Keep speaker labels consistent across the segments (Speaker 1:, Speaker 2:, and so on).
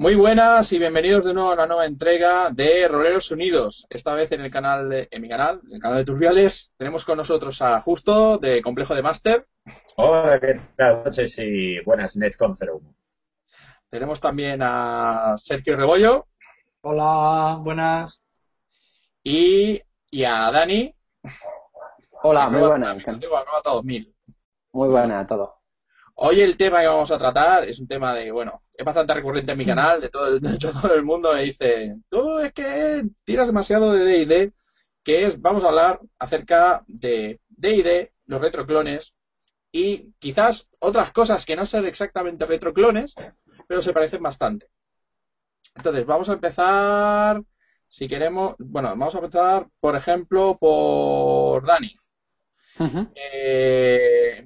Speaker 1: Muy buenas y bienvenidos de nuevo a una nueva entrega de Roleros Unidos. Esta vez en el canal de, en mi canal, en el canal de Turbiales, tenemos con nosotros a Justo de Complejo de Master.
Speaker 2: Hola, ¿qué tal? Noches y buenas Netcom 01.
Speaker 1: Tenemos también a Sergio Rebollo.
Speaker 3: Hola, buenas.
Speaker 1: Y, y a Dani.
Speaker 4: Hola, muy buenas.
Speaker 1: Muy
Speaker 4: buenas a todos.
Speaker 1: Hoy el tema que vamos a tratar es un tema de, bueno, es bastante recurrente en mi canal, de todo, de hecho todo el mundo me dice, tú es que tiras demasiado de D&D, que es, vamos a hablar acerca de D&D, los retroclones y quizás otras cosas que no sean exactamente retroclones, pero se parecen bastante. Entonces, vamos a empezar, si queremos, bueno, vamos a empezar, por ejemplo, por Dani. Eh,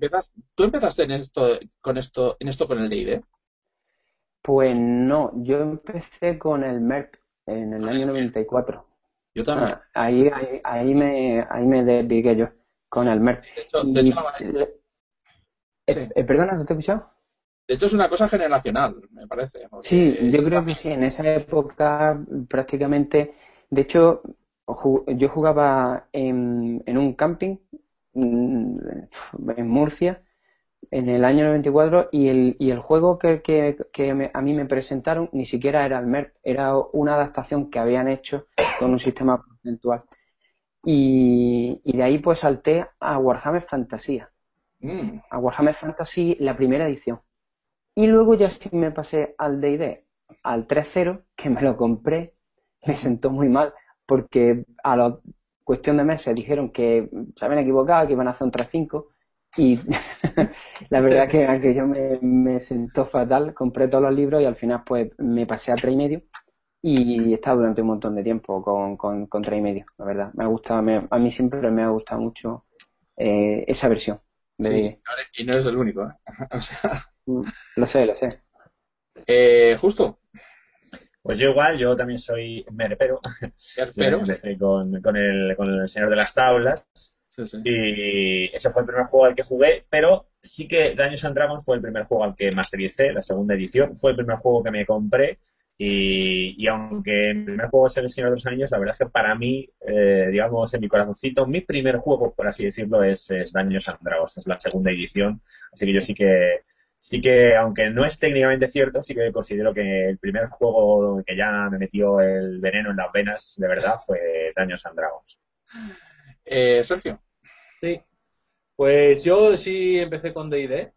Speaker 1: ¿Tú empezaste en esto, con esto, en esto con el D&D?
Speaker 4: Pues no, yo empecé con el MERP en el año 94.
Speaker 1: Yo también.
Speaker 4: Ah, ahí, ahí, me, ahí me desvigué yo con el MERP.
Speaker 1: De hecho, de hecho
Speaker 4: eh, eh, ¿Perdona, no te he escuchado?
Speaker 1: De hecho, es una cosa generacional, me parece.
Speaker 4: Sí, yo creo que sí. En esa época, prácticamente. De hecho, yo jugaba en, en un camping en Murcia en el año 94 y el, y el juego que, que, a mí me presentaron ni siquiera era el MERP, era una adaptación que habían hecho con un sistema porcentual. Y, y de ahí pues salté a Warhammer Fantasía. Mm. A Warhammer Fantasy, la primera edición. Y luego ya sí me pasé al D&D, al 3.0, que me lo compré, me sentó muy mal, porque a los cuestión de meses dijeron que se habían equivocado, que iban a hacer un 3.5 y la verdad que, que yo me, me sentó fatal, compré todos los libros y al final pues me pasé a 3 y medio y he estado durante un montón de tiempo con, con, con 3 y medio, la verdad. Me ha gustado, a mí siempre me ha gustado mucho eh, esa versión.
Speaker 1: sí, y no eres el único, ¿eh?
Speaker 4: Mm, lo sé, lo sé.
Speaker 1: Eh, justo,
Speaker 2: pues yo igual, yo también soy merpero.
Speaker 1: Merpero.
Speaker 2: Empecé con, con, el, con el Señor de las Tablas. Y ese fue el primer juego al que jugué, pero sí que Dungeons and Dragons fue el primer juego al que mastericé, la segunda edición. Fue el primer juego que me compré. Y, y aunque mi primer juego es El Señor de los Anillos, la verdad es que para mí, eh, digamos, en mi corazoncito, mi primer juego, por así decirlo, es, es Dungeons and Dragons, es la segunda edición. Así que yo sí que sí que, aunque no es técnicamente cierto, sí que considero que el primer juego que ya me metió el veneno en las venas, de verdad, fue Daños and Dragons.
Speaker 1: Eh, Sergio.
Speaker 3: Sí. Pues yo sí empecé con D&D.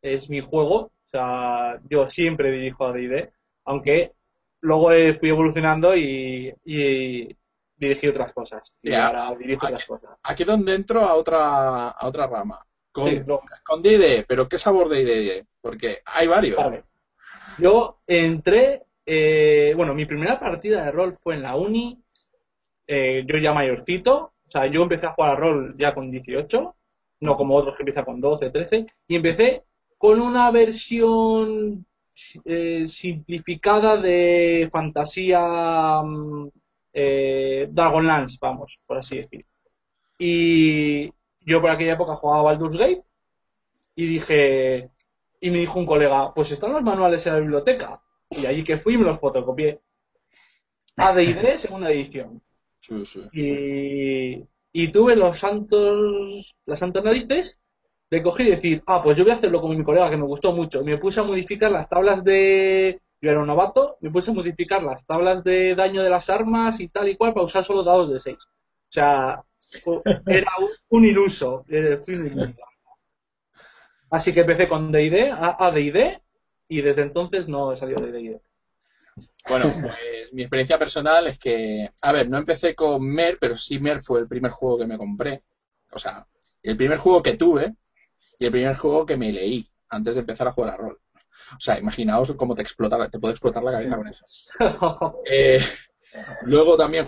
Speaker 3: Es mi juego. O sea, yo siempre dirijo a D&D. Aunque luego fui evolucionando y, dirigí otras cosas. Y ahora dirijo
Speaker 1: aquí,
Speaker 3: otras cosas.
Speaker 1: Aquí donde entro a otra, a otra rama. Con, D&D, pero ¿qué sabor de D&D? Porque hay varios.
Speaker 3: Yo entré, eh, bueno, mi primera partida de rol fue en la uni, eh, yo ya mayorcito, o sea, yo empecé a jugar a rol ya con 18, no como otros que empiezan con 12, 13, y empecé con una versión eh, simplificada de fantasía mm, Dragonlance, vamos, por así decir. Y, yo por aquella época jugaba Baldur's Gate y dije, y me dijo un colega, pues están los manuales en la biblioteca. Y allí que fui me los fotocopié. AD&D, segunda edición.
Speaker 1: Sí, sí.
Speaker 3: Y, y tuve los santos, las santas narices de coger y decir, ah, pues yo voy a hacerlo con mi colega que me gustó mucho. Me puse a modificar las tablas de, yo era un novato, me puse a modificar las tablas de daño de las armas y tal y cual para usar solo dados de 6. O sea, era un, iluso. Así que empecé con D&D, a D&D, y desde entonces no he salido de D&D.
Speaker 1: Bueno, pues mi experiencia personal es que, a ver, no empecé con Mer, pero sí Mer fue el primer juego que me compré. O sea, el primer juego que tuve y el primer juego que me leí antes de empezar a jugar a rol. O sea, imaginaos cómo te explota, te puede explotar la cabeza con eso. Eh, luego también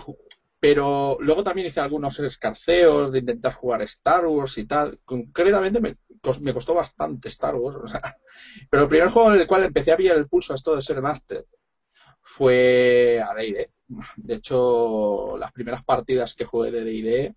Speaker 1: pero luego también hice algunos escarceos de intentar jugar Star Wars y tal. Concretamente me, costó bastante Star Wars. Pero el primer juego en el cual empecé a pillar el pulso a esto de ser Master fue a D&D. De hecho, las primeras partidas que jugué de D&D,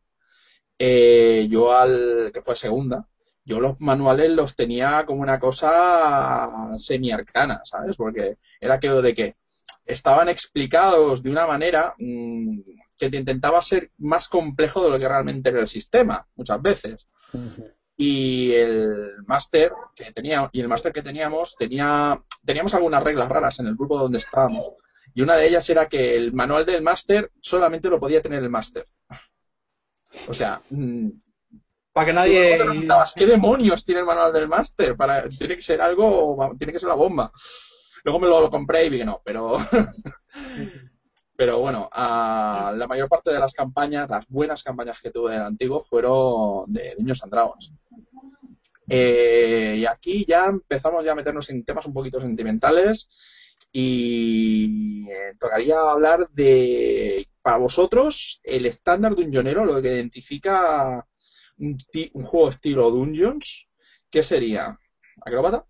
Speaker 1: eh, yo al que fue segunda, yo los manuales los tenía como una cosa semi-arcana, ¿sabes? Porque era aquello de que estaban explicados de una manera mm, que te intentaba ser más complejo de lo que realmente era el sistema, muchas veces. Y el máster que tenía, y el máster que teníamos, tenía, teníamos algunas reglas raras en el grupo donde estábamos. Y una de ellas era que el manual del máster solamente lo podía tener el máster. O sea, mm,
Speaker 3: para que nadie.
Speaker 1: ¿Qué demonios tiene el manual del máster? Para... Tiene que ser algo, tiene que ser la bomba. Luego me lo, compré y vi que no, pero. pero bueno, la mayor parte de las campañas, las buenas campañas que tuve en el antiguo fueron de Niños and Dragons. Eh, y aquí ya empezamos ya a meternos en temas un poquito sentimentales y eh, tocaría hablar de, para vosotros, el estándar un dungeonero, lo que identifica un, juego estilo Dungeons, ¿qué sería? ¿Acróbata?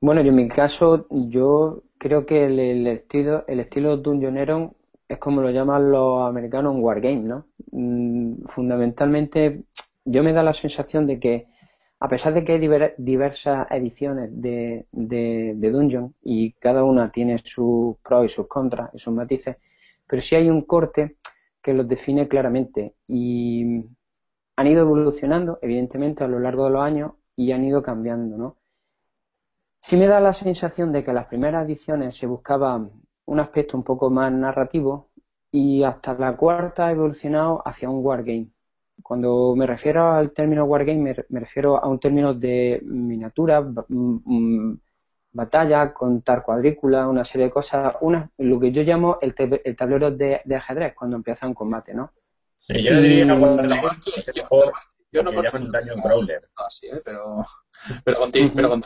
Speaker 4: Bueno, yo en mi caso, yo creo que el, estilo, el estilo Dungeonero es como lo llaman los americanos un wargame, ¿no? Mm, fundamentalmente, yo me da la sensación de que, a pesar de que hay diversas ediciones de, de, de Dungeon y cada una tiene sus pros y sus contras y sus matices, pero sí hay un corte que los define claramente y han ido evolucionando, evidentemente, a lo largo de los años y han ido cambiando, ¿no? Sí me da la sensación de que en las primeras ediciones se buscaba un aspecto un poco más narrativo y hasta la cuarta ha evolucionado hacia un wargame. Cuando me refiero al término wargame me, refiero a un término de miniatura, mm, mm, batalla, contar cuadrícula, una serie de cosas, una, lo que yo llamo el, tablero de, de, ajedrez cuando empieza un combate, ¿no?
Speaker 2: Sí, yo diría que es mejor yo no.
Speaker 1: Así, ¿eh? pero, pero, continúa.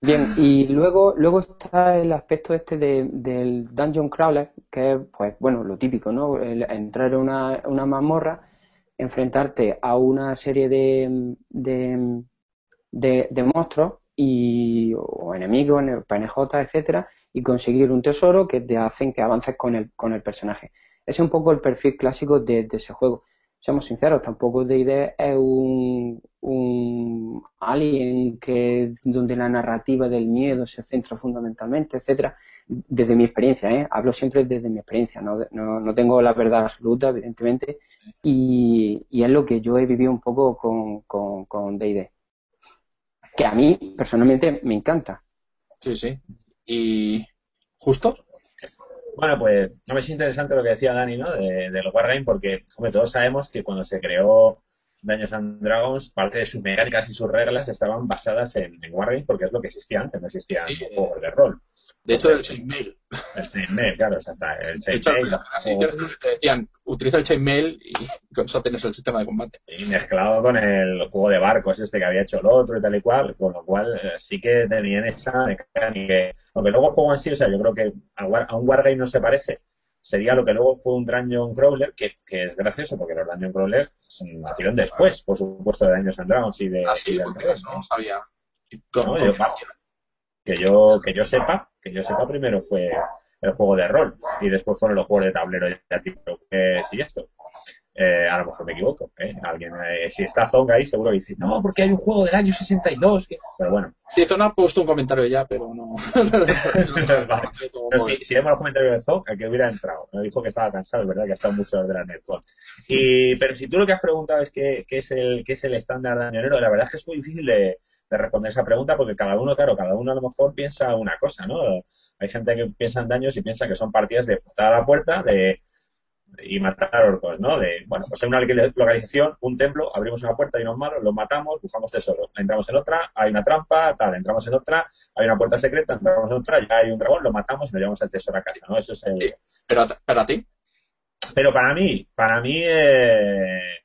Speaker 4: Bien, y luego, luego está el aspecto este de, del Dungeon Crawler, que es, pues, bueno, lo típico, ¿no? entrar en una, una mazmorra, enfrentarte a una serie de, de, de, monstruos y, o enemigos, PNJ, etcétera, y conseguir un tesoro que te hacen que avances con el, con el personaje. Ese es un poco el perfil clásico de, ese juego. Seamos sinceros, tampoco idea es un, un alien que donde la narrativa del miedo se centra fundamentalmente, etcétera. Desde mi experiencia, ¿eh? hablo siempre desde mi experiencia, no, no, tengo la verdad absoluta, evidentemente, y, es lo que yo he vivido un poco con, con, con D&D, que a mí personalmente me encanta.
Speaker 1: Sí, sí. ¿Y justo?
Speaker 2: Bueno, pues no es interesante lo que decía Dani, ¿no? De, del Wargame, porque, hombre, todos sabemos que cuando se creó Dungeons and Dragons, parte de sus mecánicas y sus reglas estaban basadas en, Wargame, porque es lo que existía antes, no existían juegos de rol.
Speaker 1: De hecho, el chainmail.
Speaker 2: El chainmail, claro, exacto. El chainmail.
Speaker 1: Así te decían, utiliza el chainmail y con eso tienes el sistema de combate.
Speaker 2: Y mezclado con el juego de barcos este que había hecho el otro y tal y cual, con lo cual eh, sí que tenían esa mecánica. Aunque luego el juego en sí, o sea, yo creo que a, un Wargame no se parece. Sería lo que luego fue un Dungeon Crawler, que, que es gracioso porque los Dungeon Crawler nacieron después, por supuesto, de Dungeons and Dragons y de.
Speaker 1: Ah, sí, no sabía.
Speaker 2: Que yo que yo sepa que yo sepa, primero fue el juego de rol y después fueron los juegos de tablero. Ya tipo, ¿qué es esto? Eh, a lo mejor me equivoco. ¿eh? Alguien, eh, si está Zonga ahí, seguro dice, no, porque hay un juego del año 62. Que... Pero bueno.
Speaker 1: Sí, Zona ha puesto un comentario ya, pero no.
Speaker 2: pero si, si, vemos los comentarios de Zonga, que hubiera entrado. Me dijo que estaba cansado, es verdad que ha estado mucho de la Netcon. Y, pero si tú lo que has preguntado es qué, qué es el qué es el estándar de añonero, la verdad es que es muy difícil de, de responder esa pregunta porque cada uno, claro, cada uno a lo mejor piensa una cosa, ¿no? Hay gente que piensa en daños y piensa que son partidas de putar a la puerta de, y matar orcos, ¿no? De, bueno, pues en una localización, un templo, abrimos una puerta y unos malos, los matamos, buscamos tesoro. Entramos en otra, hay una trampa, tal, entramos en otra, hay una puerta secreta, entramos en otra, ya hay un dragón, lo matamos y nos llevamos el tesoro a casa, ¿no? Eso es el...
Speaker 1: Pero para ti.
Speaker 2: Pero para mí, para mí, eh,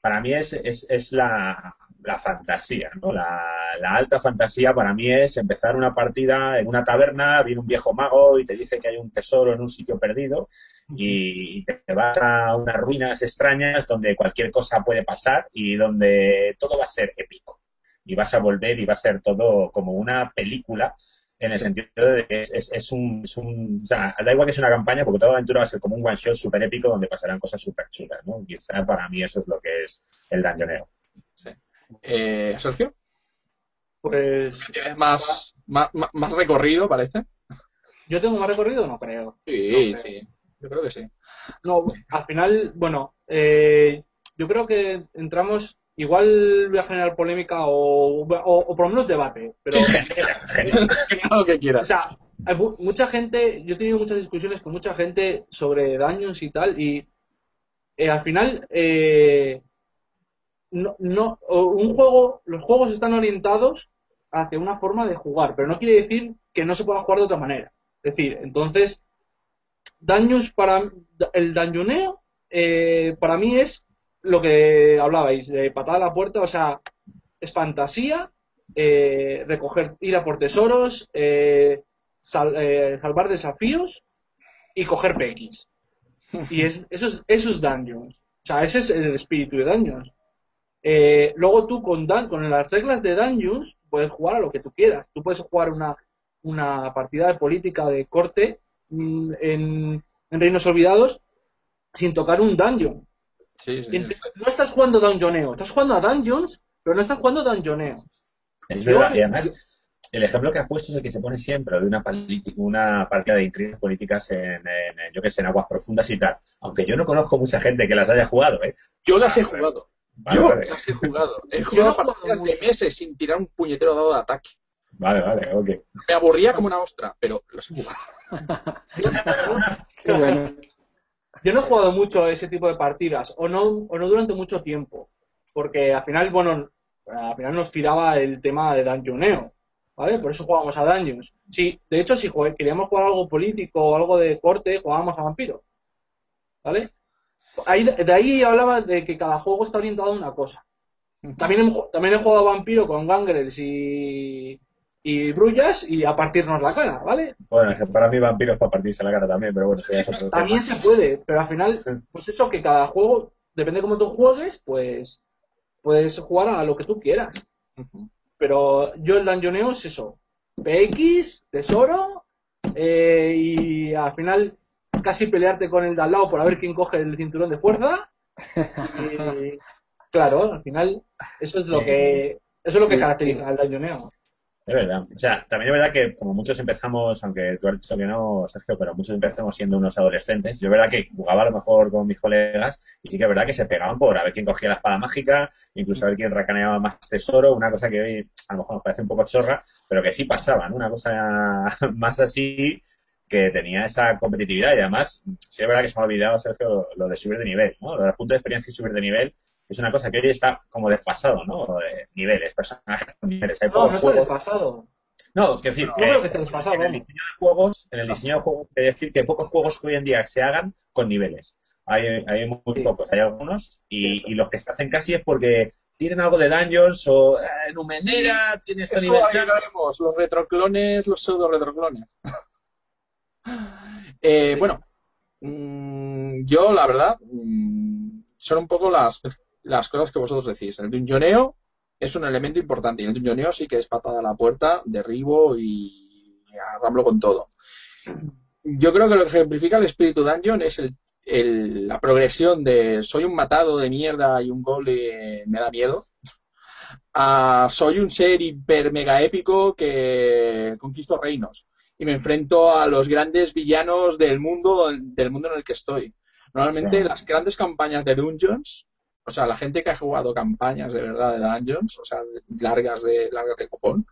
Speaker 2: para mí es, es, es la, la fantasía, ¿no? La, la, alta fantasía para mí es empezar una partida en una taberna, viene un viejo mago y te dice que hay un tesoro en un sitio perdido y te vas a unas ruinas extrañas donde cualquier cosa puede pasar y donde todo va a ser épico. Y vas a volver y va a ser todo como una película en el sentido de que es, es, un, es, un, O sea, da igual que sea una campaña, porque toda aventura va a ser como un one shot súper épico donde pasarán cosas súper chulas, ¿no? Quizá para mí eso es lo que es el Dungeonero.
Speaker 1: Eh, Sergio.
Speaker 3: Pues.
Speaker 1: ¿Tienes más, más, más recorrido, parece?
Speaker 3: ¿Yo tengo más recorrido? No creo.
Speaker 1: Sí, sí. Yo creo que sí.
Speaker 3: No, al final, bueno, eh, yo creo que entramos. Igual voy a generar polémica o, o, por lo menos debate. Pero,
Speaker 2: sí, genial,
Speaker 1: lo que quieras.
Speaker 3: O sea, hay mucha gente. Yo he tenido muchas discusiones con mucha gente sobre daños y tal. Y eh, al final, eh, no, no, un juego, los juegos están orientados hacia una forma de jugar, pero no quiere decir que no se pueda jugar de otra manera. Es decir, entonces, daños para el dañoneo eh, para mí es lo que hablabais, de patada a la puerta, o sea, es fantasía, eh, recoger, ir a por tesoros, eh, salvar desafíos y coger PX. Y es, esos, esos dungeons. O sea, ese es el espíritu de dungeons. Luego tú con, con las reglas de dungeons puedes jugar a lo que tú quieras. Tú puedes jugar una, una partida de política de corte mm, en, Reinos Olvidados sin tocar un dungeon. no estás jugando dungeoneo, estás jugando a dungeons, pero no estás jugando dungeoneo.
Speaker 2: Es verdad, y además, el ejemplo que has puesto es el que se pone siempre de una, una partida de intrigas políticas en, yo que sé, en aguas profundas y tal. Aunque yo no conozco mucha gente que las haya jugado, ¿eh?
Speaker 1: Yo las he jugado. Yo las he jugado. He jugado partidas de meses sin tirar un puñetero dado de ataque.
Speaker 2: Vale, vale, ok.
Speaker 1: Me aburría como una ostra, pero lo sé jugar.
Speaker 3: Qué bueno. Yo no he jugado mucho ese tipo de partidas, o no, o no durante mucho tiempo, porque al final, bueno, al final nos tiraba el tema de Dungeoneo, ¿vale? Por eso jugábamos a Dungeons. Sí, de hecho, si queríamos jugar algo político o algo de corte, jugábamos a Vampiro, ¿vale? Ahí, de ahí hablaba de que cada juego está orientado a una cosa. También, también he jugado a Vampiro con Gangrels y, y brullas y a partirnos la cara, ¿vale?
Speaker 2: Bueno, para mí vampiros para partirse la cara también, pero bueno,
Speaker 3: eso También se puede, pero al final, pues eso que cada juego, depende de cómo tú juegues, pues puedes jugar a lo que tú quieras. Pero yo el dungeoneo es eso, PX, tesoro, eh, y al final casi pelearte con el de al lado por a ver quién coge el cinturón de fuerza. Y, claro, al final eso es lo que eso es lo que caracteriza al dungeoneo.
Speaker 2: Es verdad. O sea, también es verdad que como muchos empezamos, aunque tú has dicho que no, Sergio, pero muchos empezamos siendo unos adolescentes. Yo es verdad que jugaba a lo mejor con mis colegas y sí que es verdad que se pegaban por a ver quién cogía la espada mágica, incluso a ver quién racaneaba más tesoro, una cosa que hoy a lo mejor nos parece un poco chorra, pero que sí pasaba, ¿no? Una cosa más así que tenía esa competitividad y además, sí es verdad que se me ha olvidado, Sergio, lo de subir de nivel, ¿no? Lo del punto de experiencia y subir de nivel es una cosa que hoy está como desfasado, ¿no? De niveles, personajes con niveles.
Speaker 3: Hay no, no está desfasado.
Speaker 2: No, es decir,
Speaker 3: no, creo que esté desfasado,
Speaker 2: en el diseño de juegos, en el diseño de juegos, es decir que pocos juegos que hoy en día se hagan con niveles. Hay, hay muy pocos, hay algunos, y, los que se hacen casi es porque tienen algo de dungeons o eh, numenera, tiene este
Speaker 1: nivel. los retroclones, los pseudo retroclones. eh, bueno, mmm, yo la verdad, mmm, son un poco las las cosas que vosotros decís. El dungeoneo es un elemento importante y el dungeoneo sí que es patada a la puerta, derribo y arramblo con todo. Yo creo que lo que ejemplifica el espíritu dungeon es el, la progresión de soy un matado de mierda y un gol me da miedo a soy un ser hiper mega épico que conquisto reinos y me enfrento a los grandes villanos del mundo del mundo en el que estoy. Normalmente las grandes campañas de Dungeons o sea, la gente que ha jugado campañas de verdad de Dungeons, o sea, largas de largas de copón,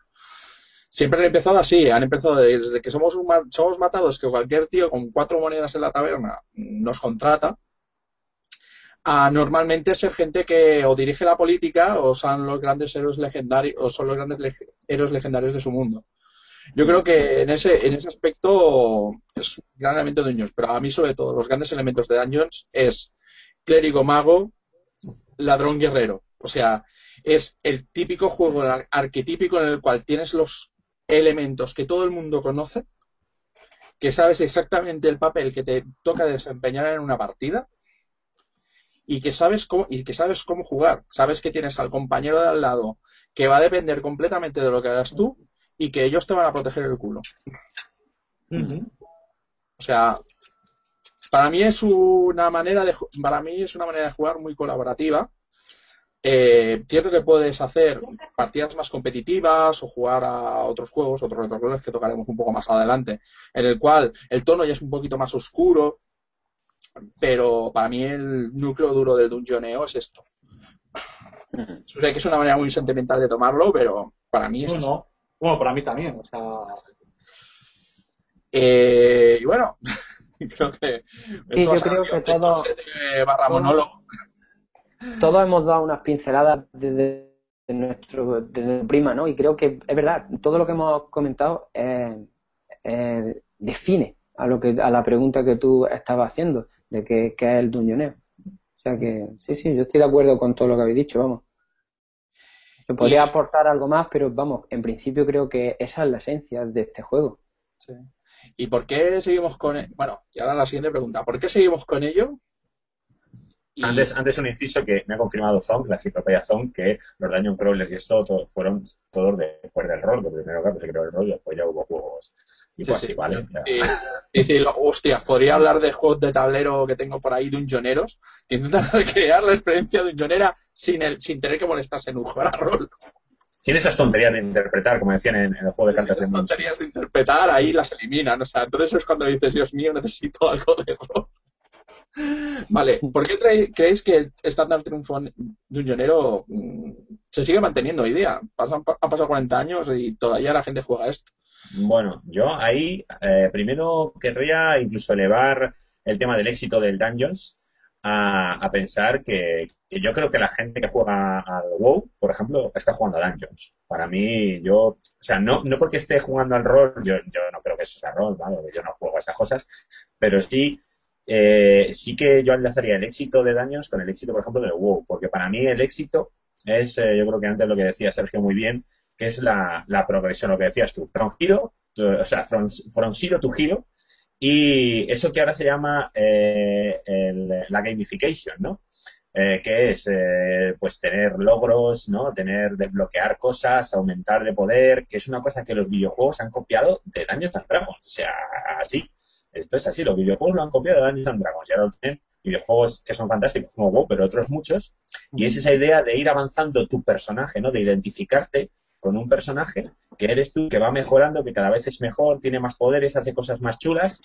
Speaker 1: siempre han empezado así, han empezado desde que somos somos matados que cualquier tío con cuatro monedas en la taberna nos contrata a normalmente ser gente que o dirige la política o son los grandes héroes legendarios o son los grandes héroes legendarios de su mundo. Yo creo que en ese, en ese aspecto es un gran elemento de Dungeons, pero a mí sobre todo los grandes elementos de Dungeons es clérigo mago, ladrón guerrero. O sea, es el típico juego arquetípico en el cual tienes los elementos que todo el mundo conoce, que sabes exactamente el papel que te toca desempeñar en una partida y que sabes cómo y que sabes cómo jugar. Sabes que tienes al compañero de al lado que va a depender completamente de lo que hagas tú y que ellos te van a proteger el culo. O sea, para mí es una manera de para mí es una manera de jugar muy colaborativa Eh, cierto que puedes hacer partidas más competitivas o jugar a otros juegos, otros retrocoles que tocaremos un poco más adelante, en el cual el tono ya es un poquito más oscuro, pero para mí el núcleo duro del dungeoneo es esto. O sea, que es una manera muy sentimental de tomarlo, pero para mí es
Speaker 3: bueno, bueno, para mí también, o sea...
Speaker 1: Eh, y bueno, creo
Speaker 4: que... Sí, yo creo que todo...
Speaker 1: Barra monólogo.
Speaker 4: Todos hemos dado unas pinceladas desde nuestro desde prima, ¿no? Y creo que es verdad, todo lo que hemos comentado eh, eh, define a lo que a la pregunta que tú estabas haciendo de qué, es el duñoneo. O sea que sí, sí, yo estoy de acuerdo con todo lo que habéis dicho, vamos. Se podría aportar algo más, pero vamos, en principio creo que esa es la esencia de este juego.
Speaker 1: Sí. ¿Y por qué seguimos con.? E-? Bueno, y ahora la siguiente pregunta. ¿Por qué seguimos con ello?
Speaker 2: Antes, antes un inciso que me ha confirmado Zong, la enciclopedia Zong, que los Dungeon Crawlers y esto fueron todos después del rol, que primero que se creó el rol y después ya hubo juegos y sí, así, ¿vale?
Speaker 1: Sí, sí, hostia, podría hablar de juegos de tablero que tengo por ahí, dungeoneros, que intentan recrear la experiencia dungeonera sin, el, sin tener que molestarse en un juego a rol.
Speaker 2: Sin esas tonterías de interpretar, como decían en, el juego de cartas de
Speaker 1: Esas tonterías de interpretar, ahí las eliminan. O sea, entonces es cuando dices, Dios mío, necesito algo de rol. Vale, ¿por qué creéis que el estándar triunfo de un mm, se sigue manteniendo hoy día? Pasan, han pasado 40 años y todavía la gente juega esto.
Speaker 2: Bueno, yo ahí eh, primero querría incluso elevar el tema del éxito del Dungeons a, pensar que, yo creo que la gente que juega al WoW, por ejemplo, está jugando a Dungeons. Para mí, yo, o sea, no, no porque esté jugando al rol, yo, yo no creo que eso sea rol, ¿vale? Yo no juego a esas cosas, pero sí eh, sí que yo enlazaría el éxito de daños con el éxito, por ejemplo, del WoW, porque para mí el éxito es, eh, yo creo que antes lo que decía Sergio muy bien, que es la, progresión, lo que decías tú, from hero, o sea, from, zero to hero, y eso que ahora se llama eh, la gamification, ¿no? que es pues tener logros, ¿no? Tener desbloquear cosas, aumentar de poder, que es una cosa que los videojuegos han copiado de Daños tan Dragons, o sea, así. Esto es así, los videojuegos lo han copiado de Dungeons and Dragons y ahora tienen videojuegos que son fantásticos como WoW, pero otros muchos. Y es esa idea de ir avanzando tu personaje, ¿no? De identificarte con un personaje que eres tú, que va mejorando, que cada vez es mejor, tiene más poderes, hace cosas más chulas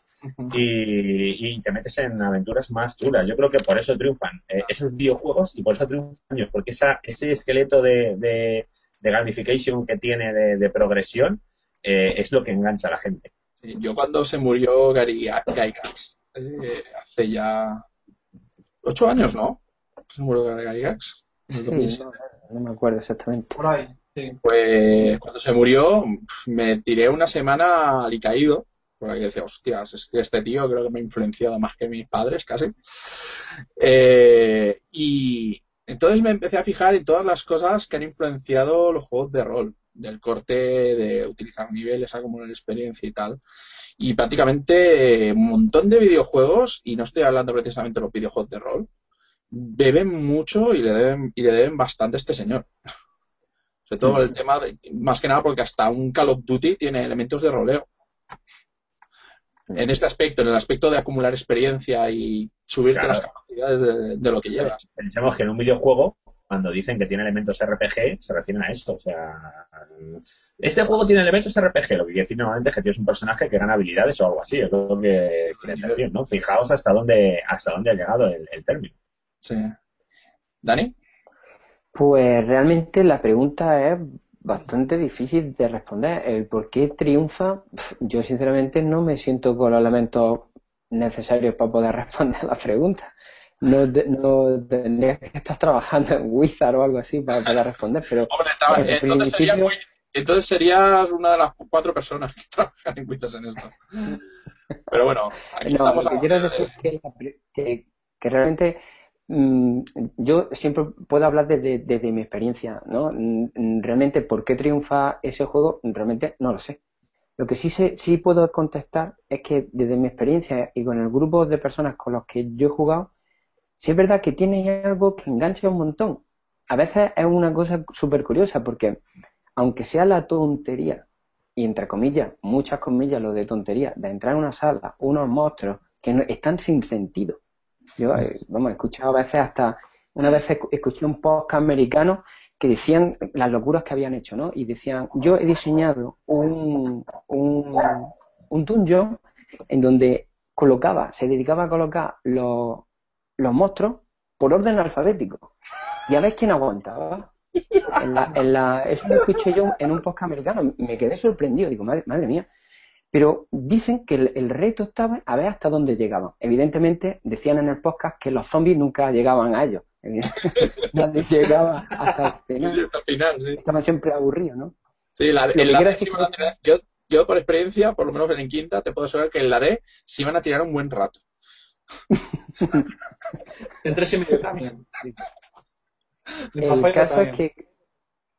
Speaker 2: y, te metes en aventuras más chulas. Yo creo que por eso triunfan eh, esos videojuegos y por eso triunfan porque esa, ese esqueleto de, de, gamification que tiene de, progresión eh, es lo que engancha a la gente.
Speaker 1: Yo cuando se murió Gary Gygax, eh, hace ya ocho años, ¿no? Se murió Gary Gygax.
Speaker 4: no, me acuerdo exactamente.
Speaker 3: Por ahí,
Speaker 1: Pues cuando se murió me tiré una semana alicaído, porque decía, hostias, es que este tío creo que me ha influenciado más que mis padres casi. Eh, y entonces me empecé a fijar en todas las cosas que han influenciado los juegos de rol del corte de utilizar niveles, acumular experiencia y tal. Y prácticamente un montón de videojuegos, y no estoy hablando precisamente de los videojuegos de rol, beben mucho y le deben, y le deben bastante a este señor. Sobre todo el tema, más que nada porque hasta un Call of Duty tiene elementos de roleo. En este aspecto, en el aspecto de acumular experiencia y subirte las capacidades de, de, lo que llevas.
Speaker 2: Pensemos que en un videojuego cuando dicen que tiene elementos RPG, se refieren a esto. O sea, este juego tiene elementos RPG, lo que quiere decir normalmente es que tienes un personaje que gana habilidades o algo así, es lo que quieren decir, ¿no? Fijaos hasta dónde, hasta dónde ha llegado el, término.
Speaker 1: Sí. ¿Dani?
Speaker 4: Pues realmente la pregunta es bastante difícil de responder. El por qué triunfa, yo sinceramente no me siento con los elementos necesarios para poder responder la pregunta no, no tendrías que estar trabajando en Wizard o algo así para poder responder, pero...
Speaker 1: Hombre, entonces, serías una de las cuatro personas que trabajan en Wizard en esto. Pero bueno, aquí estamos...
Speaker 4: Lo que quiero decir es que, que, realmente mm, yo siempre puedo hablar desde, mi experiencia, ¿no? Mm, realmente, ¿por qué triunfa ese juego? Realmente no lo sé. Lo que sí puedo contestar es que desde mi experiencia y con el grupo de personas con los que yo he jugado, sí es verdad que tiene algo que engancha un montón. A veces es una cosa súper curiosa porque, aunque sea la tontería, y entre comillas, muchas comillas lo de tontería, de entrar en una sala, unos monstruos que no, están sin sentido. Yo, eh, vamos, he escuchado a veces hasta una vez escuché un podcast americano que decían las locuras que habían hecho, ¿no? Y decían, yo he diseñado un, un, un dungeon en donde colocaba, se dedicaba a colocar los, los monstruos por orden alfabético. Y a ver quién aguantaba. En la, en la, eso lo escuché yo en un podcast americano. Me quedé sorprendido. Digo, madre, madre mía. Pero dicen que el, reto estaba a ver hasta dónde llegaban. Evidentemente, decían en el podcast que los zombies nunca llegaban a ellos. Nadie llegaba hasta el final.
Speaker 1: Sí, hasta el final, sí.
Speaker 4: Estaban siempre aburridos, ¿no?
Speaker 1: Sí, la, en la D yo, yo, por experiencia, por lo menos en quinta, te puedo asegurar que en la D sí iban a tirar un buen rato.
Speaker 3: en tres y medio también.
Speaker 4: El caso es que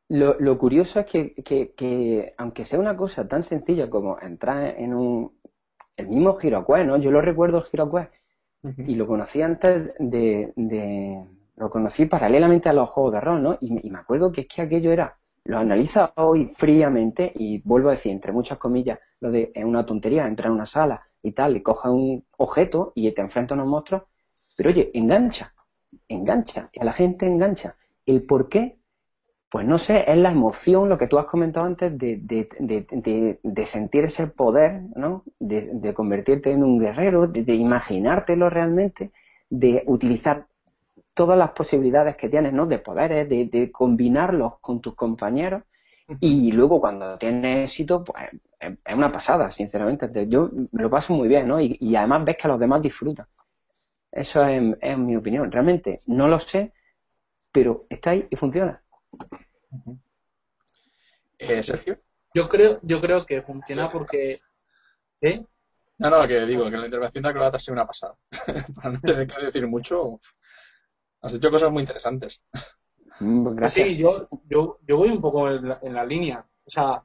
Speaker 4: lo, lo curioso es que, que, que, aunque sea una cosa tan sencilla como entrar en un el mismo HeroQuest, ¿no? Yo lo recuerdo el HeroQuest y lo conocí antes de, de, lo conocí paralelamente a los juegos de rol, ¿no? Y, y, me acuerdo que es que aquello era lo analiza hoy fríamente y vuelvo a decir entre muchas comillas lo de es una tontería entrar en una sala y tal y coja un objeto y te enfrenta a unos monstruos pero oye engancha engancha y a la gente engancha el por qué pues no sé, es la emoción, lo que tú has comentado antes, de, de, de, de sentir ese poder, ¿no? De, convertirte en un guerrero, de, imaginártelo realmente, de utilizar todas las posibilidades que tienes, ¿no? De poderes, de, combinarlos con tus compañeros. Y luego cuando tienes éxito, pues es una pasada, sinceramente. Yo me lo paso muy bien, ¿no? Y, y además ves que los demás disfrutan. Eso es, es mi opinión. Realmente no lo sé, pero está ahí y funciona.
Speaker 1: Eh, Sergio.
Speaker 3: Yo creo, yo creo que funciona porque. ¿eh?
Speaker 1: No, no, que digo que la intervención de Acrobata ha sido una pasada. Para no tener que decir mucho, has hecho cosas muy interesantes.
Speaker 3: Mm, gracias. Sí, yo, yo, yo voy un poco en la, línea. O sea,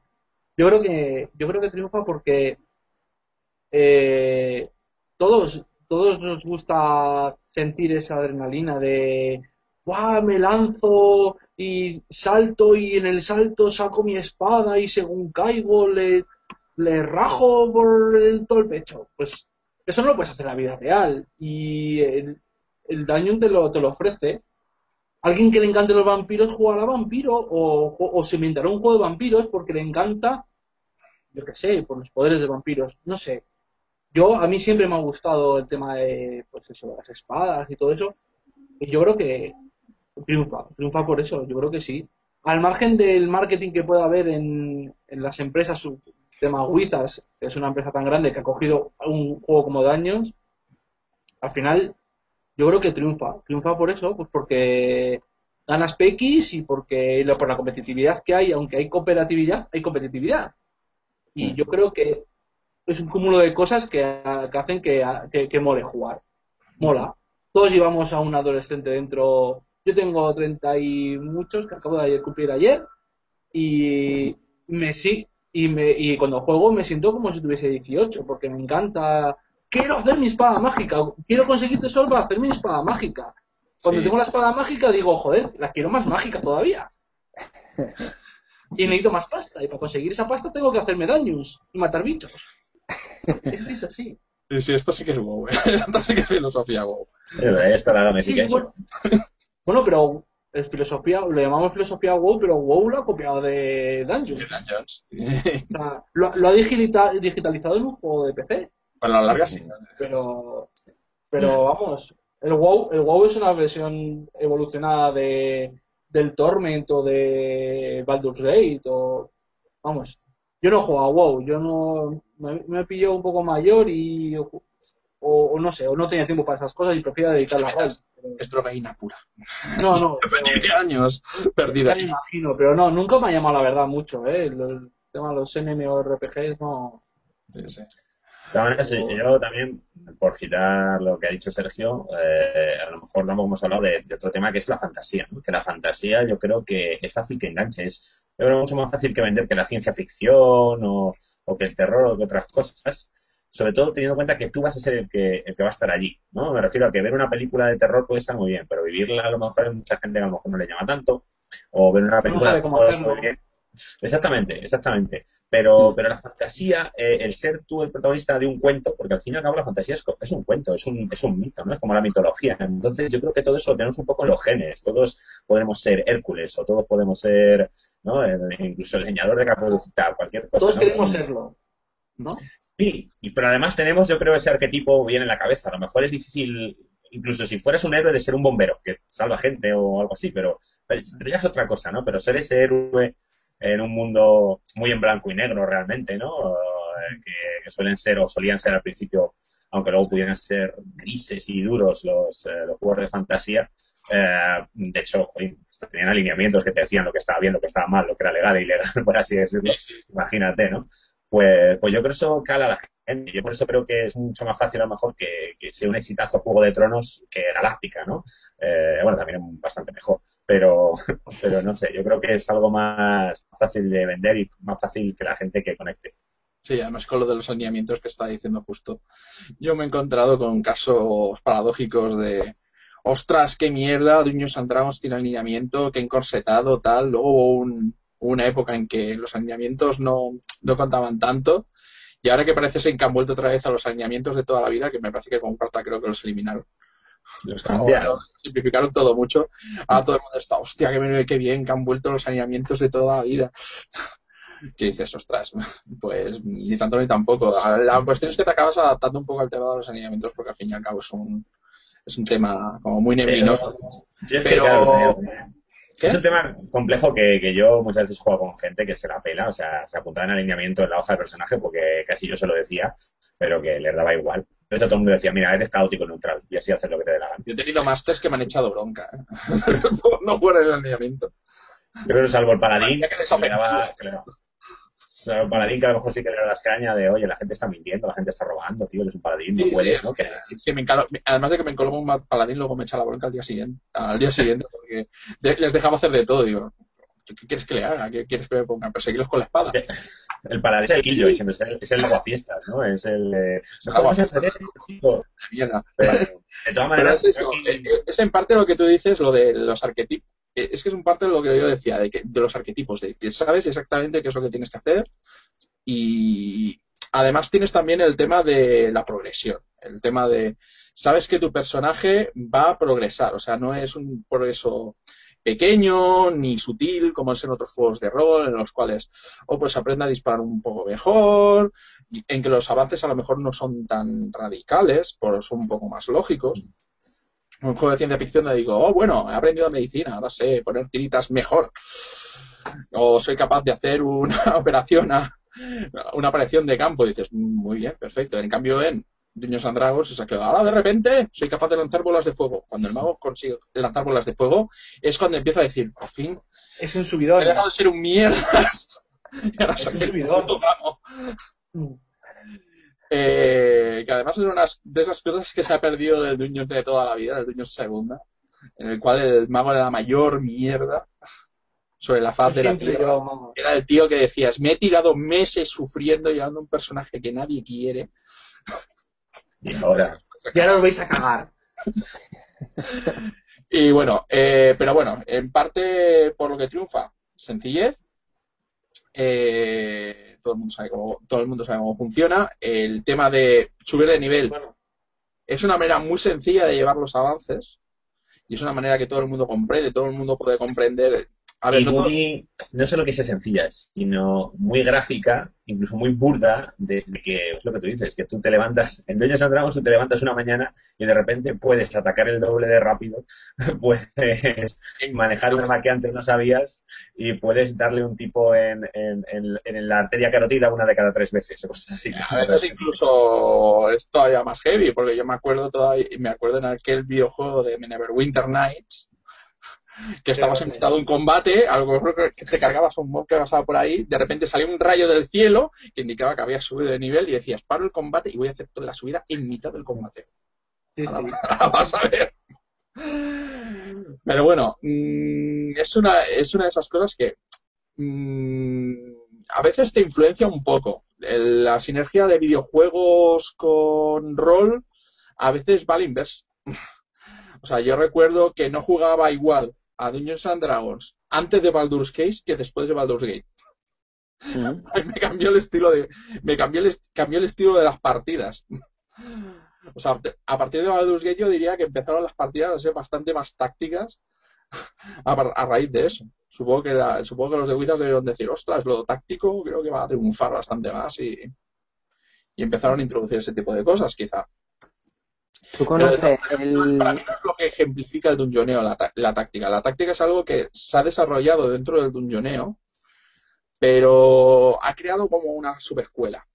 Speaker 3: yo creo que, yo creo que triunfa porque eh, todos, todos nos gusta sentir esa adrenalina de ¡guau! me lanzo y salto y en el salto saco mi espada y según caigo le, le rajo por el, todo el pecho. Pues eso no lo puedes hacer en la vida real y el, el daño te lo, te lo ofrece. Alguien que le encante los vampiros jugará vampiro o, o se inventará un juego de vampiros porque le encanta, yo qué sé, por los poderes de vampiros, no sé. Yo, a mí siempre me ha gustado el tema de, pues eso, las espadas y todo eso. Y yo creo que triunfa, triunfa por eso, yo creo que sí. Al margen del marketing que pueda haber en, en las empresas, su tema Wizards, que es una empresa tan grande que ha cogido un juego como Daños, al final yo creo que triunfa. Triunfa por eso, pues porque ganas PX y porque por la competitividad que hay, aunque hay cooperatividad, hay competitividad. Y mm. yo creo que es un cúmulo de cosas que, hacen que, que, que, mole jugar. Mola. Todos llevamos a un adolescente dentro yo tengo 30 y muchos que acabo de cumplir ayer y me sí y me y cuando juego me siento como si tuviese 18 porque me encanta. Quiero hacer mi espada mágica quiero conseguir tesoro para hacer mi espada mágica. Cuando tengo la espada mágica digo joder la quiero más mágica todavía y necesito más pasta y para conseguir esa pasta tengo que hacerme daños y matar bichos. Es, así.
Speaker 1: Sí, esto sí que es WoW esto sí que es filosofía WoW
Speaker 2: sí, esto la gamification
Speaker 3: bueno, pero es filosofía, lo llamamos filosofía WoW, pero WoW lo ha copiado de Dungeons. lo, ha digitalizado en un juego de PC.
Speaker 1: Bueno, a la larga sí.
Speaker 3: Pero, pero vamos, el WoW, el WoW es una versión evolucionada de, del Torment o de Baldur's Gate o... Vamos, yo no juego a WoW, yo no... Me, me pillado un poco mayor y o, no sé, o no tenía tiempo para esas cosas y prefiero dedicarla a
Speaker 1: Es, es drogaína pura.
Speaker 3: No, no.
Speaker 1: Pero, años perdida.
Speaker 3: Me imagino, pero no, nunca me ha llamado la verdad mucho, ¿eh? El, tema de los MMORPGs no.
Speaker 2: Sí, sí. yo también, por citar lo que ha dicho Sergio, eh, a lo mejor no hemos hablado de, otro tema que es la fantasía. Que la fantasía yo creo que es fácil que enganche. Es yo creo mucho más fácil que vender que la ciencia ficción o, o que el terror o que otras cosas sobre todo teniendo en cuenta que tú vas a ser el que, el que va a estar allí, ¿no? Me refiero a que ver una película de terror puede estar muy bien, pero vivirla a lo mejor mucha gente que a lo mejor no le llama tanto, o ver una película de
Speaker 3: cómo hacerlo.
Speaker 2: Exactamente, exactamente. Pero, pero la fantasía, eh, el ser tú el protagonista de un cuento, porque al fin y al cabo la fantasía es, es un cuento, es un, es un mito, ¿no? Es como la mitología. Entonces yo creo que todo eso lo tenemos un poco en los genes. Todos podemos ser Hércules o todos podemos ser, ¿no? incluso el leñador de Caperucita, cualquier cosa.
Speaker 3: Todos queremos serlo, ¿no?
Speaker 2: Sí, y, pero además tenemos, yo creo, ese arquetipo bien en la cabeza. A lo mejor es difícil incluso si fueras un héroe de ser un bombero que salva gente o algo así, pero, pero, ya es otra cosa, ¿no? Pero ser ese héroe en un mundo muy en blanco y negro realmente, ¿no? Eh, que, suelen ser o solían ser al principio, aunque luego pudieran ser grises y duros los, eh, los juegos de fantasía. Eh, de hecho, tenían alineamientos que te decían lo que estaba bien, lo que estaba mal, lo que era legal e ilegal, por así decirlo. Imagínate, ¿no? Pues, pues yo creo que eso cala a la gente. Yo por eso creo que es mucho más fácil a lo mejor que, sea un exitazo Juego de Tronos que Galáctica, ¿no? Eh, bueno, también es bastante mejor, pero, pero no sé, yo creo que es algo más fácil de vender y más fácil que la gente que conecte.
Speaker 1: Sí, además con lo de los alineamientos que está diciendo justo. Yo me he encontrado con casos paradójicos de, ostras, qué mierda, Dungeons and Dragons tiene alineamiento, qué encorsetado, tal. Luego un, una época en que los alineamientos no, no contaban tanto y ahora que parece ser que han vuelto otra vez a los alineamientos de toda la vida, que me parece que con carta creo que los eliminaron. Los cambiaron, simplificaron todo mucho. Ahora todo el mundo está, hostia, qué, qué bien que han vuelto los alineamientos de toda la vida. ¿Qué dices, ostras? Pues ni tanto ni tampoco. La cuestión es que te acabas adaptando un poco al tema de los alineamientos porque al fin y al cabo es un, es un tema como muy neblinoso. pero,
Speaker 2: es un tema complejo que, yo muchas veces juego con gente que se la pela, o sea, se apuntaba en alineamiento en la hoja de personaje porque casi yo se lo decía, pero que le daba igual. Entonces todo el mundo decía, mira, eres caótico neutral y así haces lo que te dé la gana.
Speaker 1: Yo he tenido másters que me han echado bronca, ¿eh? no fuera el alineamiento.
Speaker 2: Yo creo que salvo el paladín, que les operaba, o sea, un paladín que a lo mejor sí que le da las cañas de, oye, la gente está mintiendo, la gente está robando, tío, eres un paladín, no puedes, ¿no?
Speaker 1: además de que me encolomo un paladín, luego me echa la bronca al día siguiente, al día siguiente, porque les dejaba hacer de todo, digo, ¿qué quieres que le haga? ¿Qué quieres que me ponga? Perseguirlos con la espada.
Speaker 2: El paladín es el Killjoy, es el, es el fiestas, ¿no? Es el... Eh,
Speaker 1: Mierda. Pero, de todas maneras... es, eso, es en parte lo que tú dices, lo de los arquetipos es que es un parte de lo que yo decía, de, que, de los arquetipos, de que sabes exactamente qué es lo que tienes que hacer y además tienes también el tema de la progresión, el tema de, sabes que tu personaje va a progresar, o sea, no es un progreso pequeño ni sutil como es en otros juegos de rol en los cuales o pues aprende a disparar un poco mejor en que los avances a lo mejor no son tan radicales pero son un poco más lógicos un juego de ciencia ficción donde digo, oh, bueno, he aprendido medicina, ahora sé poner tiritas mejor. O soy capaz de hacer una operación, una aparición de campo. Y dices, muy bien, perfecto. En cambio, en Dungeons and Dragons se ha quedado, ahora de repente soy capaz de lanzar bolas de fuego. Cuando el mago consigue lanzar bolas de fuego, es cuando empieza a decir, por fin.
Speaker 3: Es un subidón.
Speaker 1: He dejado de ser un mierdas. y ahora soy un subidón. Eh, que además es una de esas cosas que se ha perdido del Dungeons de toda la vida, del Dungeons segunda, en el cual el mago era la mayor mierda sobre la faz de la tierra. Era el tío que decías, me he tirado meses sufriendo llevando un personaje que nadie quiere.
Speaker 2: Y ahora.
Speaker 3: Y ahora lo vais a cagar.
Speaker 1: y bueno, eh, pero bueno, en parte por lo que triunfa, sencillez. Eh, todo el mundo sabe cómo, todo el mundo sabe cómo funciona. El tema de subir de nivel es una manera muy sencilla de llevar los avances y es una manera que todo el mundo comprende, todo el mundo puede comprender
Speaker 2: no, solo que sea sencilla, sino muy gráfica, incluso muy burda, de, que es lo que tú dices, que tú te levantas, en Dungeons and Dragons tú te levantas una mañana y de repente puedes atacar el doble de rápido, puedes manejar un arma que antes no sabías y puedes darle un tipo en, en, la arteria carotida una de cada tres veces o cosas así.
Speaker 1: A veces incluso es todavía más heavy, porque yo me acuerdo todavía, me acuerdo en aquel videojuego de Winter Nights, que estabas invitado en combate, algo que te cargabas un mob que pasaba por ahí, de repente salió un rayo del cielo que indicaba que habías subido de nivel y decías, paro el combate y voy a hacer toda la subida en mitad del combate. Vas a ver. Pero bueno, mm, es, una, es una de esas cosas que mm, a veces te influencia un poco. La sinergia de videojuegos con rol a veces va al inverso. O sea, yo recuerdo que no jugaba igual a Dungeons and Dragons antes de Baldur's Case que después de Baldur's Gate. me cambió el estilo de me cambió el, cambió el estilo de las partidas. O sea, a partir de Baldur's Gate yo diría que empezaron las partidas a ser bastante más tácticas a, raíz de eso. Supongo que, supongo que los de Wizards debieron decir, ostras, lo táctico creo que va a triunfar bastante más y, y empezaron a introducir ese tipo de cosas, quizá.
Speaker 4: ¿Tú conoces el...
Speaker 1: Para mí no es lo que ejemplifica el dungeoneo, la, la, táctica. La táctica es algo que se ha desarrollado dentro del dungeoneo, pero ha creado como una subescuela.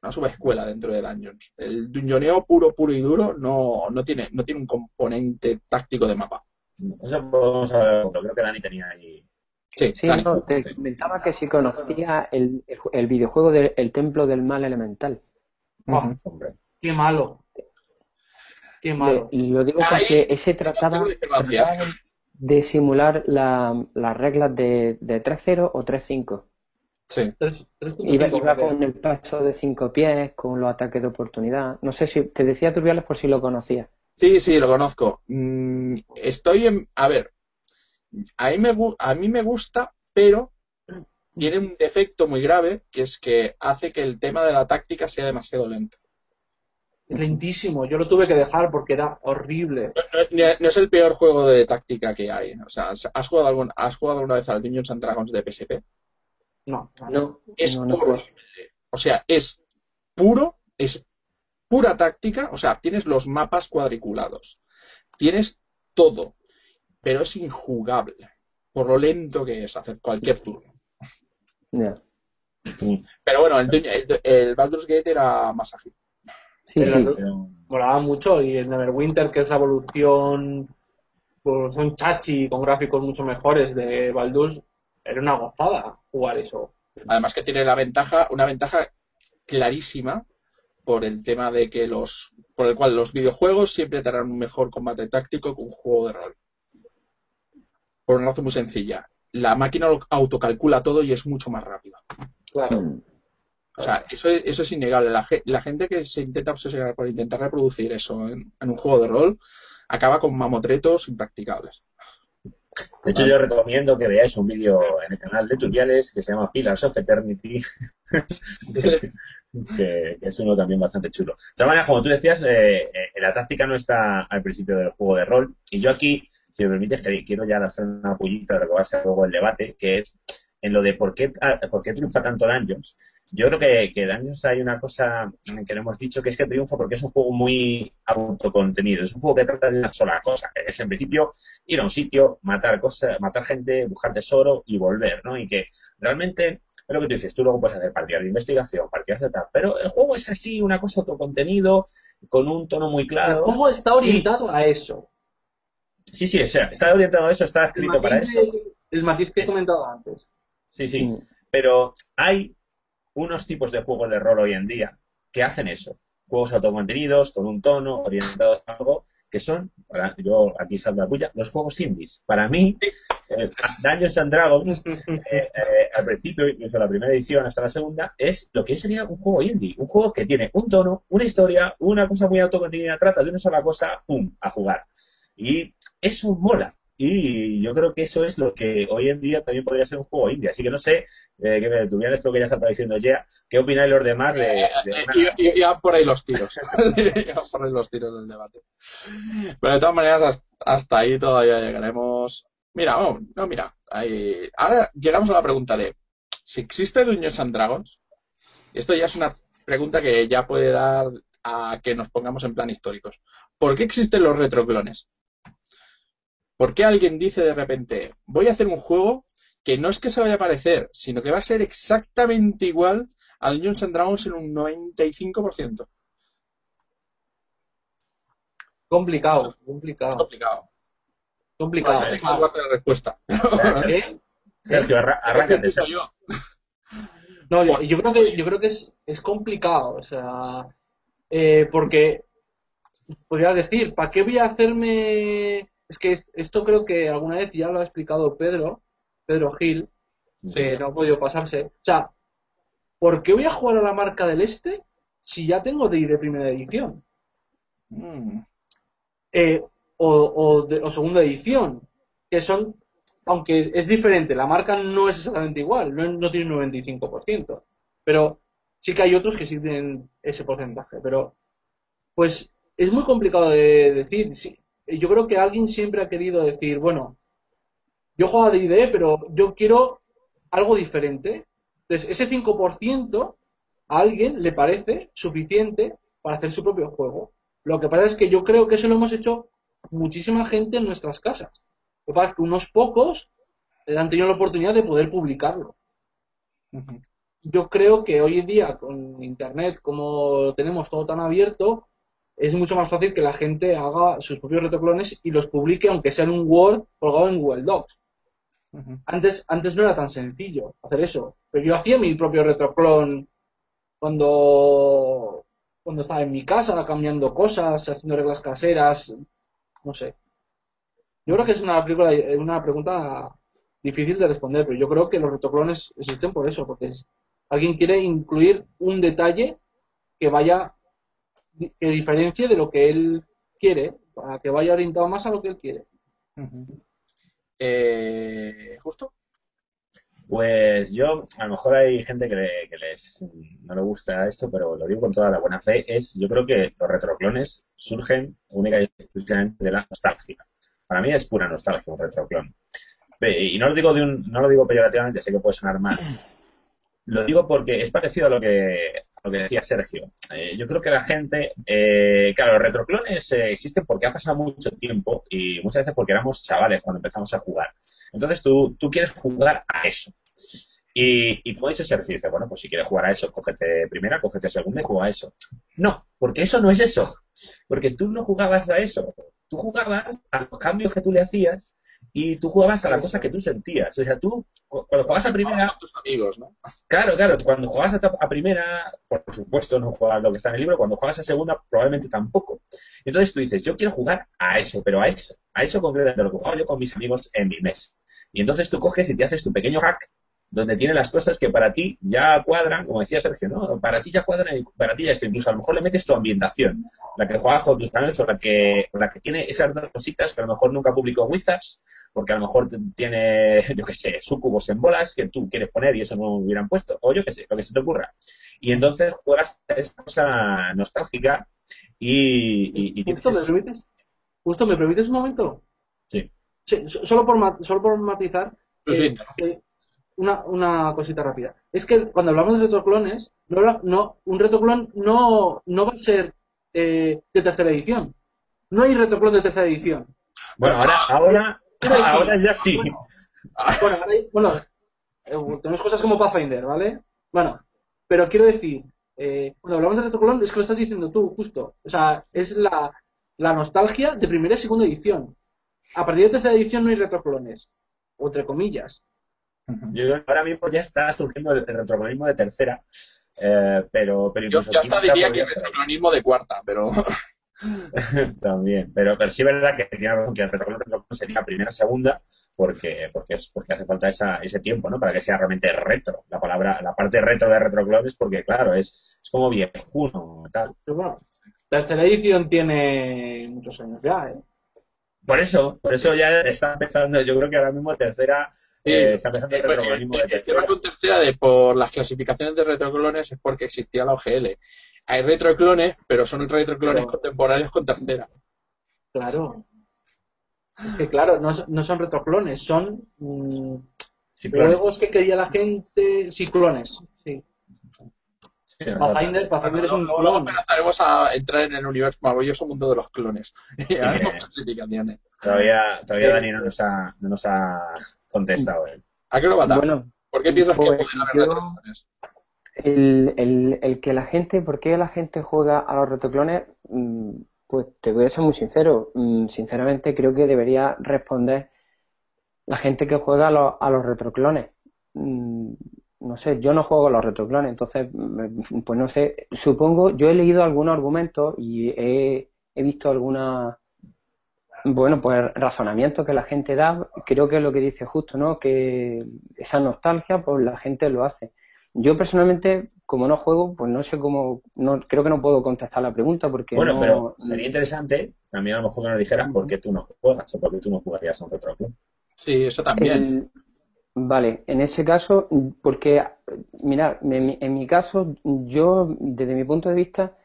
Speaker 1: Una subescuela dentro de Dungeons. El dungeoneo puro, puro y duro no, no, tiene, no tiene un componente táctico de mapa.
Speaker 2: Eso podemos hablar, creo que Dani tenía ahí.
Speaker 4: Sí, sí te comentaba que si conocía el, el, videojuego del Templo del Mal Elemental.
Speaker 3: Oh, qué malo. Qué malo.
Speaker 4: lo digo porque ese trataba, de simular las reglas de, de 3-0 o 3-5.
Speaker 1: Sí.
Speaker 4: Iba, con el paso de 5 pies, con los ataques de oportunidad. No sé si te decía Turbiales por si lo conocías.
Speaker 1: Sí, sí, lo conozco. Mm, estoy en. A ver, a mí, me, a mí me gusta, pero tiene un defecto muy grave, que es que hace que el tema de la táctica sea demasiado lento.
Speaker 3: Lentísimo, yo lo tuve que dejar porque era horrible.
Speaker 1: No, es el peor juego de táctica que hay. O sea, ¿has jugado, algún, ¿has jugado alguna vez al Dungeons and Dragons de PSP?
Speaker 3: No,
Speaker 1: no. Es horrible. O sea, es puro, es pura táctica, o sea, tienes los mapas cuadriculados, tienes todo, pero es injugable por lo lento que es hacer cualquier turno. Pero bueno, el, el, Baldur's Gate era más ágil.
Speaker 3: Sí, sí. Molaba mucho y el Neverwinter, que es la evolución, pues, un chachi con gráficos mucho mejores de Baldur's, era una gozada jugar eso.
Speaker 1: Además que tiene la ventaja, una ventaja clarísima por el tema de que los por el cual los videojuegos siempre tendrán un mejor combate táctico que un juego de rol. Por una razón muy sencilla. La máquina lo autocalcula todo y es mucho más rápido.
Speaker 3: Claro. Mm.
Speaker 1: O sea, eso, es innegable. La, gente que se intenta obsesionar por intentar reproducir eso en, un juego de rol acaba con mamotretos impracticables.
Speaker 2: De hecho, yo recomiendo que veáis un vídeo en el canal de Tutoriales que se llama Pillars of Eternity, que, es uno también bastante chulo. De todas maneras, como tú decías, eh, eh, la táctica no está al principio del juego de rol. Y yo aquí, si me permites, quiero ya hacer una pullita de lo que va a ser luego el debate, que es en lo de por qué, ah, por qué triunfa tanto Dungeons. Yo creo que, que Dungeons hay una cosa que le hemos dicho, que es que triunfa porque es un juego muy autocontenido. Es un juego que trata de una sola cosa, que es en principio ir a un sitio, matar cosas, matar gente, buscar tesoro y volver, ¿no? Y que realmente es lo que tú dices, tú luego puedes hacer partidas de investigación, partidas de tal, pero el juego es así, una cosa autocontenido, con un tono muy claro. El
Speaker 3: juego está orientado a eso.
Speaker 2: Sí, sí, o sea, está orientado a eso, está escrito para eso.
Speaker 3: El matiz que he comentado antes.
Speaker 2: Sí, sí, mm. pero hay unos tipos de juegos de rol hoy en día que hacen eso. Juegos autocontenidos, con un tono, orientados a algo, que son, yo aquí salgo la puya, los juegos indies. Para mí, eh, Dungeons and Dragons, eh, eh, al principio, incluso la primera edición hasta la segunda, es lo que sería un juego indie. Un juego que tiene un tono, una historia, una cosa muy autocontenida, trata de una sola cosa, ¡pum!, a jugar. Y eso mola. Y yo creo que eso es lo que hoy en día también podría ser un juego indie. Así que no sé, eh, que me detuvieras lo que ya está diciendo ya, ¿qué opináis los demás de,
Speaker 1: y, ya por ahí los tiros. ya por ahí los tiros del debate. Pero de todas maneras, hasta, ahí todavía llegaremos. Mira, oh, no, mira. Ahora llegamos a la pregunta de si existe Dungeons and Dragons. Esto ya es una pregunta que ya puede dar a que nos pongamos en plan históricos. ¿Por qué existen los retroclones? ¿Por qué alguien dice de repente, voy a hacer un juego que no es que se vaya a parecer, sino que va a ser exactamente igual a Dungeons and Dragons en un 95%?
Speaker 3: Complicado, complicado.
Speaker 1: Complicado.
Speaker 3: Complicado.
Speaker 1: Bueno, la respuesta.
Speaker 2: ¿Qué? Sergio, arráncate. Yo.
Speaker 3: No, yo, creo que yo creo que es, es complicado, o sea, eh, porque podría decir, ¿para qué voy a hacerme es que esto creo que alguna vez ya lo ha explicado Pedro, Pedro Gil, que no ha podido pasarse. O sea, ¿por qué voy a jugar a la marca del Este si ya tengo de, de primera edición? Mm. Eh, o, o, segunda edición, que son aunque es diferente, la marca no es exactamente igual, no, no tiene un 95%, pero sí que hay otros que sí tienen ese porcentaje, pero pues es muy complicado de decir. Yo creo que alguien siempre ha querido decir, bueno, yo juego a D&D, pero yo quiero algo diferente. Entonces, ese 5% a alguien le parece suficiente para hacer su propio juego. Lo que pasa es que yo creo que eso lo hemos hecho muchísima gente en nuestras casas. Lo que pasa es que unos pocos han tenido la oportunidad de poder publicarlo. Yo creo que hoy en día, con Internet, como tenemos todo tan abierto, es mucho más fácil que la gente haga sus propios retroclones y los publique, aunque sea en un Word colgado en Google Docs. antes, antes no era tan sencillo hacer eso. Pero yo hacía mi propio retroclon cuando, cuando estaba en mi casa, cambiando cosas, haciendo reglas caseras, no sé. Yo creo que es una, película, una pregunta difícil de responder, pero yo creo que los retroclones existen por eso, porque alguien quiere incluir un detalle que vaya, que diferencie de lo que él quiere, para que vaya orientado más a lo que él quiere.
Speaker 1: eh, Justo.
Speaker 2: Pues yo, a lo mejor hay gente que, les no le gusta esto, pero lo digo con toda la buena fe, es yo creo que los retroclones surgen única y exclusivamente de la nostalgia. Para mí es pura nostalgia un retroclon. Y no lo digo de un, no lo digo peyorativamente, sé que puede sonar mal. Lo digo porque es parecido a lo que, lo que decía Sergio. Eh, yo creo que la gente, eh, claro, los retroclones eh, existen porque ha pasado mucho tiempo y muchas veces porque éramos chavales cuando empezamos a jugar. Entonces tú, tú quieres jugar a eso. Y, y como ha Sergio, dice, bueno, pues si quieres jugar a eso, cógete primera, cógete segunda y juega a eso. No, porque eso no es eso. Porque tú no jugabas a eso. Tú jugabas a los cambios que tú le hacías y tú jugabas a la cosa que tú sentías. O sea, tú, cuando jugabas a primera.
Speaker 1: tus amigos, ¿no?
Speaker 2: Claro, claro. Cuando jugabas a, primera, por supuesto, no jugabas lo que está en el libro. Cuando jugabas a segunda, probablemente tampoco. Entonces tú dices, yo quiero jugar a eso, pero a eso. A eso concretamente, lo que jugaba yo con mis amigos en mi mes. Y entonces tú coges y te haces tu pequeño hack donde tiene las cosas que para ti ya cuadran, como decía Sergio, ¿no? Para ti ya cuadran y para ti ya esto. Incluso a lo mejor le metes tu ambientación, la que juegas con tus canales o la que, la que tiene esas dos cositas que a lo mejor nunca publicó Wizards, porque a lo mejor tiene, yo qué sé, sucubos en bolas que tú quieres poner y eso no hubieran puesto, o yo qué sé, lo que se te ocurra. Y entonces juegas esa cosa nostálgica y, y,
Speaker 3: ¿Justo, me permites? ¿Justo me permites un momento?
Speaker 2: Sí.
Speaker 3: solo, por, solo por matizar.
Speaker 1: Pues sí.
Speaker 3: Eh, una, una cosita rápida. Es que cuando hablamos de retroclones, no, no, un retroclon no, no va a ser eh, de tercera edición. No hay retroclon de tercera edición.
Speaker 2: Bueno, ahora, ahora, ahora ya sí.
Speaker 3: Bueno, bueno eh, tenemos cosas como Pathfinder, ¿vale? Bueno, pero quiero decir, eh, cuando hablamos de retroclon es que lo estás diciendo tú, justo. O sea, es la, la nostalgia de primera y segunda edición. A partir de tercera edición no hay retroclones, o entre comillas.
Speaker 2: Yo ahora mismo ya está surgiendo el, retroclonismo de tercera, eh, pero, pero
Speaker 1: incluso Yo, hasta diría que el retroclonismo de cuarta, pero...
Speaker 2: También, pero, pero sí es verdad que, que el retroclon sería primera, segunda, porque, porque, es, porque hace falta esa, ese tiempo, ¿no? Para que sea realmente retro. La palabra, la parte retro de retroclon es porque, claro, es, es como viejuno, tal.
Speaker 3: Pero tercera edición tiene muchos años ya, ¿eh?
Speaker 2: Por eso, por eso ya está empezando, yo creo que ahora mismo tercera eh, está empezando el
Speaker 1: retroclonismo de por las clasificaciones de retroclones es porque existía la OGL. Hay retroclones, pero son retroclones contemporáneos con tercera.
Speaker 3: Claro. Es que claro, no, no son retroclones, son mm, juegos que quería la gente, ciclones, sí. Pathfinder, Pathfinder es un clon.
Speaker 1: empezaremos a entrar en el universo maravilloso mundo de los clones.
Speaker 2: Sí, Todavía, todavía Dani no nos ha, no nos ha contestado. ¿eh?
Speaker 1: ¿A qué lo va a dar? Bueno, ¿Por qué piensas pues, que pueden haber
Speaker 4: retroclones? El, el, el, que la gente, ¿por qué la gente juega a los retroclones? Mm, pues te voy a ser muy sincero. Mm, sinceramente creo que debería responder la gente que juega a los, a los retroclones. Mm, no sé, yo no juego a los retroclones, entonces, pues no sé, supongo, yo he leído algunos argumentos y he, he visto algunas bueno, pues razonamientos que la gente da, creo que es lo que dice justo, ¿no? Que esa nostalgia, pues la gente lo hace. Yo personalmente, como no juego, pues no sé cómo, no, creo que no puedo contestar la pregunta porque
Speaker 2: Bueno, pero sería interesante también a lo mejor que nos dijeras por qué tú no juegas o por qué tú no jugarías a un retroclon.
Speaker 1: Sí, eso también.
Speaker 4: vale, en ese caso, porque, mira, en, mi caso, yo, desde mi punto de vista,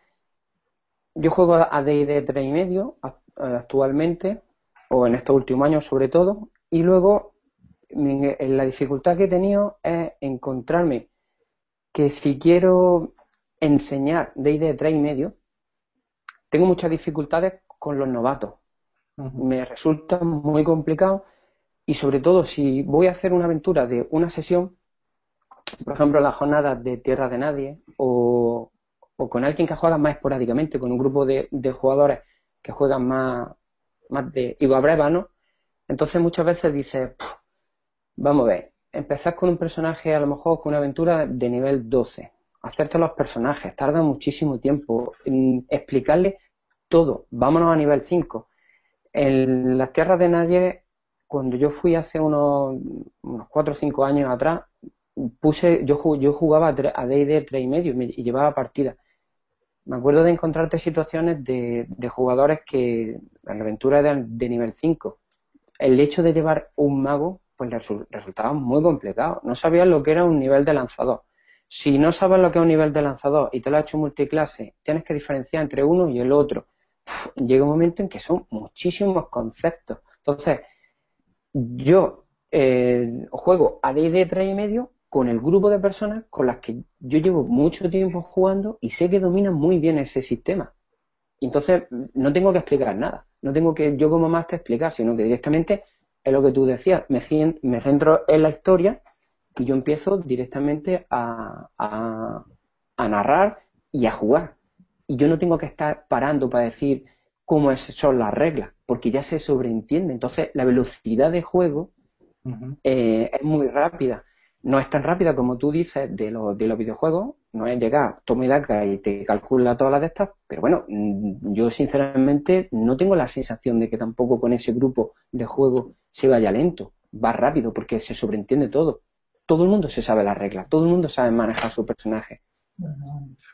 Speaker 4: yo juego a D&D 3 y medio actualmente, o en estos últimos años sobre todo, y luego la dificultad que he tenido es encontrarme que si quiero enseñar D&D 3 y medio, tengo muchas dificultades con los novatos. Me resulta muy complicado y sobre todo si voy a hacer una aventura de una sesión, por ejemplo las jornadas de Tierra de Nadie o, con alguien que juega más esporádicamente, con un grupo de, jugadores que juegan más, más de breva, ¿no? Entonces muchas veces dices, vamos a ver, empezar con un personaje a lo mejor con una aventura de nivel 12, hacerte los personajes, tarda muchísimo tiempo, en explicarle todo, vámonos a nivel 5. En las tierras de nadie, cuando yo fui hace unos, unos 4 o 5 años atrás, puse, yo, yo jugaba a D&D 3 y medio y llevaba partida. Me acuerdo de encontrarte situaciones de, jugadores que la aventura era de nivel 5. El hecho de llevar un mago pues resultaba muy complicado. No sabías lo que era un nivel de lanzador. Si no sabes lo que es un nivel de lanzador y te lo has hecho multiclase, tienes que diferenciar entre uno y el otro. llega un momento en que son muchísimos conceptos. Entonces, yo eh, juego a D&D 3 y medio con el grupo de personas con las que yo llevo mucho tiempo jugando y sé que dominan muy bien ese sistema. entonces no tengo que explicar nada. No tengo que yo como máster explicar, sino que directamente es lo que tú decías, me, me centro en la historia y yo empiezo directamente a, a, narrar y a jugar. Y yo no tengo que estar parando para decir cómo son las reglas, porque ya se sobreentiende. Entonces, la velocidad de juego eh, es muy rápida. No es tan rápida como tú dices de, los, de los videojuegos, no es llegar, toma y daca y te calcula todas las de estas, pero bueno, mm, yo sinceramente no tengo la sensación de que tampoco con ese grupo de juego se vaya lento, va rápido porque se sobreentiende todo. Todo el mundo se sabe las reglas, todo el mundo sabe manejar su personaje.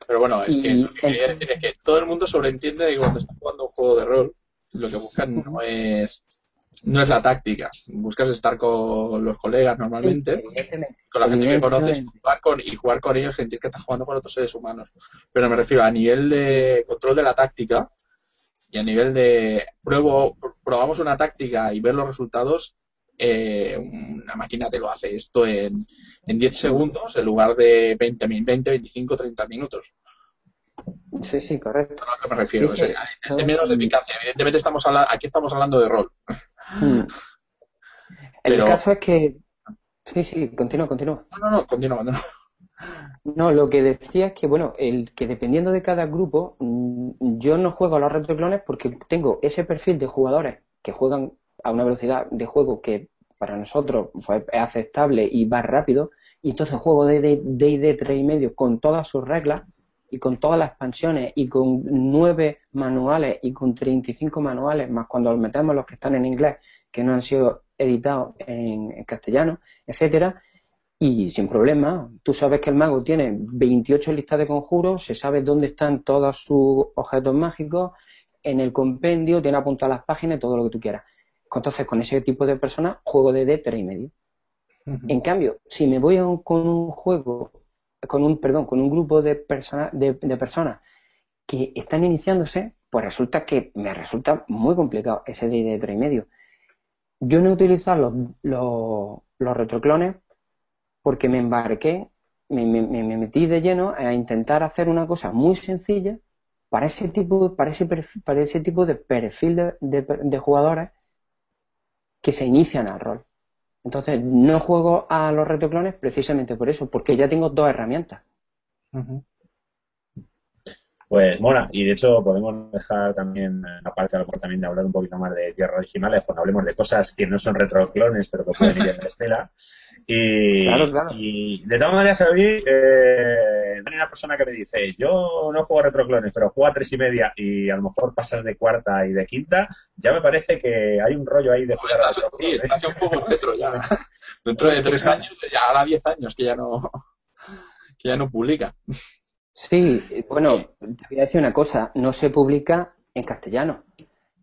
Speaker 1: Pero bueno, es que lo que quería decir es que todo el mundo sobreentiende que cuando estás jugando un juego de rol, lo que buscan no es no es la táctica. Buscas estar con los colegas normalmente, con la gente que conoces, jugar con, y jugar con ellos, sentir que estás jugando con otros seres humanos. Pero me refiero a nivel de control de la táctica y a nivel de pruebo, probamos una táctica y ver los resultados, eh, una máquina te lo hace esto en, en 10 segundos en lugar de 20, 20 25, 30 minutos.
Speaker 4: Sí, sí, correcto.
Speaker 1: A lo que me refiero. en términos de eficacia, evidentemente estamos aquí estamos hablando de rol.
Speaker 4: Hmm. El caso es que. Sí, sí, continúa, continúa.
Speaker 1: No, no, no, continúa, no.
Speaker 4: No, lo que decía es que, bueno, el que dependiendo de cada grupo, mm, yo no juego a los retroclones porque tengo ese perfil de jugadores que juegan a una velocidad de juego que para nosotros pues, es aceptable y va rápido, y entonces juego de D&D 3 y medio con todas sus reglas y con todas las expansiones y con nueve manuales y con 35 manuales, más cuando metemos los que están en inglés, que no han sido editados en, castellano, etcétera, y sin problema. Tú sabes que el mago tiene 28 listas de conjuros, se sabe dónde están todos sus objetos mágicos, en el compendio, tiene apuntadas las páginas, todo lo que tú quieras. Entonces, con ese tipo de personas, juego de D3 y medio. En cambio, si me voy con un juego con un, perdón, con un grupo de, personas de, personas que están iniciándose, pues resulta que me resulta muy complicado ese de 3 y medio. Yo no he utilizado los, los, retroclones porque me embarqué, me, metí de lleno a intentar hacer una cosa muy sencilla para ese tipo, para ese, para ese tipo de perfil de jugadores que se inician al rol. Entonces, no juego a los retroclones precisamente por eso, porque ya tengo dos herramientas.
Speaker 2: Pues mola, y de hecho podemos dejar también, aparte a lo mejor también de hablar un poquito más de tierras originales, cuando hablemos de cosas que no son retroclones, pero que pueden ir en la estela. Y, y de todas maneras, a mí, eh, hay una persona que me dice, yo no juego a retroclones, pero juego a tres y media y a lo mejor pasas de cuarta y de quinta, ya me parece que hay un rollo ahí de jugar
Speaker 1: a Sí, está un poco retro ya. Dentro de tres años, ya ahora diez años que ya no, que ya no publica.
Speaker 4: Sí, bueno, te voy a decir una cosa, no se publica en castellano.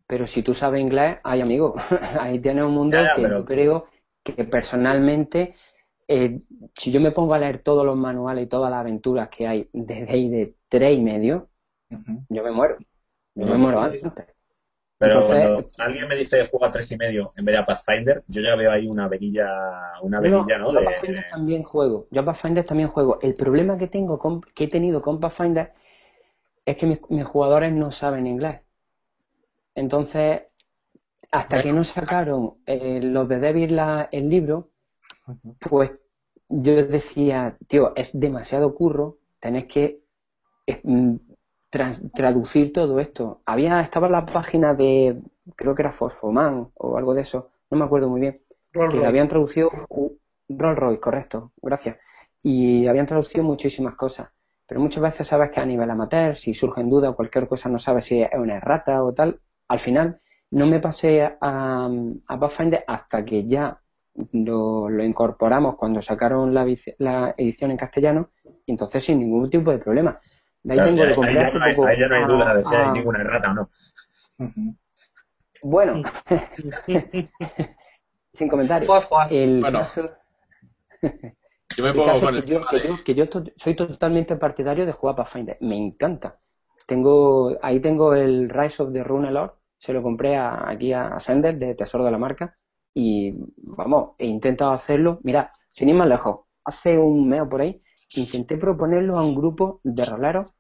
Speaker 4: pero si tú sabes inglés, hay amigo, ahí tienes un mundo que yo creo que personalmente, eh, si yo me pongo a leer todos los manuales y todas las aventuras que hay desde ahí de tres y medio, yo me muero. Yo me muero antes.
Speaker 2: Pero cuando alguien me dice juega tres y medio en vez de a Pathfinder, yo ya veo ahí una verilla, una verilla, ¿no?
Speaker 4: Yo a Pathfinder también juego. Yo a Pathfinder también juego. El problema que tengo que he tenido con Pathfinder es que mis, jugadores no saben inglés. Entonces, hasta que no sacaron eh, los de Devil el libro, pues yo decía, tío, es demasiado curro, tenés que mm, traducir todo esto. Había, estaba la página de, creo que era Fosfoman o algo de eso, no me acuerdo muy bien, que habían traducido, Roll Royce, correcto, gracias, y habían traducido muchísimas cosas. Pero muchas veces sabes que a nivel amateur, si surgen dudas o cualquier cosa, no sabes si es una errata o tal. Al final, no me pasé a, a Pathfinder hasta que ya lo, incorporamos cuando sacaron la, la, edición en castellano y entonces sin ningún tipo de problema.
Speaker 2: Ahí, ya, no hay, duda de si hay ninguna errata o no.
Speaker 4: Bueno, sin comentarios. El caso... Yo me pongo con el que, yo, soy totalmente partidario de jugar Pathfinder. Me encanta. Tengo, ahí tengo el Rise of the Runelord. Se lo compré aquí a Sender de Tesoro de la Marca. Y vamos, he intentado hacerlo. Mira, sin ir más lejos, hace un mes por ahí, intenté proponerlo a un grupo de roleros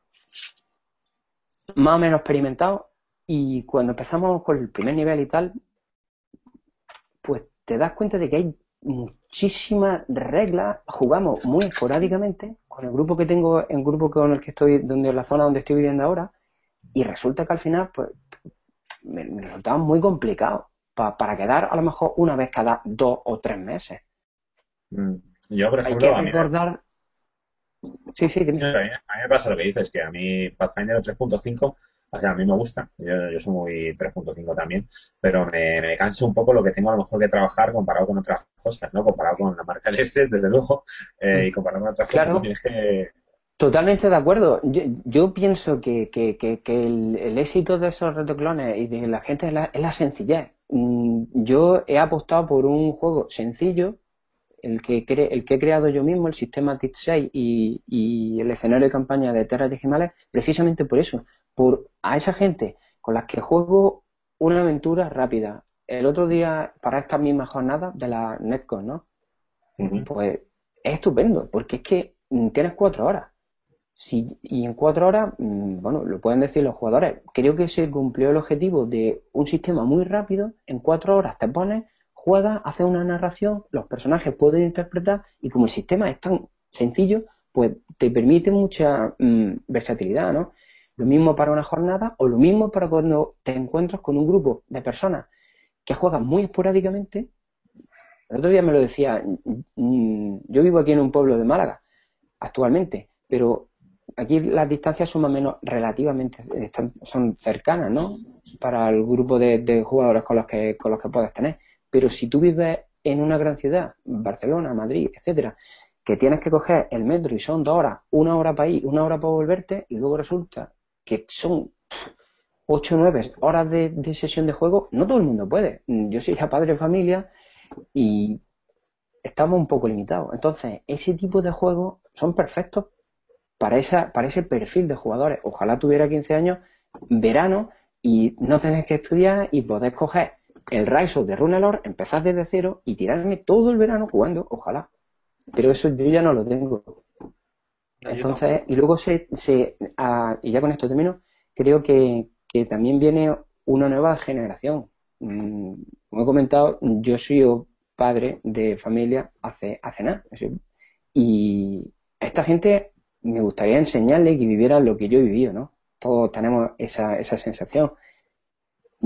Speaker 4: más o menos experimentados. Y cuando empezamos con el primer nivel y tal, pues te das cuenta de que hay muchísimas reglas, jugamos muy esporádicamente con el grupo que tengo, el grupo con el que estoy, donde la zona donde estoy viviendo ahora, y resulta que al final, pues, me, resultaba muy complicado para quedar a lo mejor una vez cada dos o tres meses.
Speaker 2: Mm. Yo, por ejemplo,
Speaker 4: Hay que recordar... Sí, sí,
Speaker 2: a mí, me pasa lo que dices, que a mí Pathfinder 3.5 o sea, a mí me gusta, yo, soy muy 3.5 también, pero me, me cansa un poco lo que tengo a lo mejor que trabajar comparado con otras cosas, ¿no? Comparado con la marca de este, desde luego, eh, y comparado con otras cosas, tienes que...
Speaker 4: Totalmente de acuerdo. Yo, pienso que, que, que, el, éxito de esos retoclones y de la gente es la, es la sencillez. Mm, yo he apostado por un juego sencillo, el que, el que he creado yo mismo, el sistema TIT6 y, y el escenario de campaña de Terra Digimales, precisamente por eso, por a esa gente con las que juego una aventura rápida. El otro día, para esta misma jornada de la Netcon, ¿no? Pues es estupendo, porque es que mm, tienes cuatro horas. Si, y en cuatro horas, mm, bueno, lo pueden decir los jugadores, creo que se cumplió el objetivo de un sistema muy rápido, en cuatro horas te pones, juegas, haces una narración, los personajes pueden interpretar y como el sistema es tan sencillo, pues te permite mucha mm, versatilidad, ¿no? Lo mismo para una jornada o lo mismo para cuando te encuentras con un grupo de personas que juegan muy esporádicamente. El otro día me lo decía, mm, yo vivo aquí en un pueblo de Málaga actualmente, pero aquí las distancias son más o menos relativamente son cercanas, ¿no? Para el grupo de, jugadores con los que con los que puedes tener. Pero si tú vives en una gran ciudad, Barcelona, Madrid, etcétera, que tienes que coger el metro y son dos horas, una hora para ir, una hora para volverte, y luego resulta que son 8 o 9 horas de, sesión de juego, no todo el mundo puede. Yo soy ya padre de familia y estamos un poco limitados. Entonces, ese tipo de juegos son perfectos para, esa, para ese perfil de jugadores. Ojalá tuviera 15 años, verano, y no tenés que estudiar y podés coger el Rise of the Runelord, empezar desde cero y tirarme todo el verano jugando, ojalá. Pero eso yo ya no lo tengo. Entonces, y luego se, se ah, y ya con esto termino, creo que, también viene una nueva generación. Mm, como he comentado, yo soy padre de familia hace, hace nada. Y a esta gente me gustaría enseñarle que viviera lo que yo he vivido, ¿no? Todos tenemos esa, esa sensación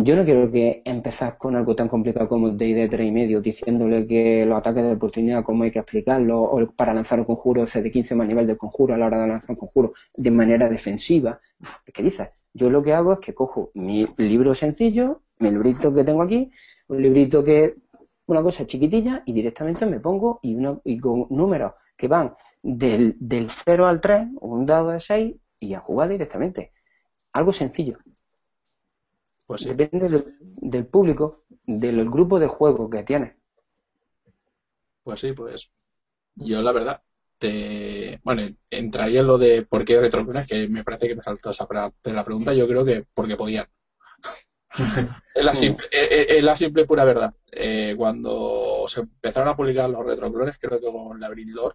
Speaker 4: yo no quiero que empezar con algo tan complicado como el D&D 3 y medio, diciéndole que los ataques de oportunidad, cómo hay que explicarlo, o para lanzar un conjuro CD15 más nivel del conjuro a la hora de lanzar un conjuro de manera defensiva. ¿Qué dices? Yo lo que hago es que cojo mi libro sencillo, mi librito que tengo aquí, un librito que una cosa chiquitilla y directamente me pongo y, y con números que van del, del 0 al 3, un dado de 6 y a jugar directamente. Algo sencillo.
Speaker 1: Pues
Speaker 4: Depende del, público, del grupo de juego que tienes.
Speaker 1: Pues sí, pues yo la verdad, te, bueno, entraría en lo de por qué retroclones, que me parece que me saltó esa de la pregunta, yo creo que porque podían. es, la simple, es, la simple pura verdad. Eh, cuando se empezaron a publicar los retroclones, creo que con la Lore,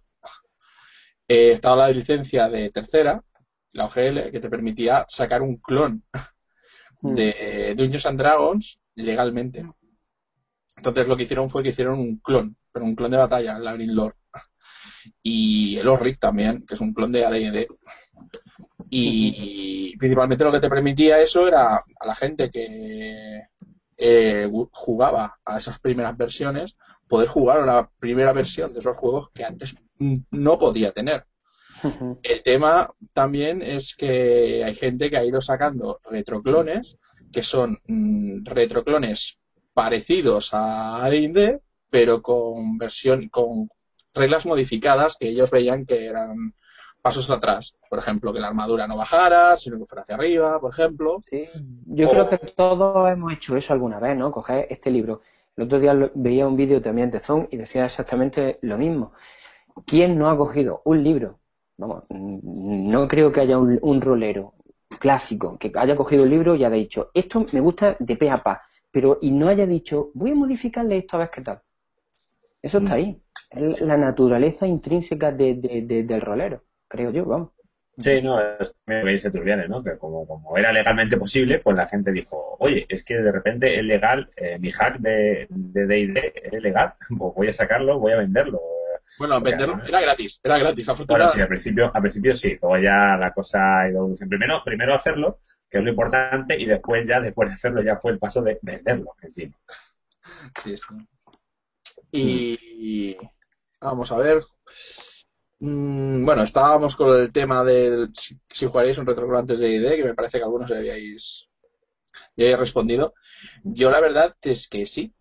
Speaker 1: eh, estaba la licencia de tercera, la OGL, que te permitía sacar un clon. De Dungeons and Dragons legalmente. Entonces lo que hicieron fue que hicieron un clon, pero un clon de batalla, la Green Lord. Y el Orric también, que es un clon de AD&D. Y principalmente lo que te permitía eso era a la gente que eh, jugaba a esas primeras versiones, poder jugar a la primera versión de esos juegos que antes no podía tener. El tema también es que hay gente que ha ido sacando retroclones, que son mm, retroclones parecidos a AD&D, pero con versión, con reglas modificadas que ellos veían que eran pasos atrás. Por ejemplo, que la armadura no bajara, sino que fuera hacia arriba, por ejemplo.
Speaker 4: Yo creo que todos hemos hecho eso alguna vez, ¿no? Coger este libro. El otro día veía un vídeo también de Zone y decía exactamente lo mismo. ¿Quién no ha cogido un libro Vamos, no creo que haya un, rolero clásico que haya cogido el libro y haya dicho, esto me gusta de pe a pa, pero y no haya dicho, voy a modificarle esto a ver qué tal. Eso está mm. ahí. Es la naturaleza intrínseca del rolero, creo yo, vamos.
Speaker 2: Sí, no, es lo que dice Turbianes, ¿no? Que como, como era legalmente posible, pues la gente dijo, oye, es que de repente es legal, eh, mi hack de D&D es legal, pues voy a sacarlo, voy a venderlo,
Speaker 1: bueno, venderlo era gratis, era gratis,
Speaker 2: Bueno, sí, al principio, al principio sí, luego ya la cosa ha ido primero, primero hacerlo, que es lo importante, y después ya, después de hacerlo, ya fue el paso de venderlo encima.
Speaker 1: Sí, sí. Y vamos a ver. Mm, bueno, estábamos con el tema del si, jugaríais un retroclo antes de ID, que me parece que algunos ya habíais, ya habíais respondido. Yo la verdad es que sí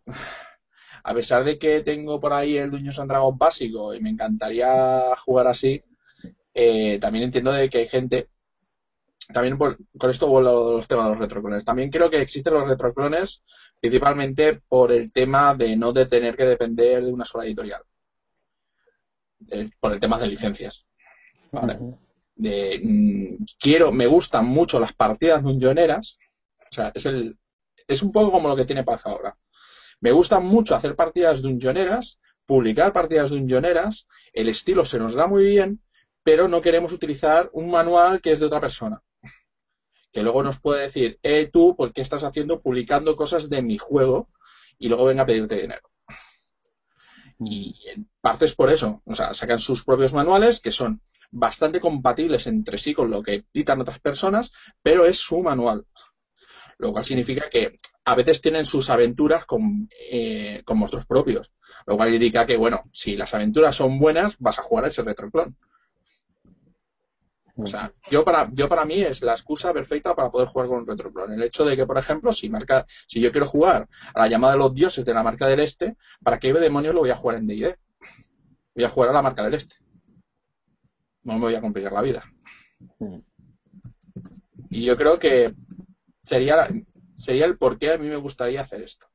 Speaker 1: a pesar de que tengo por ahí el Dungeons and Dragons básico y me encantaría jugar así, eh, también entiendo de que hay gente también con esto vuelvo a los temas de los retroclones. También creo que existen los retroclones principalmente por el tema de no de tener que depender de una sola editorial. por el tema de licencias. De, mm, quiero, me gustan mucho las partidas dungeoneras. O sea, es el, es un poco como lo que tiene Paz ahora. Me gusta mucho hacer partidas dungeoneras, publicar partidas dungeoneras, el estilo se nos da muy bien, pero no queremos utilizar un manual que es de otra persona. Que luego nos puede decir, eh, tú, ¿por qué estás haciendo, publicando cosas de mi juego? Y luego venga a pedirte dinero. Y en parte es por eso. O sea, sacan sus propios manuales que son bastante compatibles entre sí con lo que editan otras personas, pero es su manual. Lo cual significa que a veces tienen sus aventuras con, eh, con monstruos propios. Lo cual indica que, bueno, si las aventuras son buenas, vas a jugar a ese retroclon. O sea, yo para, yo para mí es la excusa perfecta para poder jugar con un retroclon. El hecho de que, por ejemplo, si marca, si yo quiero jugar a la llamada de los dioses de la marca del este, ¿para qué demonios lo voy a jugar en D&D? Voy a jugar a la marca del este. No me voy a complicar la vida. Mm. Y yo creo que sería, sería el por qué a mí me gustaría hacer esto.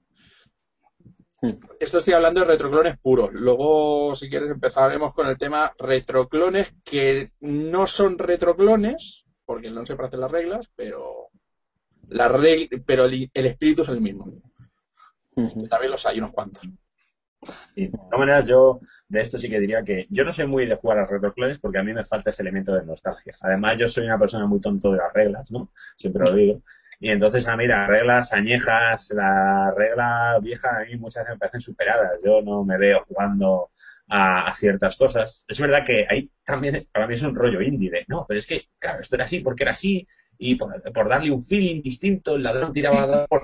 Speaker 1: Hmm. Esto estoy hablando de retroclones puros. Luego, si quieres, empezaremos con el tema retroclones que no son retroclones, porque no se hacer las reglas, pero la pero el, espíritu es el mismo. Hmm. También los hay unos cuantos.
Speaker 2: Y de todas maneras, yo de esto sí que diría que yo no soy muy de jugar a retroclones porque a mí me falta ese elemento de nostalgia. Además, yo soy una persona muy tonto de las reglas, ¿no? Siempre lo digo. Y entonces, a mí las reglas añejas, la regla vieja, a mí muchas veces me parecen superadas. Yo no me veo jugando a, ciertas cosas. Es verdad que ahí también, para mí es un rollo indie de, no, pero es que, claro, esto era así porque era así, y por, darle un feeling distinto, el ladrón tiraba por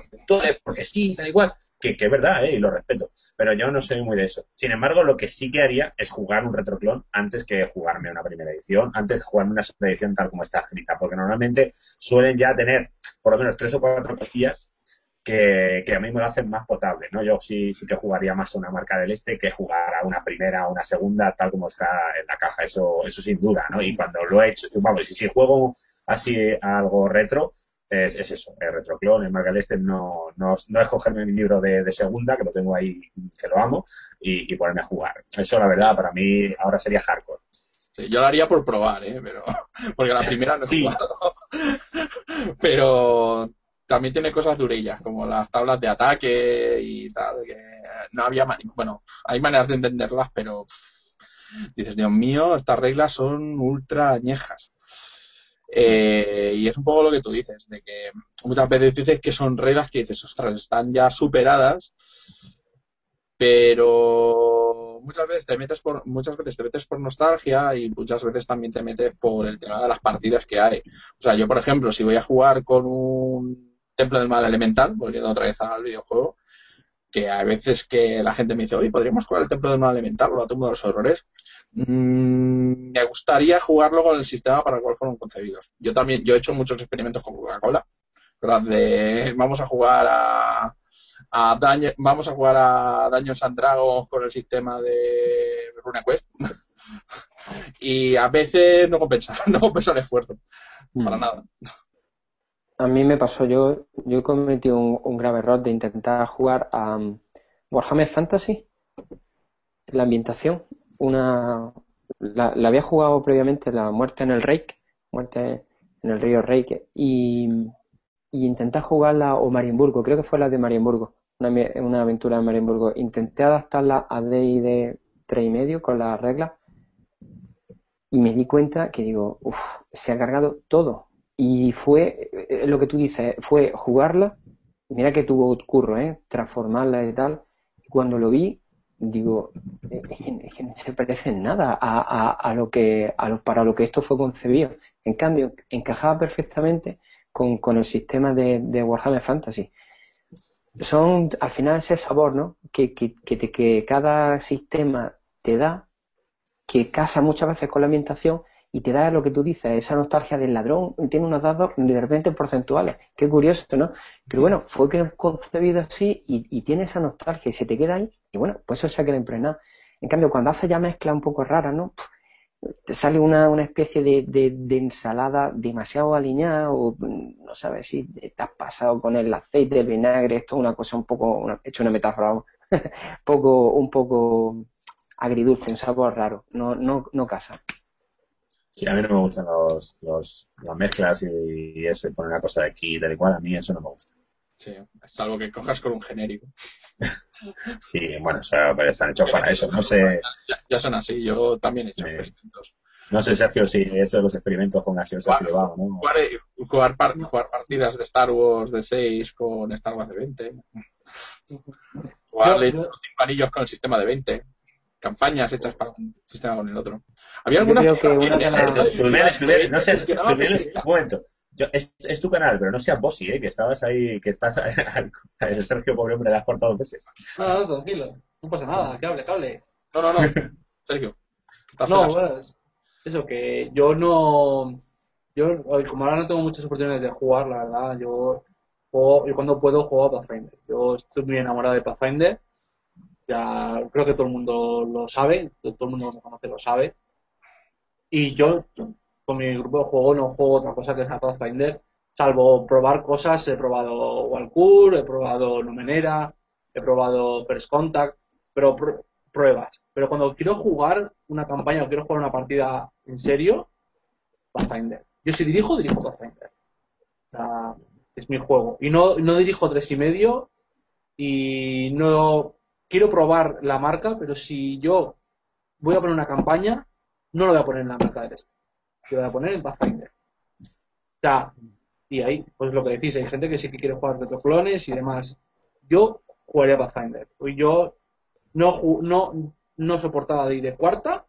Speaker 2: porque sí, tal igual, que, que es verdad, ¿eh? y lo respeto, pero yo no soy muy de eso. Sin embargo, lo que sí que haría es jugar un retroclon antes que jugarme una primera edición, antes que jugarme una segunda edición tal como está escrita, porque normalmente suelen ya tener por lo menos tres o cuatro cosillas que, a mí me lo hacen más potable, ¿no? Yo sí, sí que jugaría más a una marca del este que jugar a una primera o una segunda tal como está en la caja, eso, eso sin duda, ¿no? Y cuando lo he hecho, vamos, y si juego así algo retro, es, es eso, es retroclon, el Margaret este no, no, no es cogerme mi libro de, segunda, que lo tengo ahí, que lo amo, y, ponerme a jugar. Eso, la verdad, para mí ahora sería hardcore.
Speaker 1: yo lo haría por probar, ¿eh? Pero, porque la primera no sí. Pero también tiene cosas durillas, como las tablas de ataque y tal, que no había... Bueno, hay maneras de entenderlas, pero dices, Dios mío, estas reglas son ultra añejas. Eh, y es un poco lo que tú dices, de que muchas veces dices que son reglas que dices, ostras, están ya superadas, pero muchas veces te metes por muchas veces te metes por nostalgia y muchas veces también te metes por el tema de las partidas que hay. O sea, yo por ejemplo, si voy a jugar con un Templo del Mal Elemental, volviendo otra vez al videojuego, que a veces que la gente me dice, oye, podríamos jugar el Templo del Mal Elemental o la Tumba de los Horrores. Mm, me gustaría jugarlo con el sistema para el cual fueron concebidos. Yo también, yo he hecho muchos experimentos con Coca-Cola, De vamos a jugar a, a vamos a jugar a Daños and con el sistema de RuneQuest. y a veces no compensa, no compensa el esfuerzo. Para mm. nada.
Speaker 4: A mí me pasó, yo, yo cometí un, un grave error de intentar jugar a um, Warhammer Fantasy, la ambientación, una la, había jugado previamente la muerte en el Reik, muerte en el río Reik, y, y intenté jugarla o Marienburgo, creo que fue la de Marienburgo, una, una aventura de Marienburgo. Intenté adaptarla a D&D 3 y medio con las reglas y me di cuenta que digo, uff, se ha cargado todo. Y fue eh, lo que tú dices, fue jugarla, mira que tuvo curro, ¿eh? transformarla y tal. Y cuando lo vi, digo, es que, no se parece en nada a, a, lo que, a para lo que esto fue concebido. En cambio, encajaba perfectamente con, con el sistema de, de, Warhammer Fantasy. Son, al final, ese sabor, ¿no? Que, que, que, que cada sistema te da, que casa muchas veces con la ambientación y te da lo que tú dices, esa nostalgia del ladrón, tiene unos dados de repente porcentuales. Qué curioso, ¿no? Pero bueno, fue que concebido así y, tiene esa nostalgia y se te queda ahí y bueno, pues eso se queda impregnado. En cambio, cuando hace ya mezcla un poco rara, ¿no? Te sale una, una especie de, de, ensalada demasiado alineada o no sabes si te has pasado con el aceite, el vinagre, esto es una cosa un poco, una, he hecho una metáfora, poco, un poco agridulce, un sabor raro, no, no, no casa.
Speaker 2: Sí, a mí no me gustan los, los, las mezclas y, eso, y poner una cosa de aquí y tal y cual, a mí eso no me gusta.
Speaker 1: Sí, salvo que cojas con un genérico.
Speaker 2: sí, bueno, o sea, están hechos para eso, no sé.
Speaker 1: Ya, son así, yo también he hecho experimentos.
Speaker 2: No sé, Sergio, si eso de los experimentos con gaseosa se va ¿no?
Speaker 1: Jugar, jugar, jugar, partidas de Star Wars de 6 con Star Wars de 20. Jugar los anillos con el sistema de 20 campañas hechas para un sistema con el otro. Había algunas que,
Speaker 2: no sé, un momento. es, tu canal, pero no seas bossy, ¿eh? que estabas ahí, que estás el Sergio, pobre hombre, le has cortado dos veces.
Speaker 3: No, no, tranquilo, no pasa nada, que hable, que hable.
Speaker 1: No, no, no, Sergio.
Speaker 3: No, bueno, eso, que yo no. Yo, como ahora no tengo muchas oportunidades de jugar, la verdad, yo, juego, yo cuando puedo juego a Pathfinder. Yo estoy muy enamorado de Pathfinder ya creo que todo el mundo lo sabe, todo el mundo que me conoce lo sabe. Y yo, con mi grupo de juego, no juego otra cosa que sea Pathfinder, salvo probar cosas. He probado Walcourt, he probado Numenera, he probado First Contact, pero pruebas. Pero cuando quiero jugar una campaña o quiero jugar una partida en serio, Pathfinder. Yo si dirijo, dirijo Pathfinder. es mi juego. Y no, no dirijo tres y medio y no quiero probar la marca, pero si yo voy a poner una campaña, no lo voy a poner en la marca del este. Lo voy a poner en Pathfinder. O y ahí, pues lo que decís, hay gente que sí que quiere jugar clones y demás. Yo jugaría Pathfinder. Yo no, no, soportaba de cuarta.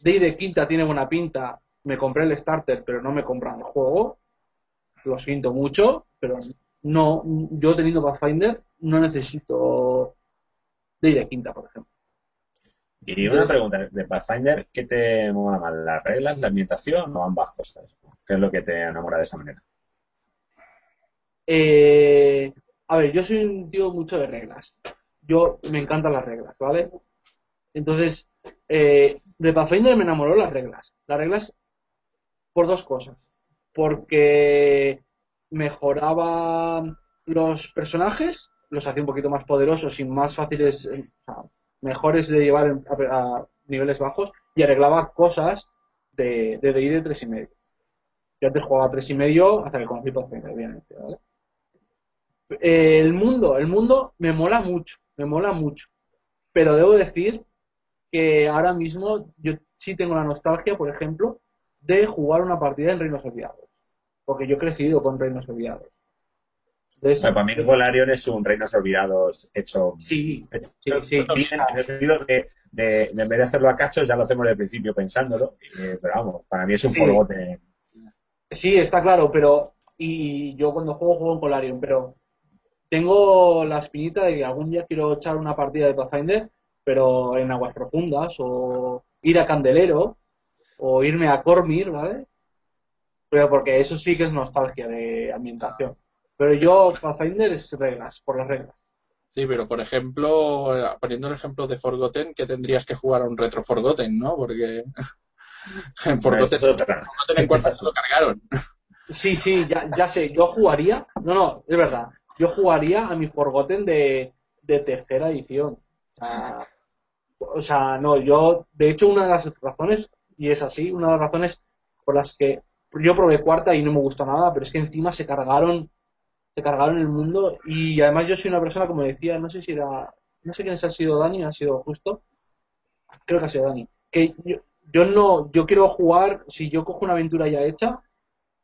Speaker 3: De de quinta tiene buena pinta. Me compré el starter, pero no me compran el juego. Lo siento mucho, pero no, yo teniendo Pathfinder no necesito de quinta, por ejemplo.
Speaker 2: Y una pregunta, de Pathfinder, ¿qué te mola más? ¿Las reglas, la ambientación o ambas cosas? ¿Qué es lo que te enamora de esa manera?
Speaker 3: Eh, a ver, yo soy un tío mucho de reglas. Yo me encantan las reglas, ¿vale? Entonces, eh, de Pathfinder me enamoró las reglas. Las reglas por dos cosas. Porque mejoraba los personajes, los hacía un poquito más poderosos y más fáciles, o sea, mejores de llevar a, niveles bajos y arreglaba cosas de de, de, de 3 y medio. Yo antes jugaba 3 y medio hasta que conocí Pathfinder, obviamente, ¿vale? El mundo, el mundo me mola mucho, me mola mucho. Pero debo decir que ahora mismo yo sí tengo la nostalgia, por ejemplo, de jugar una partida en Reinos Olvidados. Porque yo he crecido con Reinos Olvidados.
Speaker 2: Entonces, para mí Golarion es un Reinos Olvidados hecho,
Speaker 3: sí,
Speaker 2: hecho
Speaker 3: sí, sí.
Speaker 2: bien, en el sentido de, de, de, en vez de hacerlo a cachos, ya lo hacemos desde el principio pensándolo. Eh, pero vamos, para mí es un
Speaker 3: Sí.
Speaker 2: polvote.
Speaker 3: Sí, está claro, pero. Y yo cuando juego, juego en Polarium, pero. Tengo la espinita de que algún día quiero echar una partida de Pathfinder, pero en aguas profundas, o ir a Candelero, o irme a Cormir, ¿vale? Pero porque eso sí que es nostalgia de ambientación. Pero yo, Pathfinder es reglas, por las reglas.
Speaker 1: Sí, pero por ejemplo, eh, poniendo el ejemplo de Forgotten, que tendrías que jugar a un retro Forgotten, ¿no? Porque en Forgotten,
Speaker 2: otra.
Speaker 1: Forgotten en cuarta se lo cargaron.
Speaker 3: Sí, sí, ya, ya sé, yo jugaría, no, no, es verdad, yo jugaría a mi Forgotten de, de tercera edición. O sea, o sea, no, yo, de hecho, una de las razones, y es así, una de las razones por las que yo probé cuarta y no me gustó nada, pero es que encima se cargaron, se cargaron el mundo, y además yo soy una persona, como decía, no sé si era, no sé quién ha sido Dani, ha sido justo, creo que ha sido Dani, que yo, yo no, yo quiero jugar, si yo cojo una aventura ya hecha,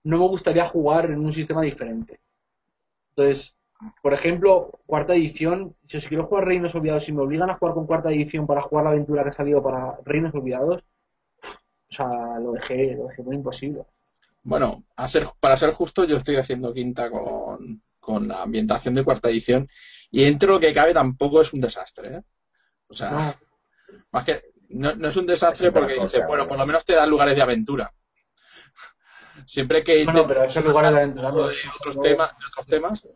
Speaker 3: no me gustaría jugar en un sistema diferente. Entonces, por ejemplo, cuarta edición, si os quiero jugar Reinos Olvidados y me obligan a jugar con cuarta edición para jugar la aventura que ha salido para Reinos Olvidados, o sea, lo dejé, lo dejé muy imposible.
Speaker 1: Bueno, a ser, para ser justo, yo estoy haciendo quinta con, con la ambientación de cuarta edición y dentro de lo que cabe tampoco es un desastre, ¿eh? O sea,
Speaker 3: No,
Speaker 1: más que no, no es un desastre
Speaker 2: Es
Speaker 1: porque
Speaker 2: cosa,
Speaker 1: dices, bueno,
Speaker 2: ¿no?
Speaker 1: por lo menos te dan lugares de aventura. Siempre que
Speaker 3: Bueno, pero esos lugares de aventura no-
Speaker 1: de otros temas, de otros temas,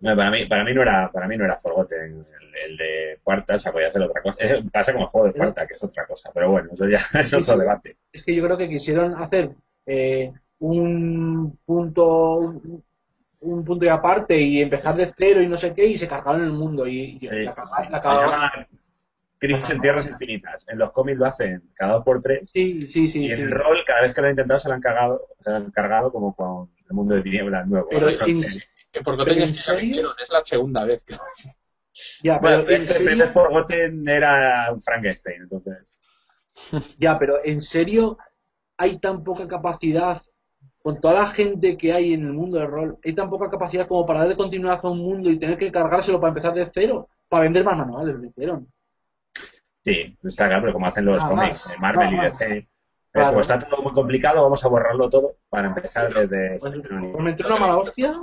Speaker 2: No, para mí, para mí no era, para mí no era Forgotten el, el de cuarta, o sea, podía hacer otra cosa. Pasa como el juego de cuarta, que es otra cosa, pero bueno, eso ya es
Speaker 3: Sí,
Speaker 2: otro
Speaker 3: sí.
Speaker 2: debate.
Speaker 3: es que yo creo que quisieron hacer eh, un punto un, un punto y aparte y empezar de cero y no sé qué y se cargaron el mundo y, y
Speaker 2: Sí,
Speaker 3: la,
Speaker 2: sí.
Speaker 3: la cagaron.
Speaker 2: Crisis en Tierras Infinitas. En los cómics lo hacen cada dos por tres.
Speaker 3: Sí, sí, sí.
Speaker 2: y en
Speaker 3: sí.
Speaker 2: el rol, cada vez que lo han intentado, se lo han cagado, se lo han cargado como con el mundo de tinieblas nuevo.
Speaker 3: Pero
Speaker 2: ¿no?
Speaker 3: en-
Speaker 1: que por
Speaker 3: ¿Pero en
Speaker 1: es
Speaker 3: serio?
Speaker 1: la segunda vez que
Speaker 3: Ya,
Speaker 2: Bueno,
Speaker 3: pero en
Speaker 2: el
Speaker 3: serio,
Speaker 2: Forgotten era un Frankenstein, entonces.
Speaker 3: ya, pero en serio hay tan poca capacidad con toda la gente que hay en el mundo del rol, hay tan poca capacidad como para darle continuidad a un mundo y tener que cargárselo para empezar de cero, para vender más manuales, lo hicieron.
Speaker 2: Sí, está claro, pero como hacen los
Speaker 3: Nada
Speaker 2: cómics
Speaker 3: más,
Speaker 2: de Marvel
Speaker 3: nada
Speaker 2: y
Speaker 3: más.
Speaker 2: DC. Es
Speaker 3: Claro.
Speaker 2: como está todo muy complicado, vamos a borrarlo todo para empezar desde.
Speaker 3: Pues, pues meter una mala hostia,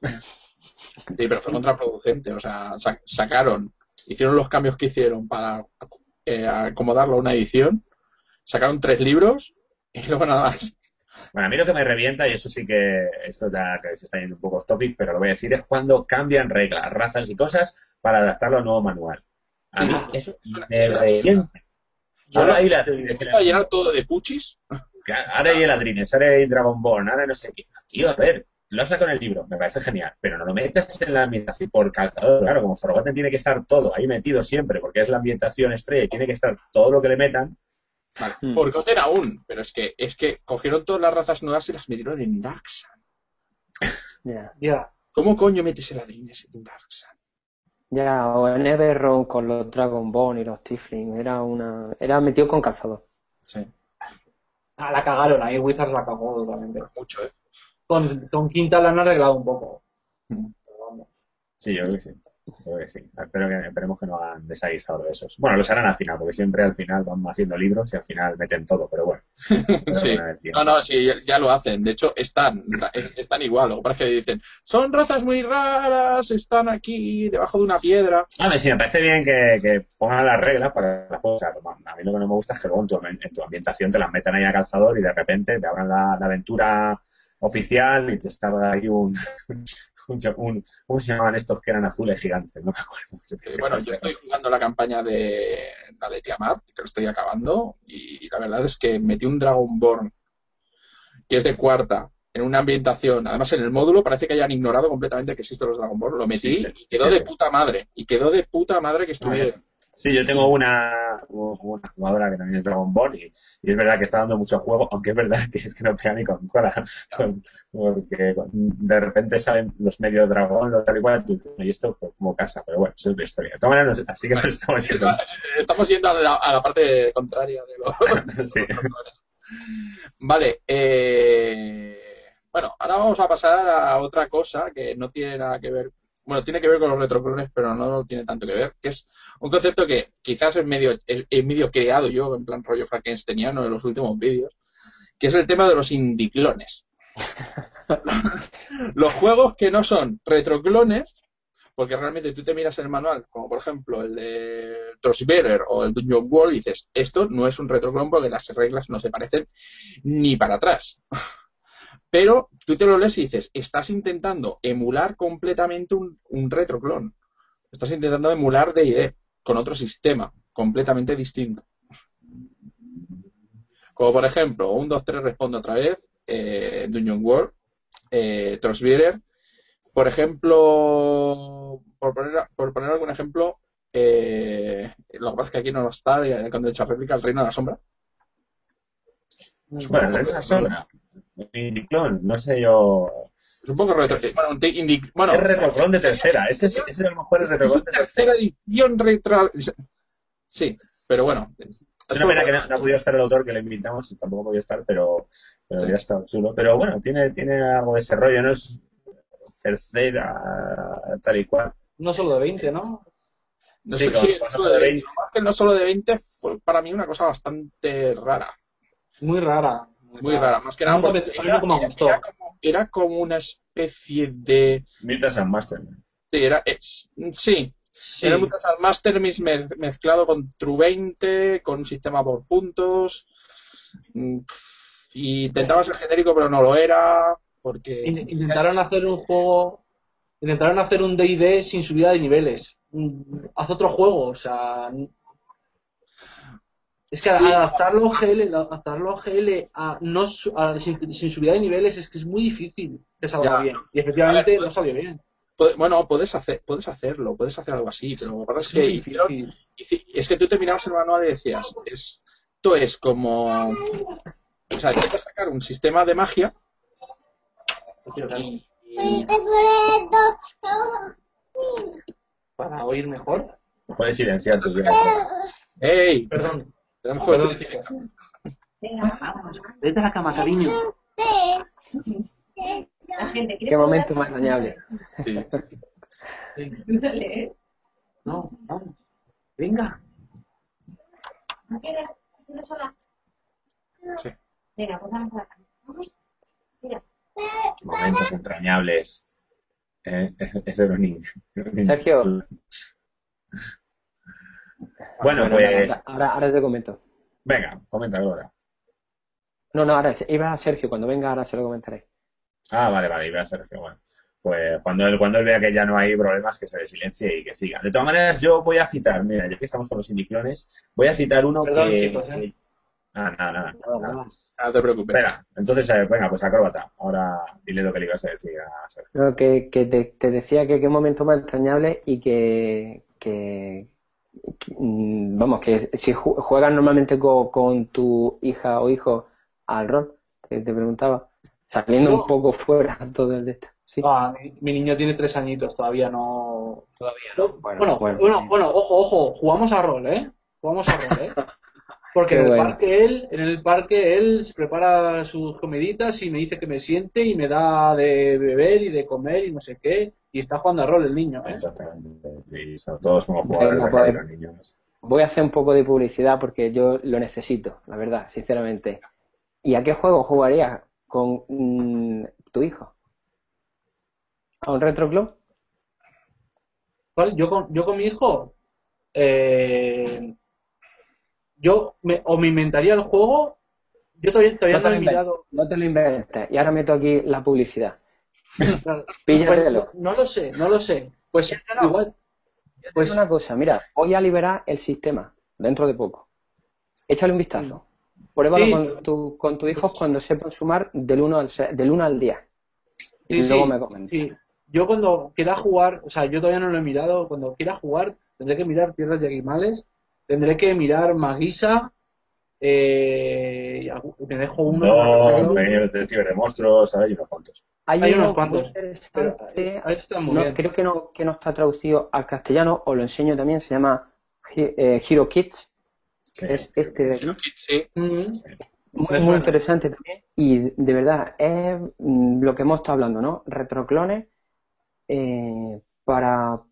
Speaker 1: Sí, pero fue contraproducente. O sea, sa- sacaron, hicieron los cambios que hicieron para eh, acomodarlo a una edición, sacaron tres libros y luego nada más.
Speaker 2: Bueno, a mí lo que me revienta, y eso sí que esto ya que se está yendo un poco off topic, pero lo voy a decir, es cuando cambian reglas, razas y cosas para adaptarlo al nuevo manual. A
Speaker 1: Sí,
Speaker 2: mí
Speaker 1: no,
Speaker 2: eso me revienta.
Speaker 1: Yo
Speaker 2: Ahora hay la,
Speaker 1: Empieza a llenar todo de puchis.
Speaker 2: ahora hay Eladrines, ahora hay Dragonborn, ahora no sé qué. Tío, a ver, lo sacado en el libro, me parece genial, pero no lo metas en la ambientación por calzador. Claro, como Forgotten tiene que estar todo ahí metido siempre, porque es la ambientación estrella y tiene que estar todo lo que le metan.
Speaker 1: Vale, por Goten aún, pero es que es que cogieron todas las razas nuevas y las metieron en Darksan.
Speaker 4: Ya.
Speaker 3: ya.
Speaker 1: ¿Cómo coño metes el Adrines en Darksan?
Speaker 4: Ya, o en Everron con los Dragon Ball y los Tiflin, era una, era metido con calzador.
Speaker 1: Sí,
Speaker 3: Ah, la cagaron, ahí Wizards la cagó totalmente.
Speaker 1: mucho, ¿eh?
Speaker 3: Con, con Quinta la han arreglado un poco.
Speaker 1: Mm.
Speaker 3: Pero vamos.
Speaker 2: Sí, yo creo que sí. Creo que sí. Espero que, esperemos que no hagan desaguisado de esos. Bueno, los harán al final, porque siempre al final van haciendo libros y al final meten todo, pero bueno.
Speaker 1: Sí. No, no, sí, ya, ya lo hacen. De hecho, están, están igual. Lo que pasa es que dicen, son razas muy raras, están aquí debajo de una piedra.
Speaker 2: A ver, sí, me parece bien que, que pongan las reglas para las cosas. A mí lo que no me gusta es que luego en tu, en tu ambientación te las metan ahí a calzador y de repente te abran la, la aventura oficial y te está ahí un, un, un- ¿Cómo se llamaban estos que eran azules gigantes? No me acuerdo. Yo.
Speaker 1: Bueno, yo estoy jugando la campaña de la de Tiamat, que lo estoy acabando, y la verdad es que metí un Dragonborn que es de cuarta en una ambientación. Además, en el módulo parece que hayan ignorado completamente que existen los Dragon Ball. Lo metí y quedó de puta madre. Y quedó de puta madre que estuviera.
Speaker 2: Sí, yo tengo una, una jugadora que también es Dragon Ball y, es verdad que está dando mucho juego, aunque es verdad que es que no pega ni con cola, porque de repente salen los medios Dragon, lo tal y cual, y esto como casa, pero bueno, eso es la historia. Maneras, así que nos estamos
Speaker 1: yendo. Estamos yendo a la, parte contraria de lo. sí. Vale, eh, bueno, ahora vamos a pasar a otra cosa que no tiene nada que ver bueno, tiene que ver con los retroclones, pero no, tiene tanto que ver, que es un concepto que quizás es medio, es, medio creado yo, en plan rollo frankensteiniano en los últimos vídeos, que es el tema de los indiclones. los juegos que no son retroclones, porque realmente tú te miras el manual, como por ejemplo el de Trostbearer o el Dungeon World, y dices, esto no es un retroclon porque las reglas no se parecen ni para atrás. Pero tú te lo lees y dices, estás intentando emular completamente un, un retroclon. Estás intentando emular DD con otro sistema completamente distinto. Como por ejemplo, un 2-3 responde otra vez, eh, Dungeon World, eh, Por ejemplo, por poner, por poner algún ejemplo, eh, lo que pasa es que aquí no está, cuando he hecho réplica, el Reino de la Sombra.
Speaker 2: Bueno, el Reino de la Sombra. Indiclón, no sé yo.
Speaker 1: Supongo que retro, bueno, bueno,
Speaker 2: es retroclon de tercera. Ese es, ese es a lo mejor el retroclon de
Speaker 1: tercera edición retro. Sí, pero bueno.
Speaker 2: Es una pena que no, ha podido estar el autor que le invitamos, y tampoco podía estar, pero, pero ya está chulo. Pero bueno, tiene, tiene algo de ese rollo, no es tercera, tal y cual.
Speaker 3: No solo de 20, ¿no?
Speaker 1: No sí, sí, no solo de 20. que no solo de 20 fue para mí una cosa bastante rara.
Speaker 3: Muy rara
Speaker 1: muy rara, más que nada porque era, como, era, como, una especie de...
Speaker 2: Mitas and Master.
Speaker 1: Sí, era, sí, sí. Era Mitas and Master mezclado con True 20, con un sistema por puntos. Mm, y intentaba ser genérico, pero no lo era. Porque
Speaker 3: intentaron hacer un juego. Intentaron hacer un DD sin subida de niveles. Mm, haz otro juego, o sea. Es que adaptarlo a GL, adaptarlo a GL a no, sin, subida de niveles es que es muy difícil que salga bien. Y efectivamente no salió bien.
Speaker 1: Bueno, puedes hacer, puedes hacerlo, puedes hacer algo así, pero lo que es que es que tú terminabas el manual y decías, esto es como, o sea, que sacar un sistema de magia
Speaker 3: para oír mejor.
Speaker 2: Puedes silenciar tus
Speaker 1: ¡Ey!
Speaker 3: Perdón. Venga, vamos. Vete a la cama, cariño.
Speaker 4: Qué momento más dañable.
Speaker 3: Sí. No, vamos. Venga.
Speaker 2: ¿No quieres? ¿Quieres sola? Sí. Venga, pues vamos a la cama. Mira. Momentos entrañables. Eh, ese era un
Speaker 4: Sergio.
Speaker 2: Bueno, pues.
Speaker 4: Ahora, ahora te comento.
Speaker 2: Venga, comenta ahora.
Speaker 4: No, no, ahora iba a Sergio. Cuando venga, ahora se lo comentaré.
Speaker 2: Ah, vale, vale, iba a Sergio. Bueno, pues cuando él, cuando él vea que ya no hay problemas, que se silencie y que siga. De todas maneras, yo voy a citar, mira, ya que estamos con los indiclones, voy a citar uno que. ¿eh? Ah, nada, nada.
Speaker 1: No, te preocupes.
Speaker 2: Espera, entonces, eh, venga, pues acróbata. Ahora dile lo que le ibas a decir a Sergio.
Speaker 4: que, que te, decía que qué momento más entrañable y que, que, vamos, que si juegas normalmente con, tu hija o hijo al rol, te, te preguntaba, saliendo un poco fuera todo el de esto.
Speaker 3: Ah, mi, niño tiene tres añitos, todavía no. Todavía no. Bueno, bueno, bueno, ojo, ojo, jugamos a rol, ¿eh? Jugamos a rol, ¿eh? Porque en el parque él, en el parque él se prepara sus comiditas y me dice que me siente y me da de beber y de comer y no sé qué y está jugando a rol el niño. ¿eh?
Speaker 2: Exactamente, sí, son todos como jugadores de
Speaker 4: los niños. Voy a hacer un poco de publicidad porque yo lo necesito, la verdad, sinceramente. ¿Y a qué juego jugarías con mm, tu hijo? ¿A un retro club?
Speaker 3: ¿Cuál? Yo con, yo con mi hijo. Eh, yo me, o me inventaría el juego. Yo todavía, todavía no, he mirado.
Speaker 4: No te lo inventes. Y ahora meto aquí la publicidad.
Speaker 3: Pues, no lo sé, no lo sé. Pues igual.
Speaker 4: Pues una cosa, mira, voy a liberar el sistema dentro de poco. Échale un vistazo. Pruébalo con, tu, con tus hijos cuando sepan sumar del 1 al, del 1 al 10.
Speaker 3: y luego me comentas. Sí. Yo cuando quiera jugar, o sea, yo todavía no lo he mirado, cuando quiera jugar tendré que mirar Tierras de Animales, tendré que mirar Magisa, eh, me dejo uno.
Speaker 2: No, de monstruos, hay unos cuantos.
Speaker 3: Hay, unos cuantos.
Speaker 4: creo que no, que no está traducido al castellano, o lo enseño también, se llama eh, Hero Kids. es este de aquí. sí. Mm. Muy, interesante también. Y de verdad, es mm, lo que hemos estado hablando, ¿no? Retroclones eh, para,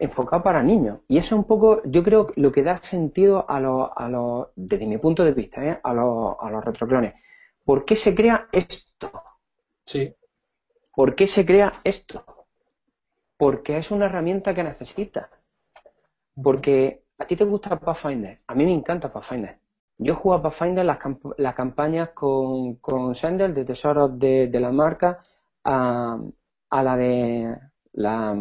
Speaker 4: enfocado para niños. Y eso es un poco, yo creo, lo que da sentido a los, a los desde mi punto de vista, ¿eh? a, los, a los retroclones. ¿Por qué se crea esto?
Speaker 1: Sí.
Speaker 4: ¿Por qué se crea esto? Porque es una herramienta que necesita. Porque a ti te gusta Pathfinder, a mí me encanta Pathfinder. Yo juego a Pathfinder las, las campañas con, con Sender de tesoros de, de la marca a, a la de la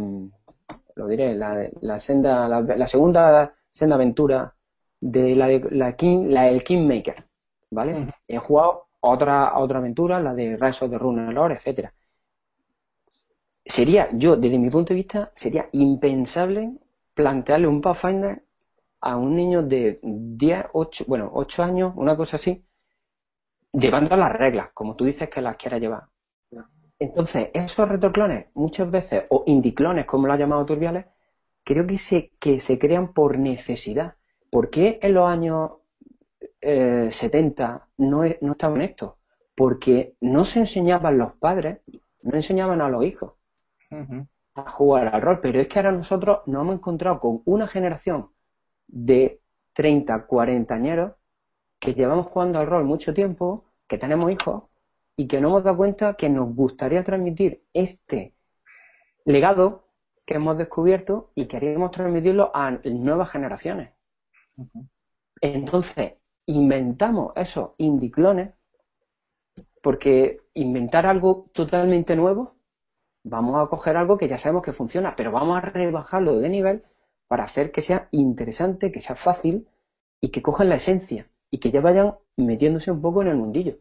Speaker 4: lo diré, la, la senda, la, segunda senda aventura de la de la King, la del Kingmaker, ¿vale? He jugado otra, otra aventura, la de Rise of the Lord, etcétera. Sería, yo, desde mi punto de vista, sería impensable plantearle un Pathfinder a un niño de 10, 8, bueno, 8 años, una cosa así, llevando las reglas, como tú dices que las quieras llevar. Entonces, esos retroclones, muchas veces, o indiclones, como lo ha llamado Turbiales, creo que se, que se crean por necesidad. ¿Por qué en los años 70 eh, no, no estaban estos? Porque no se enseñaban los padres, no enseñaban a los hijos a jugar al rol. Pero es que ahora nosotros nos hemos encontrado con una generación de 30, 40 añeros que llevamos jugando al rol mucho tiempo, que tenemos hijos y que no hemos dado cuenta que nos gustaría transmitir este legado que hemos descubierto y queríamos transmitirlo a nuevas generaciones. Entonces, inventamos esos indiclones porque inventar algo totalmente nuevo, vamos a coger algo que ya sabemos que funciona, pero vamos a rebajarlo de nivel para hacer que sea interesante, que sea fácil y que cojan la esencia y que ya vayan metiéndose un poco en el mundillo.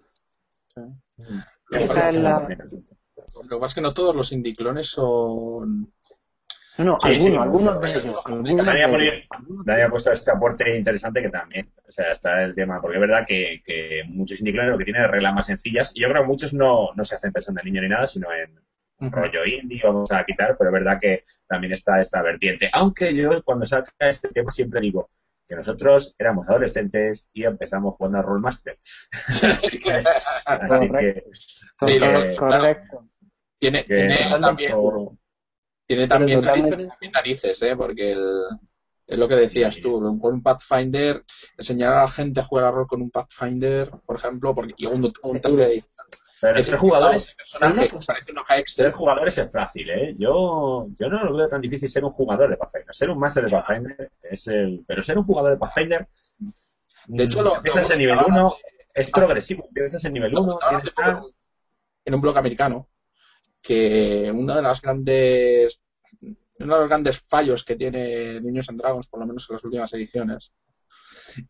Speaker 1: Lo que pasa es que no todos los indiclones son.
Speaker 4: No, no, algunos, de ellos.
Speaker 2: Nadie ha puesto este aporte interesante que también, o sea, está el tema, porque es verdad que, muchos indiclones lo que tienen es reglas más sencillas, y yo creo que muchos no, no se hacen pensando en niño ni nada, sino en rollo indie, vamos a quitar, pero es verdad que también está esta vertiente. Aunque yo cuando saca este tema siempre digo, que nosotros éramos adolescentes y empezamos jugando a Rollmaster. así que, así que,
Speaker 1: sí, correcto. Tiene, tiene también, tiene también, narices, ¿eh? porque el, es lo que decías tú, con un Pathfinder, enseñar a la gente a jugar a rol con un Pathfinder, por ejemplo, porque, y un, un
Speaker 2: pero ser jugadores, ser jugadores es fácil, ¿eh? Yo, yo no lo veo tan difícil ser un jugador de Pathfinder. Ser un Master de Pathfinder es el. Pero ser un jugador de Pathfinder. De hecho, lo, empiezas en nivel 1, es progresivo. Empiezas en nivel 1.
Speaker 1: En un blog americano, que una de las grandes. Uno de los grandes fallos que tiene Niños and Dragons, por lo menos en las últimas ediciones,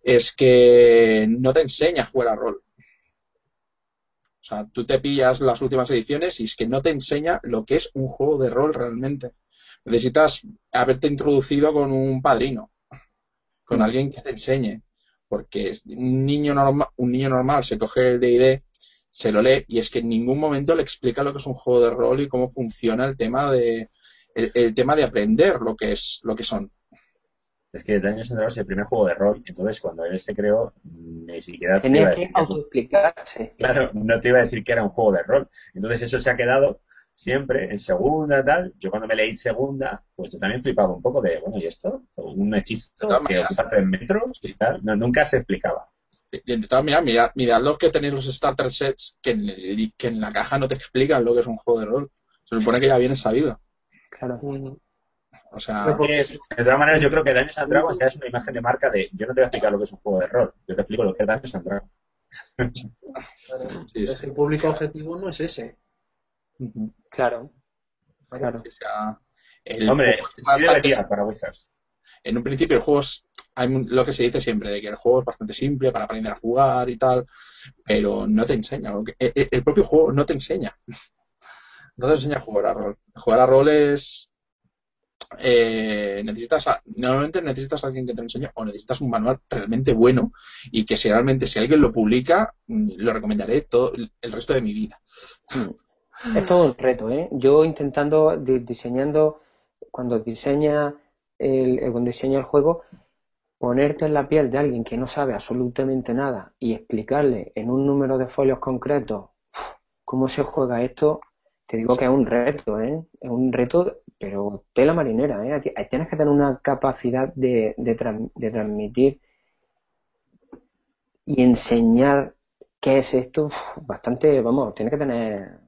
Speaker 1: es que no te enseña a jugar a rol o sea, tú te pillas las últimas ediciones y es que no te enseña lo que es un juego de rol realmente. Necesitas haberte introducido con un padrino, con mm. alguien que te enseñe, porque un niño normal, un niño normal se coge el D&D, se lo lee y es que en ningún momento le explica lo que es un juego de rol y cómo funciona el tema de el tema de aprender lo que es lo que son
Speaker 2: es que Dungeons and es el primer juego de rol, entonces cuando él se creó, ni siquiera
Speaker 4: tenía que autoexplicarse.
Speaker 2: Claro, no te iba a decir que era un juego de rol. Entonces eso se ha quedado siempre en segunda, tal. Yo cuando me leí segunda, pues yo también flipaba un poco de, bueno, ¿y esto? Un hechizo que ocupa tres metros y tal. No, nunca se explicaba.
Speaker 1: Y intentaba mirar, mirad, mirad los que tenéis los starter sets que en, que en la caja no te explican lo que es un juego de rol. Se supone que ya viene sabido.
Speaker 4: Claro.
Speaker 1: O sea,
Speaker 2: de todas maneras, yo creo que Dungeons and Dragons es una imagen de marca de yo no te voy a explicar lo que es un juego de rol, yo te explico lo que es Dungeons and Dragons.
Speaker 3: es el público objetivo no es ese.
Speaker 4: Claro. Claro.
Speaker 2: el Hombre, sí para Wizards.
Speaker 1: En un principio el juego es, hay lo que se dice siempre, de que el juego es bastante simple para aprender a jugar y tal, pero no te enseña. E, e, el, propio juego no te enseña. No te enseña a jugar a rol. Jugar a rol es... Eh, necesitas normalmente necesitas a alguien que te enseñe o necesitas un manual realmente bueno y que si realmente si alguien lo publica mm, lo recomendaré todo el resto de mi vida.
Speaker 4: Es todo un reto ¿eh? yo intentando diseñando cuando diseña el, cuando diseña el juego ponerte en la piel de alguien que no sabe absolutamente nada y explicarle en un número de folios concretos cómo se juega esto, te digo que es un reto, ¿eh? Es un reto, pero tela marinera, ¿eh? Tienes que tener una capacidad de, de, transmitir y enseñar qué es esto bastante, vamos, tienes que tener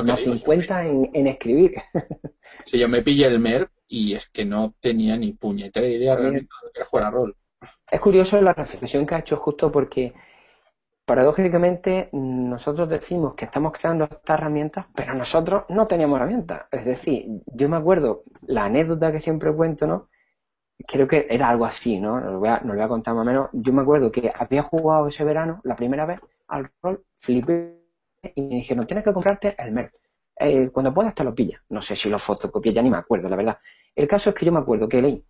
Speaker 4: unos 50 en, en escribir.
Speaker 1: Si yo me pillé el MERP y es que no tenía ni puñetera idea realmente de que fuera rol.
Speaker 4: Es curioso la reflexión que ha hecho justo porque paradójicamente nosotros decimos que estamos creando estas herramientas, pero nosotros no teníamos herramientas. Es decir, yo me acuerdo la anécdota que siempre cuento, ¿no? Creo que era algo así, ¿no? Nos lo voy a, lo voy a contar más o menos. Yo me acuerdo que había jugado ese verano, la primera vez, al rol, flipé y me dijeron, tienes que comprarte el MERP. Eh, cuando puedas te lo pillas. No sé si lo fotocopié, ya ni me acuerdo, la verdad. El caso es que yo me acuerdo que leí,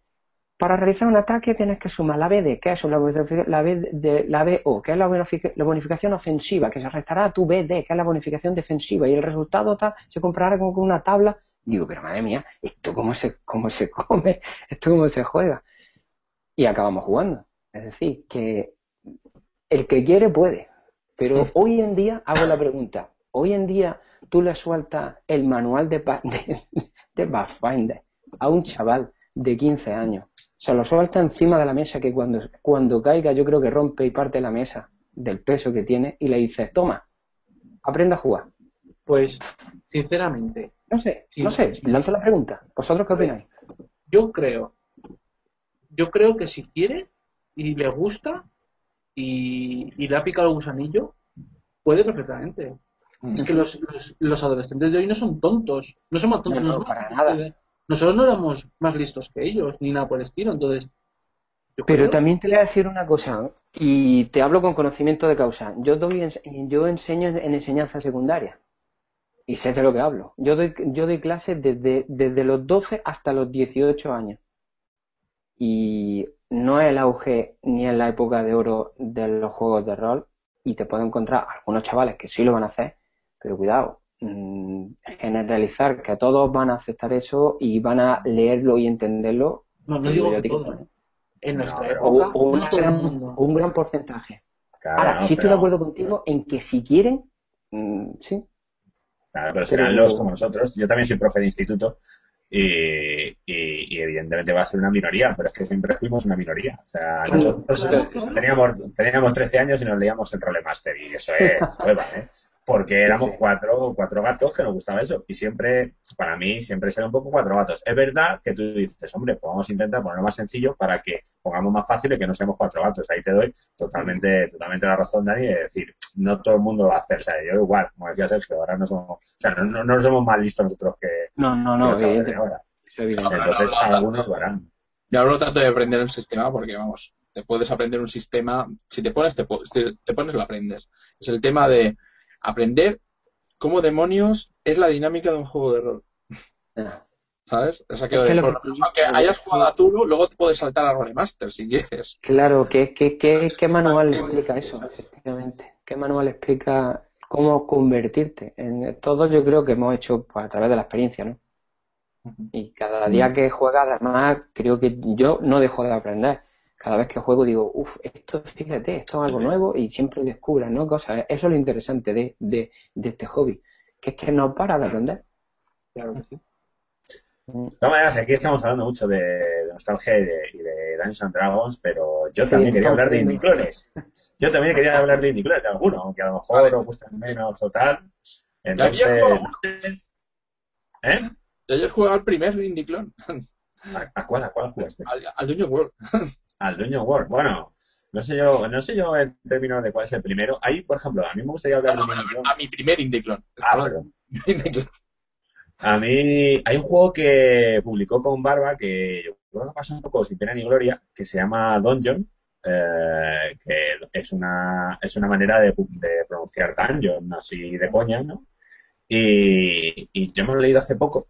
Speaker 4: para realizar un ataque tienes que sumar la BD, que es la, la, B de, la BO, que es la, bonificación ofensiva, que se restará a tu BD, que es la bonificación defensiva, y el resultado se comparará con una tabla. Digo, pero madre mía, ¿esto cómo se, cómo se come? ¿Esto cómo se juega? Y acabamos jugando. Es decir, que el que quiere puede. Pero hoy en día hago la pregunta, hoy en día tú le sueltas el manual de, de, de Pathfinder a un chaval de 15 años, se lo suelta encima de la mesa que cuando, cuando caiga yo creo que rompe y parte la mesa del peso que tiene y le dices, toma, aprenda a jugar.
Speaker 3: Pues, sinceramente.
Speaker 4: No sé, no sé, lanzo la pregunta. ¿Vosotros qué opináis?
Speaker 3: Yo creo, yo creo que si quiere y le gusta y, y le ha picado el gusanillo, puede perfectamente. Es que los, los, adolescentes de hoy no son tontos. No somos tontos. No, para nada. Nosotros no éramos más listos que ellos, ni nada por el estilo. Entonces.
Speaker 4: Pero también te voy a decir una cosa, y te hablo con conocimiento de causa. Yo, doy, yo enseño en enseñanza secundaria. Y sé de lo que hablo. Yo doy, yo doy clases desde, desde los 12 hasta los 18 años. Y no es el auge ni en la época de oro de los juegos de rol. Y te puedo encontrar algunos chavales que sí lo van a hacer, pero cuidado, mm, generalizar que todos van a aceptar eso y van a leerlo y entenderlo.
Speaker 3: No, no digo que todos. En
Speaker 4: nuestra época, un, gran, porcentaje. Ahora, sí estoy de acuerdo contigo en que si quieren, mm, sí.
Speaker 2: Claro, pero serán los como nosotros. Yo también soy profe de instituto y, y, evidentemente va a ser una minoría, pero es que siempre fuimos una minoría. O sea, nosotros teníamos, teníamos 13 años y nos leíamos el Rolemaster y eso es prueba, ¿eh? Porque éramos cuatro, cuatro gatos que nos gustaba eso. Y siempre, para mí, siempre será un poco cuatro gatos. Es verdad que tú dices, hombre, pues vamos a intentar ponerlo más sencillo para que pongamos más fácil y que no seamos cuatro gatos. Ahí te doy totalmente, totalmente la razón, Dani, de decir, no todo el mundo lo va a hacer. O sea, yo igual, como decía Sergio, ahora no somos, o sea, no, no, somos más listos nosotros que,
Speaker 4: no, no, no,
Speaker 2: ahora. Entonces, algunos lo harán.
Speaker 1: Yo hablo tanto de aprender un sistema porque, vamos, te puedes aprender un sistema, si te pones, te, te pones, lo aprendes. Es el tema de aprender cómo demonios es la dinámica de un juego de rol. ¿Sabes? O sea, que, aunque hayas jugado a Tulu, luego te puedes saltar a Rolemaster si quieres.
Speaker 4: Claro, ¿qué, qué, qué, qué manual explica eso, efectivamente? ¿Qué manual explica cómo convertirte? En, todo yo creo que hemos hecho pues, a través de la experiencia, ¿no? Y cada día que juegas, además, creo que yo no dejo de aprender cada vez que juego digo, uff, esto, fíjate, esto es algo nuevo y siempre descubras, ¿no? Cosas. Eso es lo interesante de, de, de este hobby, que es que no para de aprender.
Speaker 3: Claro que sí.
Speaker 2: De todas maneras, aquí estamos hablando mucho de, nostalgia y de, y de, Dungeons and Dragons, pero yo también quería hablar de Indiclones. Yo también quería hablar de Indiclones, de alguno, aunque a lo mejor vale. os gustan menos o tal. Entonces...
Speaker 1: ¿Eh? Yo ayer jugaba al primer Indiclone.
Speaker 2: ¿A, cuál, a cuál jugaste?
Speaker 1: Al, al Dungeon World.
Speaker 2: al Dungeon World. Bueno, no sé yo, no sé yo en términos de cuál es el primero. Ahí, por ejemplo, a mí me gustaría hablar
Speaker 1: de a, mi primer Indiclon.
Speaker 2: Ah, bueno. A mí hay un juego que publicó con Barba que yo lo que pasa un poco sin pena ni gloria, que se llama Dungeon, eh, que es una, es una manera de, pronunciar dungeon, así de coña, ¿no? Y, y yo me lo he leído hace poco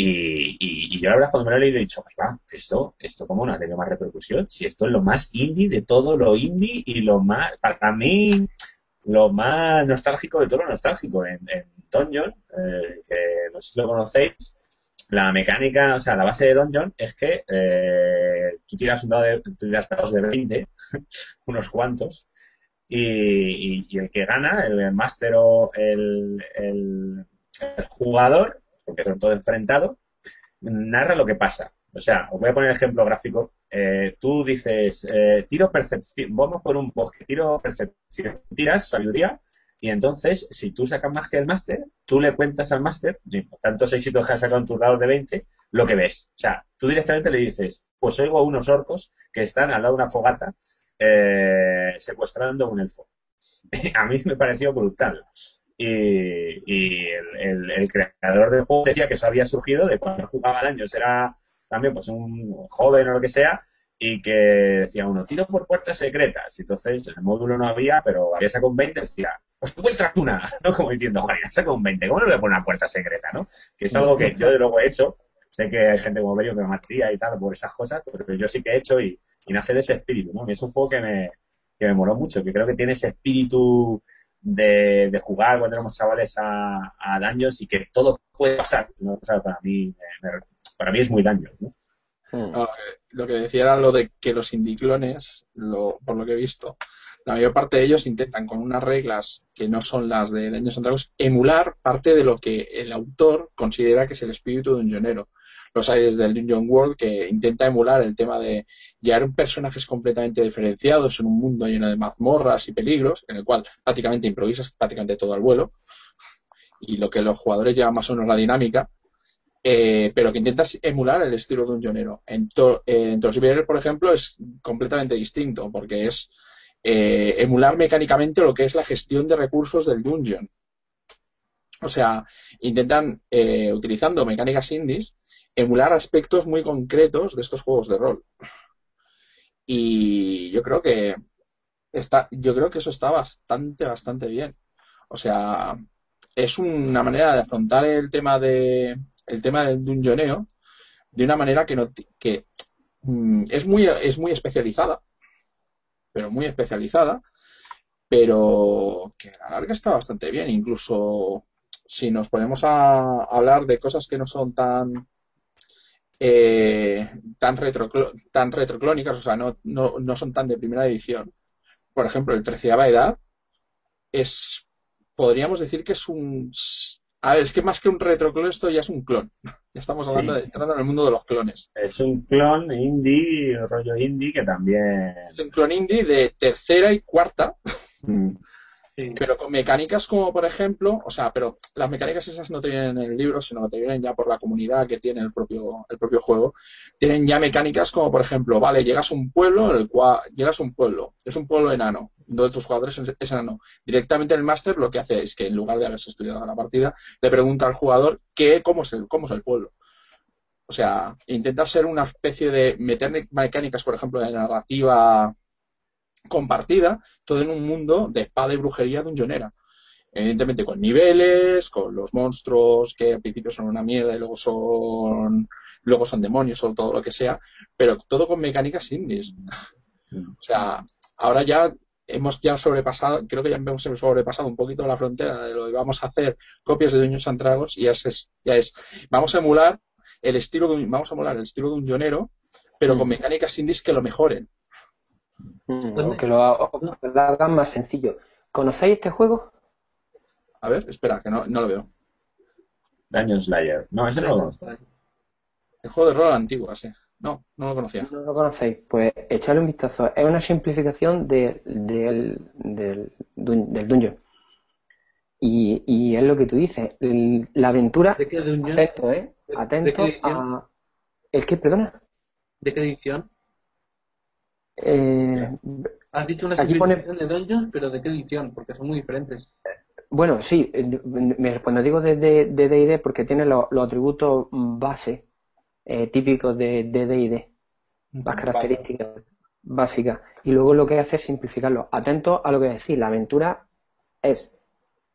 Speaker 2: y, y, yo la verdad cuando me lo he leído he dicho, va, esto, esto cómo no ha tenido más repercusión, si esto es lo más indie de todo lo indie y lo más, para mí, lo más nostálgico de todo lo nostálgico. En, en Dungeon, eh, que no sé si lo conocéis, la mecánica, o sea, la base de Dungeon es que eh, tú tiras un dado de, tiras dados de 20, unos cuantos, y, y, el que gana, el máster o el, el jugador, porque son todos enfrentados, narra lo que pasa. O sea, os voy a poner ejemplo gráfico. Eh, tú dices, eh, tiro percepción, vamos por un bosque, tiro percepción, tiras sabiduría, y entonces, si tú sacas más que el máster, tú le cuentas al máster, tantos éxitos que has sacado en tus dados de 20, lo que ves. O sea, tú directamente le dices, pues oigo a unos orcos que están al lado de una fogata eh, secuestrando un elfo. a mí me pareció brutal y, el, creador del juego decía que eso había surgido de cuando jugaba años, era también pues un joven o lo que sea, y que decía uno, tiro por puertas secretas. Y entonces en el módulo no había, pero había sacado un 20, decía, pues tú una, ¿no? Como diciendo, joder, sacado un 20, ¿cómo no le voy a poner una puerta secreta, no? Que es algo que yo de luego he hecho. Sé que hay gente como Berio que me mataría y tal por esas cosas, pero yo sí que he hecho y, y nace de ese espíritu, ¿no? Y es un juego que me, que me moló mucho, que creo que tiene ese espíritu de, jugar cuando éramos chavales a, a daños y que todo puede pasar. para, mí, para mí es muy daños. ¿no?
Speaker 1: Hmm. lo que decía era lo de que los indiclones, lo, por lo que he visto, la mayor parte de ellos intentan con unas reglas que no son las de Daños Dragons emular parte de lo que el autor considera que es el espíritu de un llanero los hay desde el Dungeon World que intenta emular el tema de llevar personajes completamente diferenciados en un mundo lleno de mazmorras y peligros, en el cual prácticamente improvisas prácticamente todo al vuelo, y lo que los jugadores llevan más o menos la dinámica, eh, pero que intentas emular el estilo de un jonero. En, to en por ejemplo, es completamente distinto, porque es eh, emular mecánicamente lo que es la gestión de recursos del dungeon. O sea, intentan, eh, utilizando mecánicas indies, emular aspectos muy concretos de estos juegos de rol. Y yo creo que está, yo creo que eso está bastante, bastante bien. O sea, es una manera de afrontar el tema de el tema del dungeoneo de una manera que no que mm, es muy es muy especializada, pero muy especializada, pero que a la larga está bastante bien. Incluso si nos ponemos a hablar de cosas que no son tan eh, tan, retro, tan retroclónicas, o sea, no, no, no, son tan de primera edición. Por ejemplo, el Treceava Edad es, podríamos decir que es un... A ver, es que más que un retroclon, esto ya es un clon. Ya estamos hablando de, entrando en el mundo de los clones.
Speaker 2: Es un clon indie, rollo indie, que también...
Speaker 1: Es un clon indie de tercera y cuarta. Mm. Pero con mecánicas como, por ejemplo, o sea, pero las mecánicas esas no te vienen en el libro, sino que te vienen ya por la comunidad que tiene el propio, el propio juego. Tienen ya mecánicas como, por ejemplo, vale, llegas a un pueblo, el cual, llegas a un pueblo, es un pueblo enano, donde tus jugadores es enano. Directamente el máster lo que hace es que en lugar de haberse estudiado la partida, le pregunta al jugador qué, cómo es el, cómo es el pueblo. O sea, intenta ser una especie de meter mecánicas, por ejemplo, de narrativa compartida, todo en un mundo de espada y brujería de un yonera. Evidentemente con niveles, con los monstruos que al principio son una mierda y luego son luego son demonios o todo lo que sea, pero todo con mecánicas indies. O sea, ahora ya hemos ya sobrepasado, creo que ya hemos sobrepasado un poquito la frontera de lo que vamos a hacer copias de Dungeons and Dragons y ya es, ya es vamos a emular el estilo de un, vamos a emular el estilo de un yonero, pero con mm. mecánicas indies que lo mejoren.
Speaker 4: Mm, que lo, hagan más sencillo. ¿Conocéis este juego?
Speaker 1: A ver, espera, que no, no lo veo.
Speaker 2: Dungeon Slayer. No, ese no lo conozco.
Speaker 1: El juego de rol antiguo, así. No, no lo conocía.
Speaker 4: No lo conocéis. Pues echarle un vistazo. Es una simplificación de, del, del, del dungeon. Y, y es lo que tú dices. La aventura.
Speaker 3: ¿De qué dungeon?
Speaker 4: Atento, ¿eh? Atento a. ¿El qué, perdona?
Speaker 3: ¿De qué edición?
Speaker 4: Eh,
Speaker 3: Has dicho una simplificación de Dungeons, pero ¿de qué edición? Porque son muy diferentes.
Speaker 4: Bueno, sí, cuando digo de D&D porque tiene los atributos base eh, típicos de D&D. las características básicas. Y luego lo que hace es simplificarlo. Atento a lo que decir, la aventura es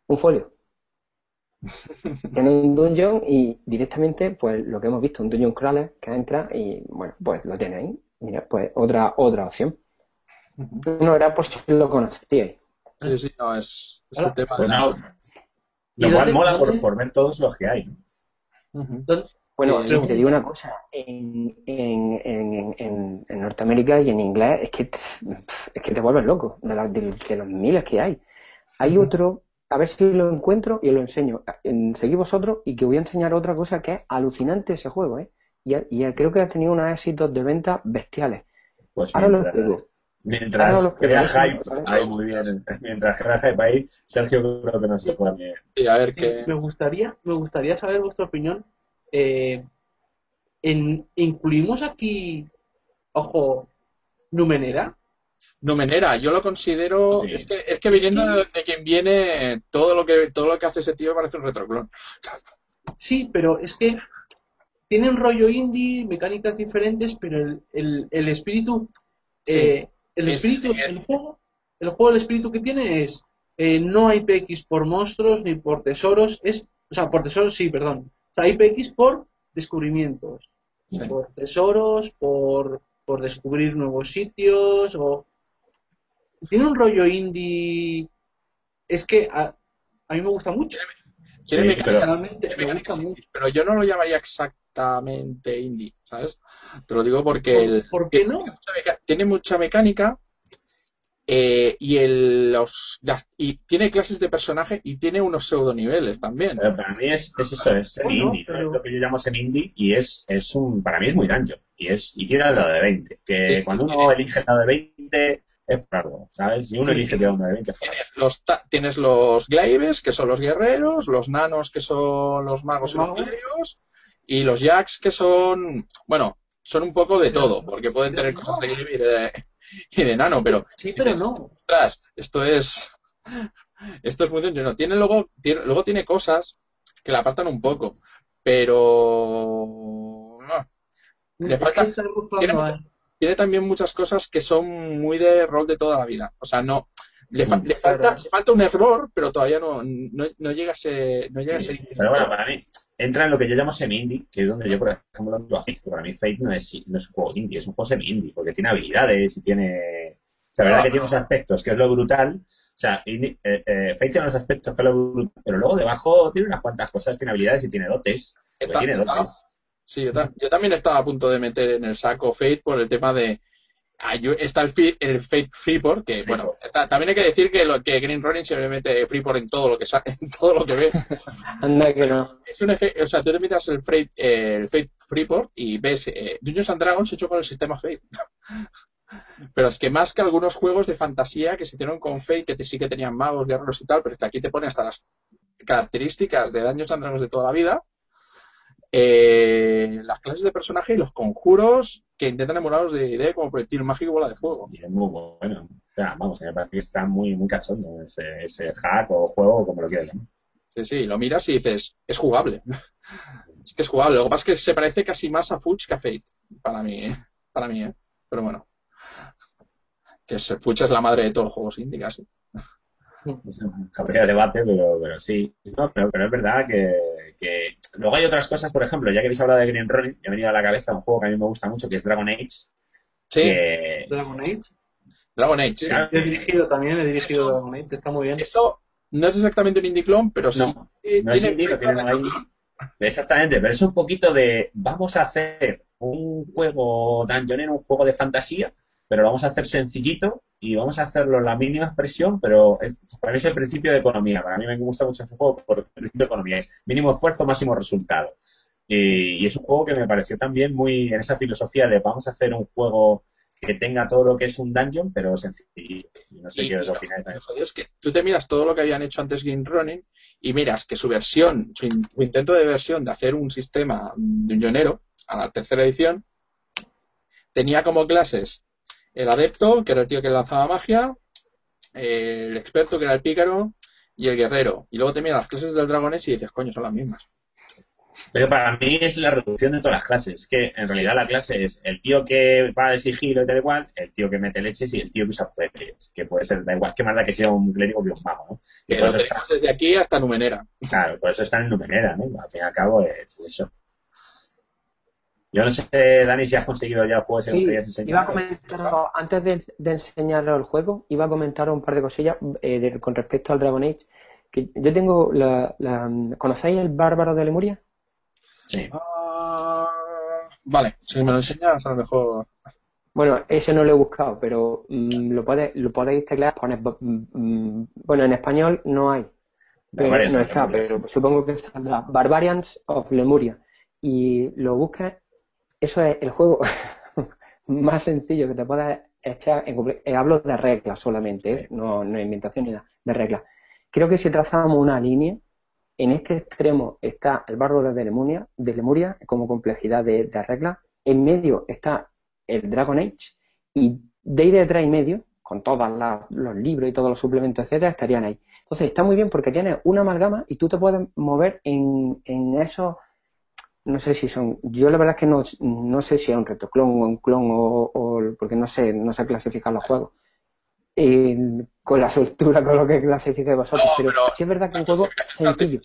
Speaker 4: un folio. Tiene un dungeon y directamente, pues lo que hemos visto, un dungeon crawler que entra y bueno, pues lo tiene ahí. Mira, pues otra, otra opción. No era por si lo conocíais.
Speaker 1: Sí, sí, no, es, el tema de
Speaker 2: Lo cual mola por, ver todos los que hay.
Speaker 4: Bueno, eh, te digo una cosa, en, en, en, en, Norteamérica y en inglés es que, es que te vuelves loco de, de, los miles que hay. Hay otro, a ver si lo encuentro y lo enseño. seguí vosotros y que voy a enseñar otra cosa que es alucinante ese juego, ¿eh? Y, y creo que ha tenido unos éxitos de venta bestiales.
Speaker 2: Pues Ahora lo explico. Mientras crea hype, ahí muy bien. Mientras crea hype ahí, Sergio creo que no se puede.
Speaker 3: Sí, a ver qué. Me gustaría, me gustaría saber vuestra opinión. Eh, en, ¿Incluimos aquí, ojo, Numenera?
Speaker 1: Numenera, yo lo considero. Es, que, es que viniendo de quien viene, todo lo que todo lo que hace ese tío parece un retroclon.
Speaker 3: Sí, pero es que tiene un rollo indie, mecánicas diferentes, pero el, el, el espíritu. Eh, el espíritu, el juego, el juego, el espíritu que tiene es eh, no hay PX por monstruos ni por tesoros, es, o sea, por tesoros sí, perdón. O sea, hay PX por descubrimientos, por tesoros, por, por descubrir nuevos sitios, o tiene un rollo indie. Es que a, a mí me gusta mucho.
Speaker 1: Tiene, me gusta mucho. Pero yo no lo llamaría exactamente indie, ¿sabes? Te lo digo porque el,
Speaker 3: ¿Por qué no?
Speaker 1: Tiene mucha, mecánica eh, y el, los, y tiene clases de personaje y tiene unos pseudo niveles también.
Speaker 2: para mí es, eso, es semi-indie, es lo que yo llamo semi-indie y es, es un, para mí es muy daño y es, y tiene el lado de 20, que cuando uno elige el lado de 20 es claro, ¿sabes? Si uno elige de uno de 20.
Speaker 1: Tienes los, tienes los glaives, que son los guerreros, los nanos, que son los magos y los y los jacks, que son, bueno, son un poco de todo, porque pueden tener cosas de y de, y de nano, pero...
Speaker 3: Sí, pero no.
Speaker 1: Ostras, esto es... Esto es muy no Tiene luego, tiene, luego tiene cosas que la apartan un poco, pero... No. Le falta... Tiene, también muchas cosas que son muy de rol de toda la vida. O sea, no... Le, falta, le falta un error, pero todavía no, no, llega a ser... No llega a ser
Speaker 2: pero bueno, para mí entra en lo que yo llamo semi-indie, que es donde yo, por ejemplo, lo a Fate, que para mí Fate no es, no es un juego indie, es un juego semi-indie, porque tiene habilidades y tiene... O sea, la verdad que tiene unos aspectos, que es lo brutal. O sea, eh, eh, Fate tiene unos aspectos que es lo brutal, pero luego debajo tiene unas cuantas cosas, tiene habilidades y tiene dotes. tiene dotes.
Speaker 1: Sí, yo, también estaba a punto de meter en el saco Fate por el tema de. Ah, está el, el Fate Freeport, que bueno, también hay que decir que, lo, que Green Running se mete Freeport en todo lo que en todo lo que ve.
Speaker 4: Anda que no.
Speaker 1: Es un o sea, tú te metes el, Fate, el Fate Freeport y ves eh, Dungeons and Dragons hecho con el sistema Fate. pero es que más que algunos juegos de fantasía que se hicieron con Fate, que sí que tenían magos, guerreros y tal, pero es que aquí te pone hasta las características de Dungeons and Dragons de toda la vida eh, las clases de personaje y los conjuros que intentan emularos de idea como proyectil mágico y bola de fuego.
Speaker 2: Y es muy bueno. O sea, vamos, me parece que está muy, muy cachondo ese, ese hack o juego, como lo quieras.
Speaker 1: Sí, sí, lo miras y dices, es jugable. es que es jugable. Lo que pasa es que se parece casi más a Fuchs que a Fate, para mí, ¿eh? Para mí, ¿eh? Pero bueno. Que Fuchs es la madre de todos los juegos indie, casi.
Speaker 2: Habría debate, pero, pero sí. pero, es verdad que, que, Luego hay otras cosas, por ejemplo, ya que habéis hablado de Green Running, me ha venido a la cabeza un juego que a mí me gusta mucho, que es Dragon Age.
Speaker 1: Sí.
Speaker 3: Dragon Age.
Speaker 1: Dragon Age.
Speaker 3: He dirigido también, he dirigido Dragon Age, está muy bien.
Speaker 1: Eso no es exactamente un indie clone, pero sí.
Speaker 2: No es indie, lo tienen ahí. Exactamente, pero es un poquito de vamos a hacer un juego dungeon un juego de fantasía, pero lo vamos a hacer sencillito y vamos a hacerlo en la mínima expresión, pero es, para mí es el principio de economía. Para mí me gusta mucho ese juego por el principio de economía. Es mínimo esfuerzo, máximo resultado. Y, es un juego que me pareció también muy en esa filosofía de vamos a hacer un juego que tenga todo lo que es un dungeon, pero sencillo. no sé qué opináis
Speaker 1: Es que tú te miras todo lo que habían hecho antes Game Running y miras que su versión, su, intento de versión de hacer un sistema dungeonero a la tercera edición, tenía como clases el adepto, que era el tío que lanzaba magia, el experto, que era el pícaro, y el guerrero. Y luego te miras las clases del dragones y dices, coño, son las mismas.
Speaker 2: Pero para mí es la reducción de todas las clases. Que en realidad la clase es el tío que va de sigilo y tal igual, el tío que mete leches y el tío que usa poderes. Que puede ser, da igual, que más da que sea un clérigo que un mago, ¿no?
Speaker 1: Que lo tenemos desde aquí hasta Numenera.
Speaker 2: Claro, por eso están en Numenera, ¿no? Al fin y al cabo es eso. Yo no sé, Dani, si has conseguido ya el juego
Speaker 4: sí, Iba a comentar, antes de, de enseñaros el juego, iba a comentar un par de cosillas eh, con respecto al Dragon Age. Que yo tengo la, ¿Conocéis el Bárbaro de Lemuria?
Speaker 2: Sí.
Speaker 1: Ah, vale, si me lo enseñas, a lo mejor.
Speaker 4: Bueno, ese no lo he buscado, pero mm, lo, podéis, lo podéis teclear. Mm, mm, bueno, en español no hay. no está, pero supongo que saldrá. Barbarians of Lemuria. Y lo buscas eso es el juego más sencillo que te puedas echar. En, eh, hablo de reglas solamente, ¿eh? no, no inventación ni nada, de reglas. Creo que si trazamos una línea, en este extremo está el bárbaro de Lemuria, de Lemuria como complejidad de, reglas. En medio está el Dragon Age y de ahí detrás y medio, con todos los libros y todos los suplementos, etcétera, estarían ahí. Entonces está muy bien porque tienes una amalgama y tú te puedes mover en, en esos no sé si son, yo la verdad es que no, no sé si es un retoclon o un clon o, porque no sé, no sé clasificar los juegos. con la soltura con lo que clasifique vosotros, pero, sí es verdad que es un juego sencillo.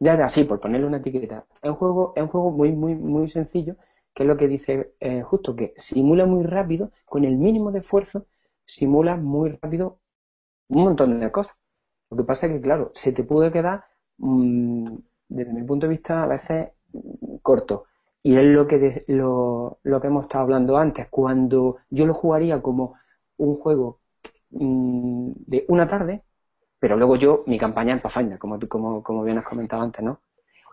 Speaker 4: Ya, ya, sí, por ponerle una etiqueta. Es un juego, es un juego muy, muy, muy sencillo, que es lo que dice eh, justo, que simula muy rápido, con el mínimo de esfuerzo, simula muy rápido un montón de cosas. Lo que pasa es que, claro, se te puede quedar, mm, desde mi punto de vista, a veces corto. Y es lo que, lo, lo, que hemos estado hablando antes. Cuando yo lo jugaría como un juego mm, de una tarde, pero luego yo, mi campaña en Pathfinder, como, como, como bien has comentado antes, ¿no?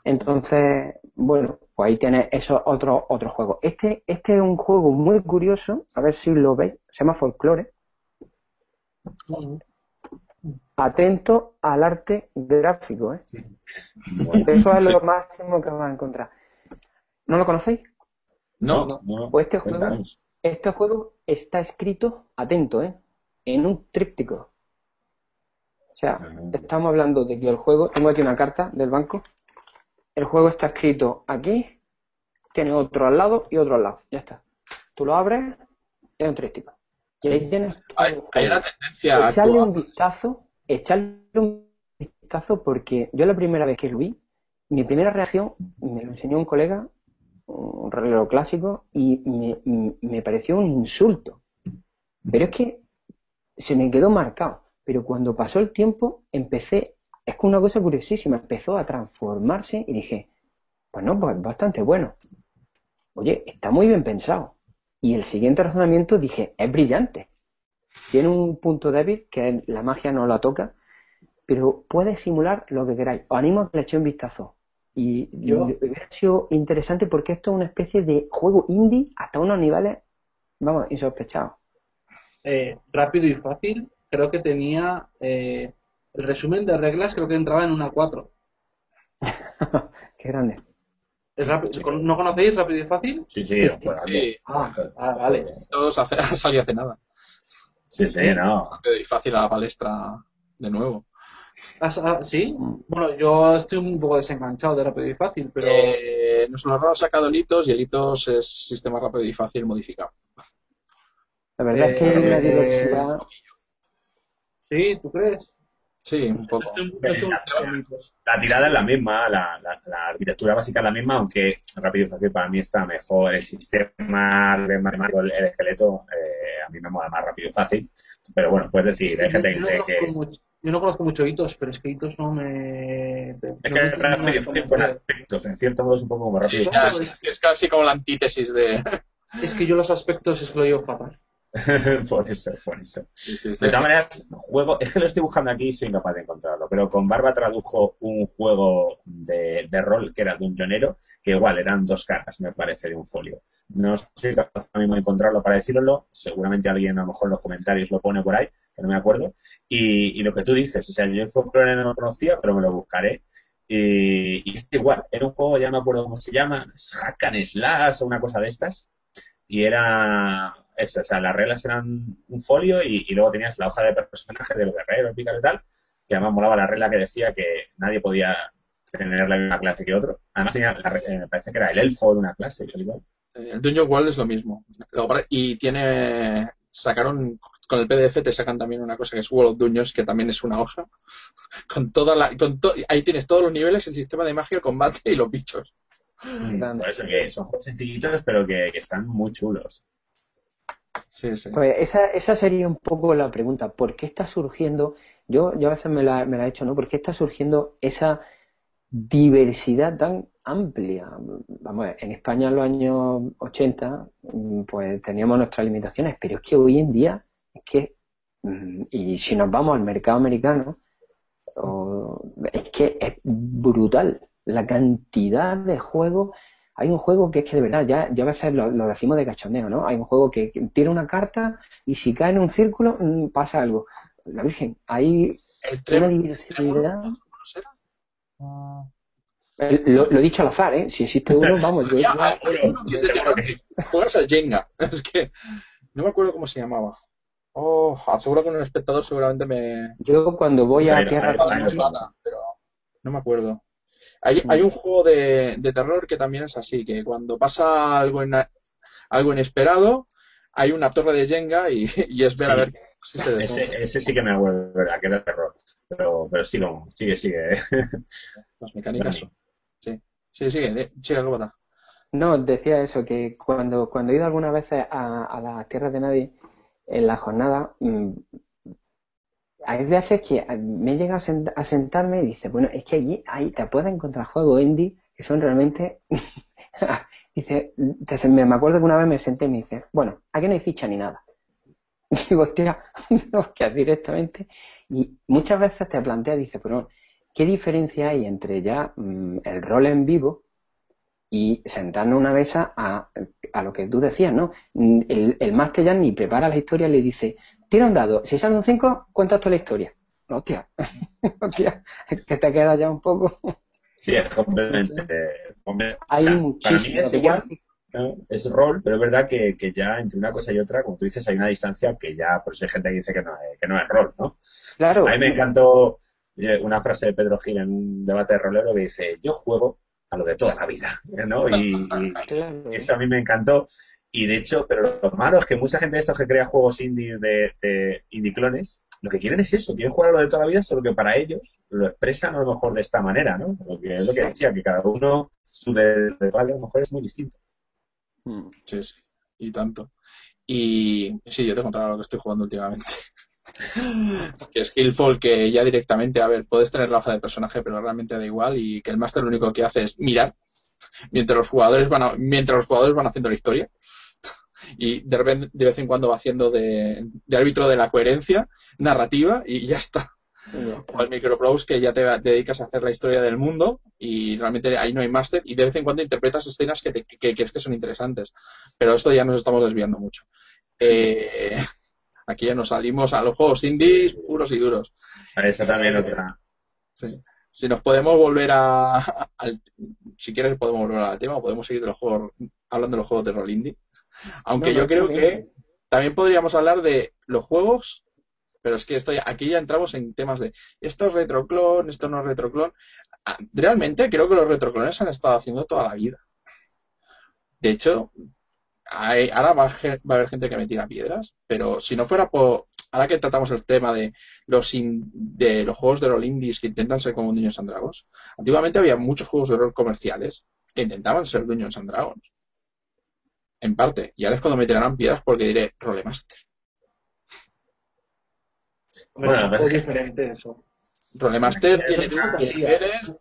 Speaker 4: Entonces, bueno, pues ahí tienes esos otros otros juegos. Este, este es un juego muy curioso, a ver si lo veis, se llama Folklore. Atento al arte gráfico, ¿eh? Eso es lo máximo que vas a encontrar. ¿No lo conocéis?
Speaker 2: No,
Speaker 4: Pues este juego, este juego está escrito, atento, ¿eh? En un tríptico. O sea, estamos hablando de que el juego, tengo aquí una carta del banco, el juego está escrito aquí, tiene otro al lado y otro al lado, ya está. Tú lo abres, es un tríptico. Y ahí tienes...
Speaker 1: Hay, una tendencia
Speaker 4: Echarle un vistazo, echarle un vistazo porque yo la primera vez que lo vi, mi primera reacción, me lo enseñó un colega, un reloj clásico y me, pareció un insulto. Pero es que se me quedó marcado. Pero cuando pasó el tiempo, empecé, es que una cosa curiosísima, empezó a transformarse y dije, pues no, pues bastante bueno. Oye, está muy bien pensado. Y el siguiente razonamiento dije, es brillante. Tiene un punto débil que la magia no la toca, pero puede simular lo que queráis. Os animo a que le echéis un vistazo. Y yo hubiera sido interesante porque esto es una especie de juego indie hasta unos niveles, vamos, insospechados.
Speaker 3: Eh, rápido y fácil, creo que tenía eh, el resumen de reglas, creo que entraba en una 4.
Speaker 4: Qué grande.
Speaker 3: ¿No conocéis Rápido y Fácil?
Speaker 2: Sí, sí.
Speaker 3: Ah, ah, vale.
Speaker 1: Todos hace, salió hace nada.
Speaker 2: Sí, sí, no.
Speaker 1: Rápido y Fácil a la palestra de nuevo.
Speaker 3: Ah, ¿Sí? Bueno, yo estoy un poco desenganchado de rápido y fácil, pero...
Speaker 1: Eh, nos lo han sacado el ITOS y el ITOS es sistema rápido y fácil modificado.
Speaker 4: La verdad es que hay una diversidad...
Speaker 3: ¿Sí? ¿Tú crees?
Speaker 1: Sí, un poco.
Speaker 2: La, tirada es la misma, la, arquitectura básica es la misma, aunque rápido y fácil para mí está mejor. El sistema de matemático, el, esqueleto, eh, a mí me mola más rápido y fácil. Pero bueno, puedes decir, hay gente que dice que...
Speaker 3: Yo no conozco mucho hitos, pero es que hitos no me.
Speaker 2: Es que rápido con aspectos, en cierto modo es un poco como rápido.
Speaker 1: Sí, es, casi como la antítesis de.
Speaker 3: Es que yo los aspectos es que lo llevo fatal.
Speaker 2: por eso, por eso. de todas maneras, juego, es que lo estoy buscando aquí y soy incapaz de encontrarlo, pero con Barba tradujo un juego de, de rol que era de un jonero, que igual eran dos caras, me parece, de un folio. No soy capaz ahora mismo de encontrarlo para decirlo, seguramente alguien a lo mejor en los comentarios lo pone por ahí, que no me acuerdo. Y, lo que tú dices, o sea, yo el folklore no lo conocía, pero me lo buscaré. Y, y es igual, era un juego, ya no me acuerdo cómo se llama, Hack and Slash o una cosa de estas. Y era eso, o sea, las reglas eran un folio y, luego tenías la hoja de personaje del guerrero, el y tal, que además molaba la regla que decía que nadie podía tener la misma clase que otro. Además, eh, me parece que era el elfo de una clase.
Speaker 1: El Dungeon World es lo mismo. Y tiene. Sacaron. Con el PDF te sacan también una cosa que es World of Dungeons, que también es una hoja. Con toda la. Con ahí tienes todos los niveles, el sistema de magia, el combate y los bichos.
Speaker 2: Mm, por eso que son juegos sencillitos, pero que, están muy chulos.
Speaker 4: Esa, esa sería un poco la pregunta. ¿Por qué está surgiendo? Yo, yo a veces me la, me la he hecho, ¿no? ¿Por qué está surgiendo esa diversidad tan amplia. Vamos, en España en los años 80 mm, pues teníamos nuestras limitaciones, pero es que hoy en día es que, mm, y si nos vamos al mercado americano, es que es brutal la cantidad de juegos. Hay un juego que es que de verdad, ya, ya a veces lo, decimos de cachondeo, ¿no? Hay un juego que, tiene una carta y si cae en un círculo mm, pasa algo. La Virgen, hay una diversidad. Lo, he dicho al azar, ¿eh? Si existe uno, vamos. Yo,
Speaker 1: Juegas al Jenga. Es que no me acuerdo cómo se llamaba. Oh, aseguro que un espectador seguramente me.
Speaker 4: Yo cuando voy a tierra.
Speaker 1: Pero no me acuerdo. Hay, hay un juego de, de, terror que también es así, que cuando pasa algo, en, algo inesperado, hay una torre de Jenga y, y es ver a ver
Speaker 2: si se ese, ese sí que me acuerdo, ¿verdad? Que era terror. Pero, pero sí, no, sigue, sigue.
Speaker 1: Las mecánicas son. Sí, sí, sigue, sigue, ¿cómo
Speaker 4: No, decía eso, que cuando, cuando he ido algunas veces a, a las tierras de nadie, en la jornada, mm, hay veces que me llega a, sentarme y dice, bueno, es que allí ahí te puedes encontrar juegos indie que son realmente... dice, me, acuerdo que una vez me senté y me dice, bueno, aquí no hay ficha ni nada. Y digo, hostia, hostia, directamente. Y muchas veces te planteas, dice, pero ¿qué diferencia hay entre ya mm, el rol en vivo y sentarnos una mesa a, a, lo que tú decías, ¿no? Mm, el, el máster ya ni prepara la historia y le dice, tira un dado, si sale un 5, cuentas toda la historia. Hostia, hostia, es que te queda ya un poco.
Speaker 2: Sí, es completamente. Hay para mí es igual, es rol, pero es verdad que, que, ya entre una cosa y otra, como tú dices, hay una distancia que ya, por eso hay gente que dice que no, que no es rol, ¿no?
Speaker 4: Claro.
Speaker 2: A mí me encantó eh, una frase de Pedro Gil en un debate de rolero que dice, yo juego a lo de toda la vida, ¿no? Y, eso a mí me encantó. Y de hecho, pero lo malo es que mucha gente de estos que crea juegos indie de, de indie clones, lo que quieren es eso, quieren jugar a lo de toda la vida, solo que para ellos lo expresan a lo mejor de esta manera, ¿no? Lo que es lo que decía, que cada uno, su de, de toda a lo mejor es muy distinto.
Speaker 1: Mm, sí, sí, y tanto. Y sí, yo te contaré lo que estoy jugando últimamente. Que Skillful, que ya directamente, a ver, puedes tener la hoja de personaje, pero realmente da igual, y que el máster lo único que hace es mirar mientras los jugadores van mientras los jugadores van haciendo la historia y de repente de vez en cuando va haciendo de, árbitro de la coherencia narrativa y ya está o el Microprose que ya te, dedicas a hacer la historia del mundo y realmente ahí no hay máster y de vez en cuando interpretas escenas que, que, crees que son interesantes. Pero esto ya nos estamos desviando mucho. Eh, aquí ya nos salimos a los juegos indies puros y duros.
Speaker 2: Esa también otra.
Speaker 1: Si nos podemos volver a, si quieres podemos volver al tema o podemos seguir de los juegos hablando de los juegos de rol indie. Aunque yo creo que también podríamos hablar de los juegos pero es que esto aquí ya entramos en temas de esto es retroclon, esto no es retroclon. Ah, realmente creo que los retroclones han estado haciendo toda la vida. De hecho, ahora va, a haber gente que me tira piedras, pero si no fuera por. Ahora que tratamos el tema de los, de los juegos de rol indies que intentan ser como Dungeons and Dragons, antiguamente había muchos juegos de rol comerciales que intentaban ser Dungeons and Dragons. En parte. Y ahora es cuando me tirarán piedras porque diré Rolemaster.
Speaker 3: Bueno, es diferente eso.
Speaker 1: Rolemaster tiene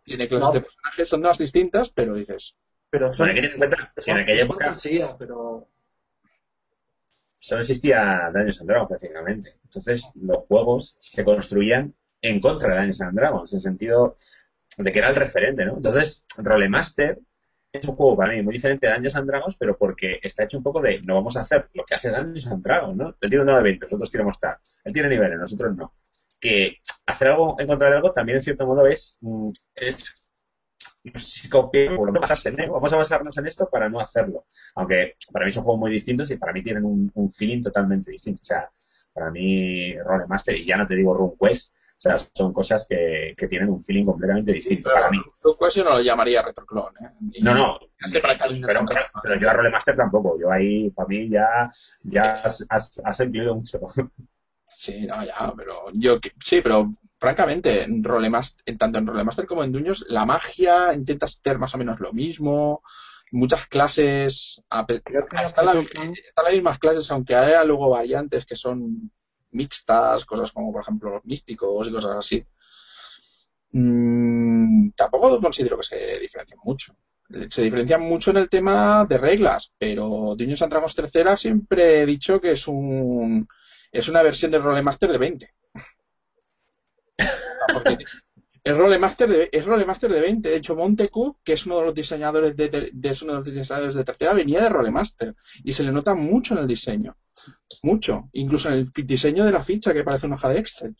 Speaker 1: tiene clases de personajes, son dos distintas, pero dices.
Speaker 2: Pero son, bueno, en aquella época.
Speaker 3: pero...
Speaker 2: Solo existía Dungeons and Dragons prácticamente. Entonces, los juegos se construían en contra de Dungeons and Dragons, en el sentido de que era el referente, ¿no? Entonces, Rolemaster es un juego para mí muy diferente de Dungeons and Dragons, pero porque está hecho un poco de no vamos a hacer lo que hace Dungeons and Dragons, ¿no? Él tiene un de 20, nosotros tiramos tal. Él tiene niveles, nosotros no. Que hacer algo, encontrar algo, también en cierto modo es, mm, es si no basarse Vamos a basarnos en esto para no hacerlo. Aunque para mí son juegos muy distintos y para mí tienen un, un feeling totalmente distinto. O sea, para mí Rolemaster, y ya no te digo RuneQuest, O sea, son cosas que, que tienen un feeling completamente distinto para mí.
Speaker 1: Pues yo no lo llamaría retroclon. ¿eh?
Speaker 2: no, no. pero, pero, yo a Rolemaster tampoco. Yo ahí, para mí, ya, ya has, has, incluido mucho.
Speaker 1: Sí, no, ya, pero yo sí, pero francamente, en Rolemaster, tanto en Rolemaster como en Duños, la magia intenta ser más o menos lo mismo. Muchas clases, están las mismas clases, aunque haya luego variantes que son mixtas, cosas como por ejemplo los místicos y cosas así. Mm, tampoco considero que se diferencien mucho. Se diferencian mucho en el tema de reglas, pero Dungeons and Dragons tercera siempre he dicho que es un es una versión del Rolemaster de 20. El Rolemaster de, es Rolemaster de 20. De hecho, Montecu, que es uno de los diseñadores de, es uno de los diseñadores de tercera, venía de Rolemaster. Y se le nota mucho en el diseño. Mucho. Incluso en el diseño de la ficha, que parece una hoja de Excel.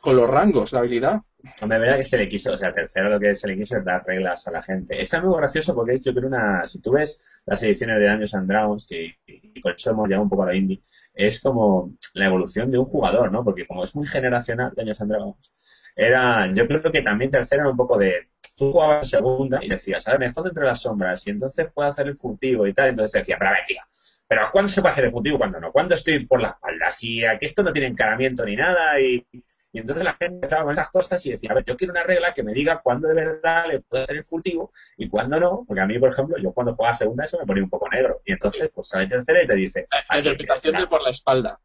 Speaker 1: Con los rangos de habilidad.
Speaker 2: Hombre, verdad que se le quiso, o sea, tercero lo que se le quiso es dar reglas a la gente. Es muy gracioso porque yo creo una, si tú ves las ediciones de Dungeons and Dragons, que y con eso hemos un poco a la indie, es como la evolución de un jugador, ¿no? Porque como es muy generacional Dungeons and Dragons, era, yo creo que también tercero era un poco de, tú jugabas segunda y decías, a ver, me escondo entre las sombras y entonces puedo hacer el furtivo y tal, entonces te decía, pero a ver, tío, pero ¿cuándo se puede hacer el furtivo? ¿Cuándo no? ¿Cuándo estoy por la espalda? Si aquí esto no tiene encaramiento ni nada y y entonces la gente estaba con esas cosas y decía, a ver, yo quiero una regla que me diga cuándo de verdad le puedo hacer el furtivo y cuándo no, porque a mí, por ejemplo, yo cuando jugaba segunda eso me ponía un poco negro. Y entonces, pues sale tercera y te dice...
Speaker 1: La interpretación de por la espalda.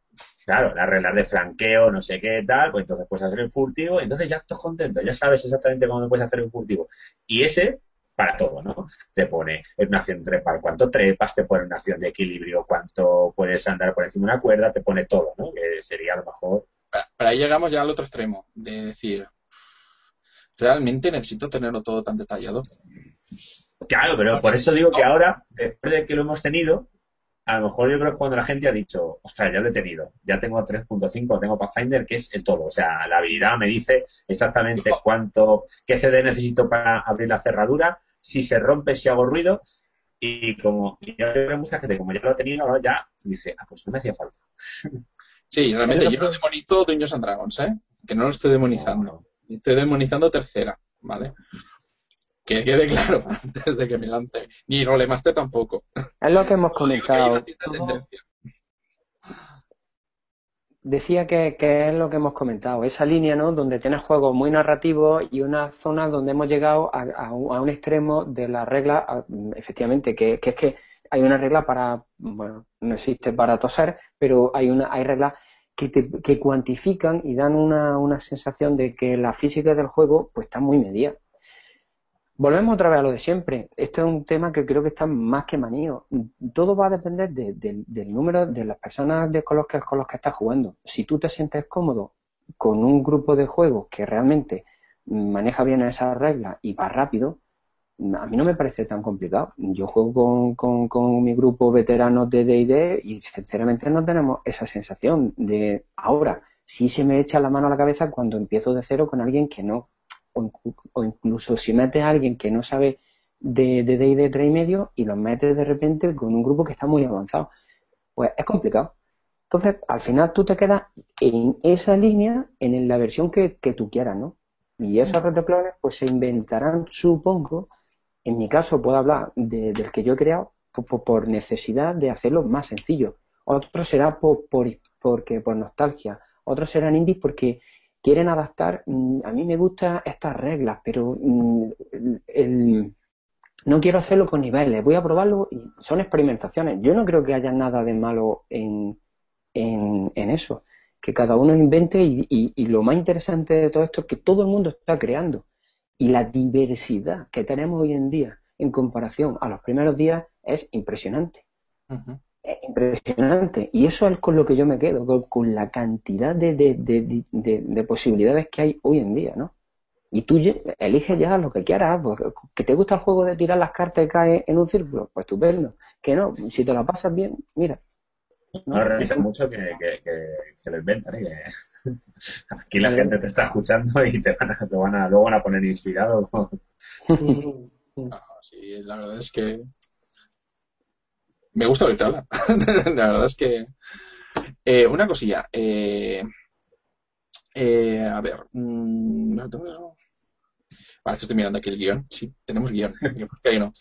Speaker 2: Claro, las reglas de flanqueo, no sé qué tal, pues entonces puedes hacer el furtivo y entonces ya estás contento, ya sabes exactamente cómo puedes hacer el furtivo. Y ese para todo, ¿no? Te pone en una acción trepar cuánto trepas, te pone una acción de equilibrio, cuánto puedes andar por encima de una cuerda, te pone todo, ¿no? Que sería a lo mejor
Speaker 1: para ahí llegamos ya al otro extremo, de decir, ¿realmente necesito tenerlo todo tan detallado?
Speaker 2: Claro, pero por eso digo que ahora, después de que lo hemos tenido, a lo mejor yo creo que cuando la gente ha dicho, ostras, ya lo he tenido, ya tengo 3.5, tengo Pathfinder, que es el todo. O sea, la habilidad me dice exactamente cuánto, qué CD necesito para abrir la cerradura, si se rompe, si hago ruido. Y como y creo mucha gente, como ya lo he tenido, ahora ya dice, ah, pues no me hacía falta.
Speaker 1: Sí, realmente yo no demonizo Dungeons and Dragons, ¿eh? Que no lo estoy demonizando. Estoy demonizando tercera, ¿vale? Que quede claro antes de que me lance. Ni Rolemaster tampoco.
Speaker 4: Es lo que hemos comentado. Decía que, es lo que hemos comentado, esa línea, ¿no? Donde tienes juegos muy narrativos y una zona donde hemos llegado a, un, extremo de la regla, efectivamente, que, que es que hay una regla para, bueno, no existe para toser, pero hay una, hay reglas que, te, que cuantifican y dan una, una sensación de que la física del juego pues está muy medida. Volvemos otra vez a lo de siempre. Este es un tema que creo que está más que manío. Todo va a depender del número de las personas de con, los que, con los que estás jugando. Si tú te sientes cómodo con un grupo de juegos que realmente maneja bien esas reglas y va rápido, a mí no me parece tan complicado. Yo juego con, con, mi grupo veteranos de D&D y sinceramente no tenemos esa sensación de ahora. Sí se me echa la mano a la cabeza cuando empiezo de cero con alguien que no, o, incluso si metes a alguien que no sabe de D&D de 3 y medio y lo metes de repente con un grupo que está muy avanzado. Pues es complicado. Entonces, al final tú te quedas en esa línea, en la versión que, que tú quieras, ¿no? Y esos retroclones pues se inventarán, supongo, en mi caso puedo hablar de, del que yo he creado por, necesidad de hacerlo más sencillo. Otro será por, porque, por nostalgia. Otros serán indies porque quieren adaptar. Mm, a mí me gustan estas reglas, pero mm, no quiero hacerlo con niveles. Voy a probarlo y son experimentaciones. Yo no creo que haya nada de malo en, en, eso. Que cada uno invente y lo más interesante de todo esto es que todo el mundo está creando y la diversidad que tenemos hoy en día en comparación a los primeros días es impresionante. Es impresionante. Y eso es con lo que yo me quedo, con, la cantidad de, de, posibilidades que hay hoy en día, ¿no? Y tú eliges ya lo que quieras. Pues, que te gusta el juego de tirar las cartas y caer en un círculo, pues estupendo. Que no, si te la pasas bien, mira,
Speaker 2: no, no mucho que, que, que, lo inventan. ¿eh? Aquí la gente te está escuchando y te van a, te van a, luego van a poner inspirado.
Speaker 1: sí, la verdad es que me gusta oírte hablar. la verdad es que eh, una cosilla. Eh, Eh, a ver. Mm, vale, que estoy mirando aquí el guion. Sí, tenemos guion. ahí no.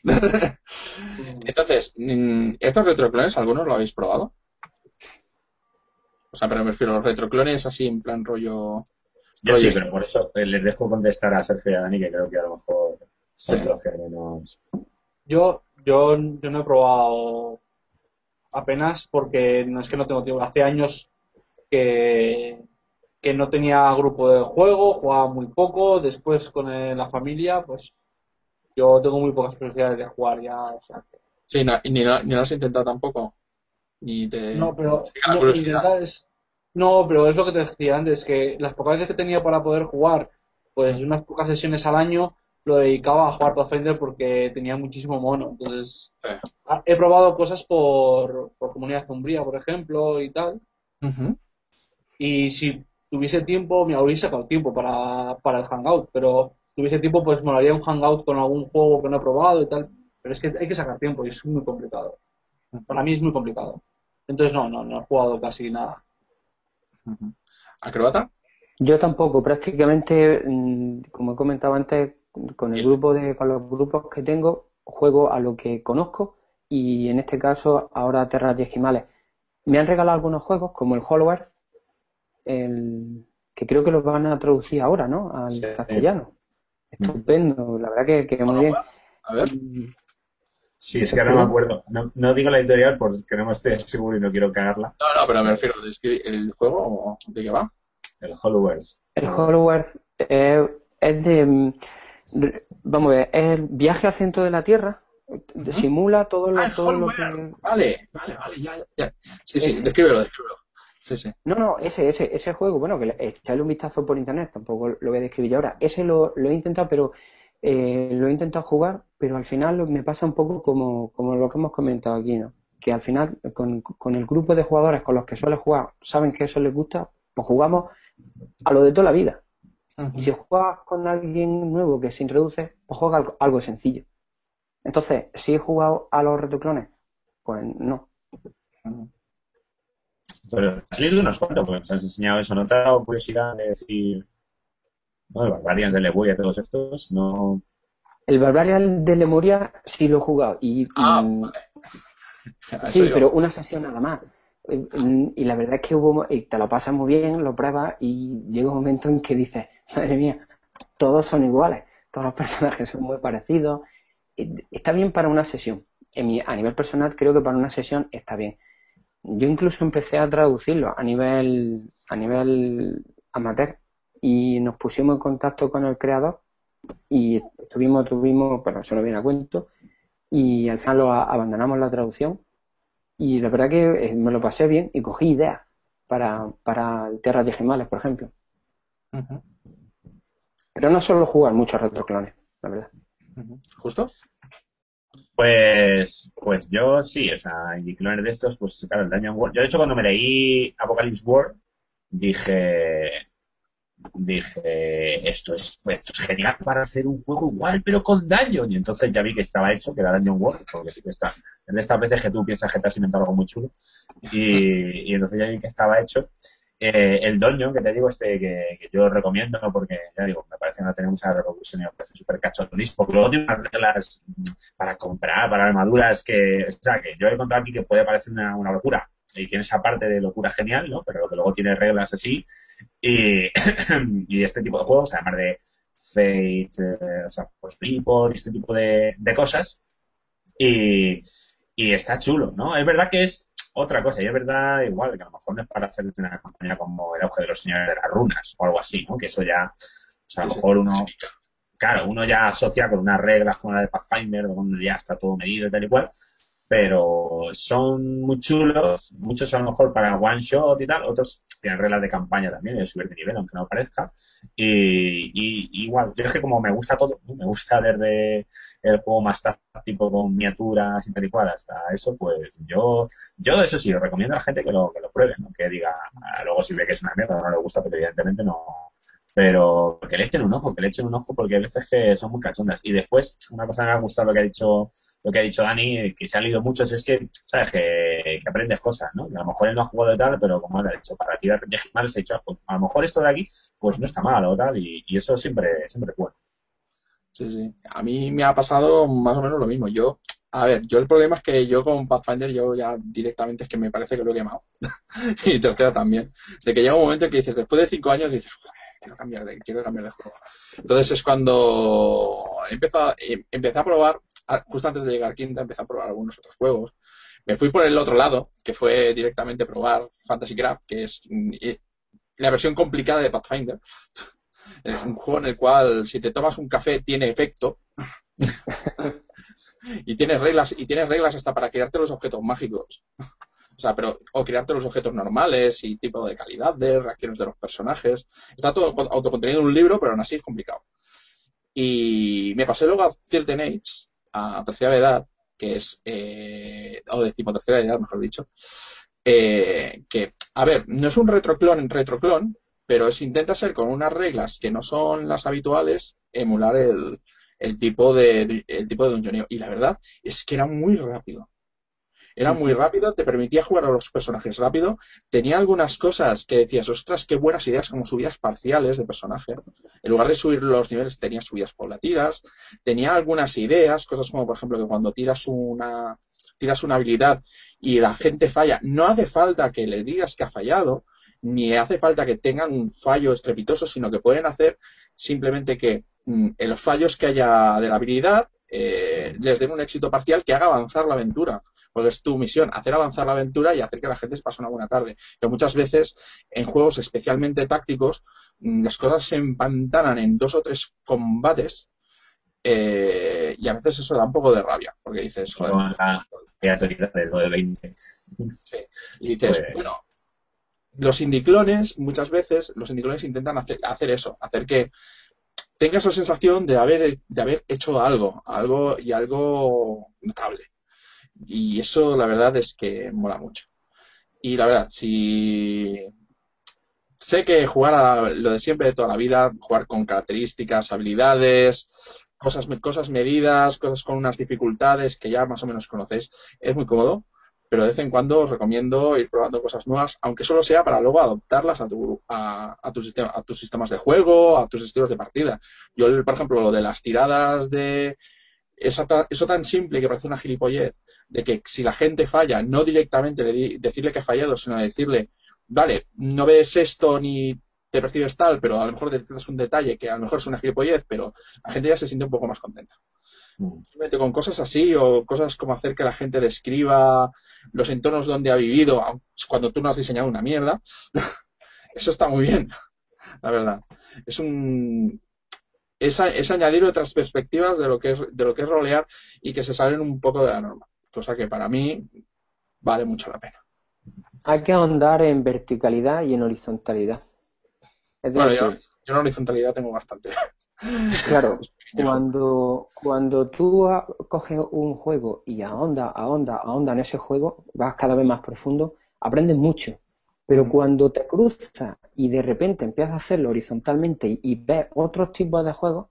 Speaker 1: Entonces, mm, ¿estos retroclones algunos lo habéis probado? O sea, pero me refiero a los retroclones así en plan rollo.
Speaker 2: Yo sí, pero por eso eh, les dejo contestar a Sergio y a Dani, que creo que a lo mejor son menos.
Speaker 3: Yo, yo, yo no he probado apenas porque no es que no tengo tiempo. Hace años que, que no tenía grupo de juego, jugaba muy poco. Después con la familia, pues yo tengo muy pocas posibilidades de jugar ya. O sea,
Speaker 1: Sí, ni, lo, ni lo has intentado tampoco.
Speaker 3: No, pero no, pero es lo que te decía antes, que las pocas veces que tenía para poder jugar, pues unas pocas sesiones al año, lo dedicaba a jugar Pathfinder porque tenía muchísimo mono. Entonces, he probado cosas por, por Comunidad Umbría, por ejemplo, y tal. Y si tuviese tiempo, me habría sacado tiempo para, para el Hangout, pero si tuviese tiempo, pues me haría un Hangout con algún juego que no he probado y tal. Pero es que hay que sacar tiempo y es muy complicado. Para mí es muy complicado. Entonces no, no, no he jugado casi nada.
Speaker 1: ¿Acrobata?
Speaker 4: Yo tampoco, prácticamente, mm, como he comentado antes, con el grupo de, con los grupos que tengo, juego a lo que conozco y en este caso ahora Terras Digimales. Me han regalado algunos juegos como el Hollow el, que creo que los van a traducir ahora, ¿no? Al castellano. Estupendo, la verdad que, que muy bien.
Speaker 1: A ver.
Speaker 2: Sí, es que ahora no me acuerdo. No, digo la editorial porque no me estoy seguro y no quiero cagarla.
Speaker 1: No, no, pero me refiero, ¿el juego de qué va?
Speaker 2: El Hollow
Speaker 4: El Hollow eh, es de, mm, Vamos a ver, es el viaje al centro de la Tierra. Simula todo lo,
Speaker 1: ah, todo lo que... Vale, vale, vale, ya, ya. Sí, sí, descríbelo, descríbelo. Sí, sí.
Speaker 4: No, no, ese, ese, ese juego, bueno, que echarle un vistazo por internet, tampoco lo voy a describir ahora. Ese lo, lo he intentado, pero eh, lo he intentado jugar, pero al final me pasa un poco como, como lo que hemos comentado aquí, ¿no? Que al final, con, con el grupo de jugadores con los que suele jugar, saben que eso les gusta, pues jugamos a lo de toda la vida. Y si juegas con alguien nuevo que se introduce, pues juega algo, sencillo. Entonces, si he jugado a los retroclones, pues no.
Speaker 2: Pero has leído unos cuantos, pues has enseñado eso, ¿no te ha dado curiosidad de decir, no, el Barbarian de Lemuria, todos estos, no.
Speaker 4: El Barbarian de Lemuria sí lo he jugado. Y,
Speaker 1: ah,
Speaker 4: Sí, pero una sesión nada más. Y la verdad es que hubo, y te lo pasas muy bien, lo pruebas y llega un momento en que dices, madre mía, todos son iguales, todos los personajes son muy parecidos. Está bien para una sesión. a nivel personal creo que para una sesión está bien. Yo incluso empecé a traducirlo a nivel, a nivel amateur y nos pusimos en contacto con el creador y estuvimos, tuvimos, pero eso no viene a cuento, y al final lo abandonamos la traducción y la verdad que eh, me lo pasé bien y cogí ideas para, para Tierras Digimales, por ejemplo. Pero no solo jugar muchos retroclones, la verdad.
Speaker 1: ¿Justo?
Speaker 2: Pues, pues yo sí, o sea, y clones de estos, pues claro, el Dungeon World. Yo de hecho cuando me leí Apocalypse World, dije, dije, esto es, esto es genial para hacer un juego igual, pero con daño. Y entonces ya vi que estaba hecho, que era Dungeon World, porque sí que está. En estas veces que tú piensas que te has inventado algo muy chulo. Y, y entonces ya vi que estaba hecho. Eh, el Dungeon, que te digo, este que, yo recomiendo, porque ya digo, me parece que no tiene mucha reproducción y me parece súper cacho porque luego tiene unas reglas para comprar, para armaduras, que, o sea, que yo he encontrado aquí que puede parecer una, una locura. Y tiene esa parte de locura genial, ¿no? Pero que luego tiene reglas así y, y este tipo de juegos, además de Fate, eh, o sea, pues People y este tipo de, de cosas. Y, y está chulo, ¿no? Es verdad que es otra cosa, y es verdad igual que a lo mejor no es para hacer una campaña como el auge de los señores de las runas o algo así, ¿no? Que eso ya, o sea, a lo mejor uno, claro, uno ya asocia con unas reglas como la de Pathfinder, donde ya está todo medido y tal y cual, pero son muy chulos, muchos a lo mejor para one shot y tal, otros tienen reglas de campaña también, de subir de nivel, aunque no parezca. Y, y, igual, yo es que como me gusta todo, me gusta desde el juego más táctico con miniaturas y tal y cual hasta eso, pues yo, yo eso sí, recomiendo a la gente que lo, que lo pruebe, ¿no? que diga, ah, luego si ve que es una mierda, no le gusta, pero evidentemente no, pero que le echen un ojo, que le echen un ojo porque a veces que son muy cachondas. Y después, una cosa que me ha gustado lo que ha dicho, lo que ha dicho Dani, que se ha leído mucho, es que, ¿sabes? Que aprendes cosas, ¿no? a lo mejor él no ha jugado de tal, pero como ha dicho, para tirar mal se ha dicho, pues, a lo mejor esto de aquí, pues no está mal o tal, y, eso siempre, siempre es bueno.
Speaker 1: Sí, sí. A mí me ha pasado más o menos lo mismo. Yo, a ver, yo el problema es que yo con Pathfinder yo ya directamente es que me parece que lo he quemado. y tercera también. De que llega un momento en que dices, después de cinco años dices, quiero cambiar de, quiero cambiar de juego. Entonces es cuando empecé a, empecé a probar, justo antes de llegar a Quinta, empecé a probar algunos otros juegos. Me fui por el otro lado, que fue directamente probar Fantasy Craft, que es mm, la versión complicada de Pathfinder. Un juego en el cual si te tomas un café tiene efecto. y tienes reglas, y tienes reglas hasta para crearte los objetos mágicos. O sea, pero, o crearte los objetos normales y tipo de calidad de reacciones de los personajes. Está todo autocontenido en un libro, pero aún así es complicado. Y me pasé luego a Certain Age, a tercera edad, que es, eh, o decimotercera edad, mejor dicho, eh, que, a ver, no es un retroclon en retroclon, pero es intenta ser con unas reglas que no son las habituales, emular el, el tipo de el tipo de dungeoneo. Y la verdad es que era muy rápido. Era muy rápido, te permitía jugar a los personajes rápido. Tenía algunas cosas que decías, ostras, qué buenas ideas, como subidas parciales de personaje. En lugar de subir los niveles, tenía subidas paulatinas. Tenía algunas ideas, cosas como, por ejemplo, que cuando tiras una, tiras una habilidad y la gente falla, no hace falta que le digas que ha fallado, ni hace falta que tengan un fallo estrepitoso, sino que pueden hacer simplemente que mm, en los fallos que haya de la habilidad eh, les den un éxito parcial que haga avanzar la aventura porque es tu misión, hacer avanzar la aventura y hacer que la gente se pase una buena tarde. Pero muchas veces en juegos especialmente tácticos mm, las cosas se empantanan en dos o tres combates eh, y a veces eso da un poco de rabia, porque dices, joder.
Speaker 2: la creatividad del 20.
Speaker 1: Sí. Y dices, pues bueno, los indiclones, muchas veces, los indiclones intentan hacer, hacer eso, hacer que tengas la sensación de haber, de haber hecho algo, algo y algo notable. Y eso, la verdad, es que mola mucho. Y la verdad, si sé que jugar a lo de siempre de toda la vida, jugar con características, habilidades, cosas, cosas medidas, cosas con unas dificultades que ya más o menos conocéis, es muy cómodo, pero de vez en cuando os recomiendo ir probando cosas nuevas, aunque solo sea para luego adoptarlas a, tu, a, a, tu sistema, a tus sistemas de juego, a tus estilos de partida. Yo, por ejemplo, lo de las tiradas de... Eso, eso tan simple que parece una gilipollez, de que si la gente falla, no directamente decirle que ha fallado, sino decirle, vale, no ves esto ni te percibes tal, pero a lo mejor detectas un detalle que a lo mejor es una gilipollez, pero la gente ya se siente un poco más contenta. Mm. Simplemente con cosas así o cosas como hacer que la gente describa los entornos donde ha vivido cuando tú no has diseñado una mierda, eso está muy bien, la verdad. Es un es, es añadir otras perspectivas de lo que es de lo que es rolear y que se salen un poco de la norma cosa que para mí vale mucho la pena.
Speaker 4: Hay que ahondar en verticalidad y en horizontalidad.
Speaker 1: bueno, yo, en horizontalidad tengo bastante.
Speaker 4: Claro, cuando, cuando tú coges un juego y ahonda, ahonda, ahonda en ese juego, vas cada vez más profundo, aprendes mucho. Pero cuando te cruzas y de repente empiezas a hacerlo horizontalmente y, ves otros tipos de juegos,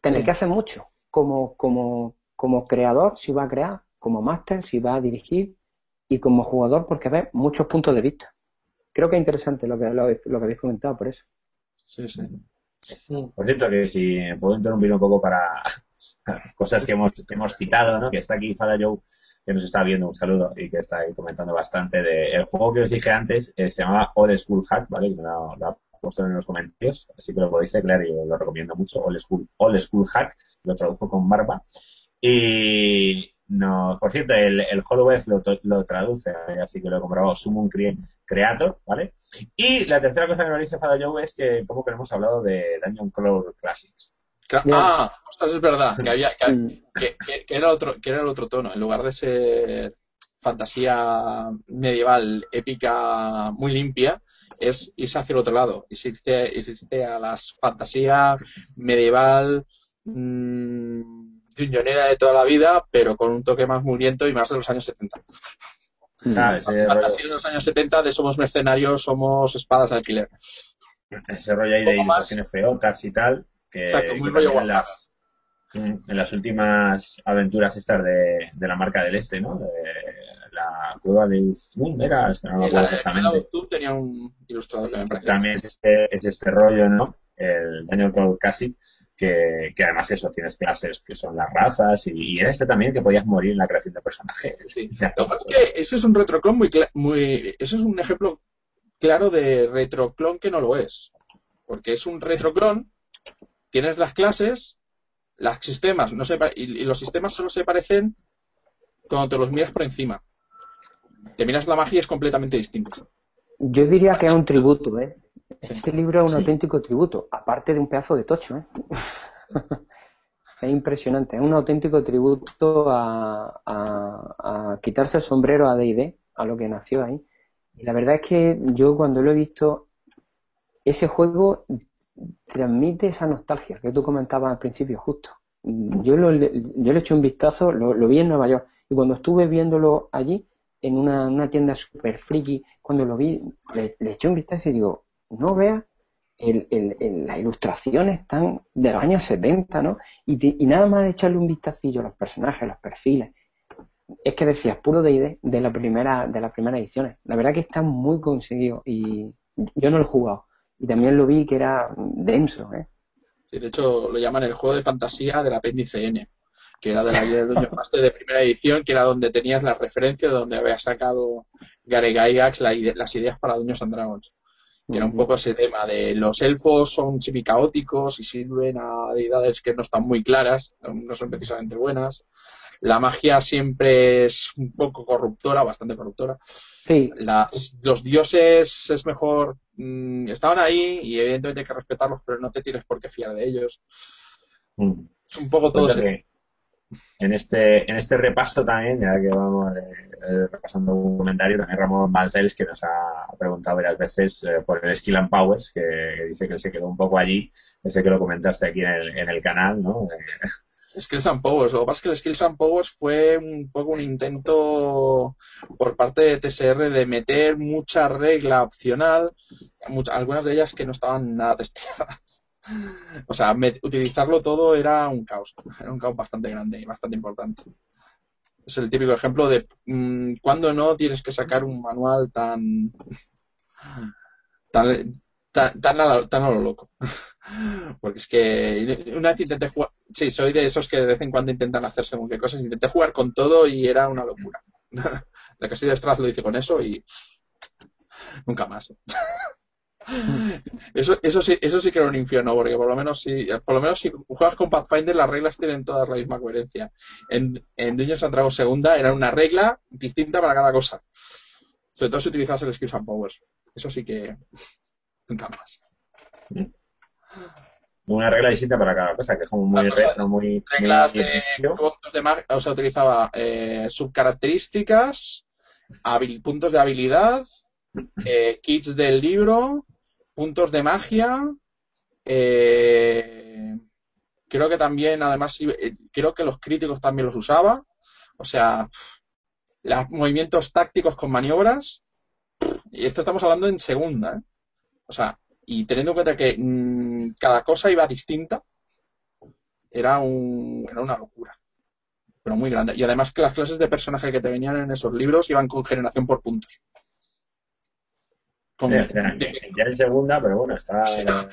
Speaker 4: tienes que hacer mucho. Como, como, como creador, si vas a crear, como máster, si va a dirigir y como jugador porque ves muchos puntos de vista. Creo que es interesante lo que, lo, que habéis comentado por eso.
Speaker 2: Sí, sí. Por cierto, que si puedo interrumpir un poco para cosas que hemos, hemos citado, ¿no? que está aquí Fada Joe, que nos está viendo, un saludo, y que está ahí comentando bastante de el juego que os dije antes, eh, se llamaba Old School Hack, ¿vale? Que me lo, ha puesto en los comentarios, así que lo podéis teclear y lo recomiendo mucho, Old School, Old School Hack, lo tradujo con barba. Y, no, por cierto, el, el HoloWeb lo, lo, traduce, así que lo he comprobado, Summon Creator, ¿vale? Y la tercera cosa que nos dice Fada Joe es que, como que hemos hablado de Dungeon Crawl Classics.
Speaker 1: Ah, ostras, es verdad, que, había, que, era otro, que era el otro tono. En lugar de ser fantasía medieval, épica, muy limpia, es irse hacia el otro lado. Y irse, a las fantasía medieval. Mmm, de toda la vida, pero con un toque más muriento y más de los años 70. Ah, Así de los años 70 de somos mercenarios, somos espadas de alquiler.
Speaker 2: Ese rollo ahí de ilustraciones feocas y tal, que, Exacto, muy rollo en, las, en las últimas aventuras estas de, de, la marca del este, ¿no? De la la cueva de Moon, era, es que no me acuerdo exactamente.
Speaker 1: tenía un ilustrador que me.
Speaker 2: También es este, es este rollo, ¿no? El Daniel Classic, que, que, además eso, tienes clases que son las razas, y, y, en este también que podías morir en la creación de personajes.
Speaker 1: Sí. Lo que es que ese es un retroclon muy, muy, eso es un ejemplo claro de retroclon que no lo es. Porque es un retroclon, tienes las clases, los sistemas, no se, y, y los sistemas solo se parecen cuando te los miras por encima. Te miras la magia y es completamente distinto.
Speaker 4: Yo diría que es un tributo, ¿eh? Este libro es un auténtico tributo, aparte de un pedazo de tocho, ¿eh? es impresionante, es un auténtico tributo a, a, a quitarse el sombrero a D&D, a lo que nació ahí. Y la verdad es que yo cuando lo he visto, ese juego transmite esa nostalgia que tú comentabas al principio, justo. Yo, lo, yo le eché un vistazo, lo, vi en Nueva York, y cuando estuve viéndolo allí, en una, una tienda super friki, cuando lo vi, le, eché un vistazo y digo, no veas, el, el, las ilustraciones están de los años 70, ¿no? Y, nada más echarle un vistacillo a los personajes, los perfiles, es que decías puro de de la primera de las primeras ediciones. La verdad que está muy conseguido y yo no lo he jugado y también lo vi que era denso, ¿eh?
Speaker 1: Sí, de hecho lo llaman el juego de fantasía del apéndice N que era de la Dungeon Master de primera edición, que era donde tenías la referencia de donde había sacado Gary Gygax la, las ideas para Dungeons and Dragons. Y era un poco ese tema de los elfos son semicaóticos y sirven a deidades que no están muy claras, no son precisamente buenas. La magia siempre es un poco corruptora, bastante corruptora.
Speaker 4: Sí.
Speaker 1: Las, los dioses es mejor, mmm, estaban ahí y evidentemente hay que respetarlos, pero no te tienes por qué fiar de ellos. Mm. Un poco todo ese,
Speaker 2: en este, en este repaso también, ya que vamos eh, eh, repasando un comentario, también Ramón Balcells que nos ha preguntado varias veces eh, por el Skill and Powers, que, que, dice que se quedó un poco allí, ese que lo comentaste aquí en el, en el canal, ¿no?
Speaker 1: Skills and Powers. Lo que pasa es que el Skills and Powers fue un poco un intento por parte de TSR de meter mucha regla opcional, algunas de ellas que no estaban nada testeadas. O sea, utilizarlo todo era un caos. Era un caos bastante grande y bastante importante. Es el típico ejemplo de mmm, cuando no tienes que sacar un manual tan. tan, tan, tan, a, tan a lo loco. Porque es que una vez intenté jugar. Sí, soy de esos que de vez en cuando intentan hacer según qué cosas. Intenté jugar con todo y era una locura. La Castillo de Straz lo hice con eso y. nunca más. Eso, eso sí, eso sí que era un infierno, porque por lo menos si, por lo menos si juegas con Pathfinder las reglas tienen todas la misma coherencia. En, en Dungeons and Dragons segunda era una regla distinta para cada cosa. Sobre todo si utilizas el Skills and Powers. Eso sí que nunca más.
Speaker 2: Una regla distinta para cada cosa, que es como muy retro, muy.
Speaker 1: Reglas muy de, de, o sea, utilizaba eh, subcaracterísticas, puntos de habilidad, eh, kits del libro, puntos de magia. Eh, creo que también, además, eh, creo que los críticos también los usaba. O sea, los movimientos tácticos con maniobras. Y esto estamos hablando en segunda. ¿eh? O sea, y teniendo en cuenta que mmm, cada cosa iba distinta, era, un, era una locura. Pero muy grande. Y además que las clases de personaje que te venían en esos libros iban con generación por puntos.
Speaker 2: Como, ya, ya, en segunda, pero bueno, está sí. ya,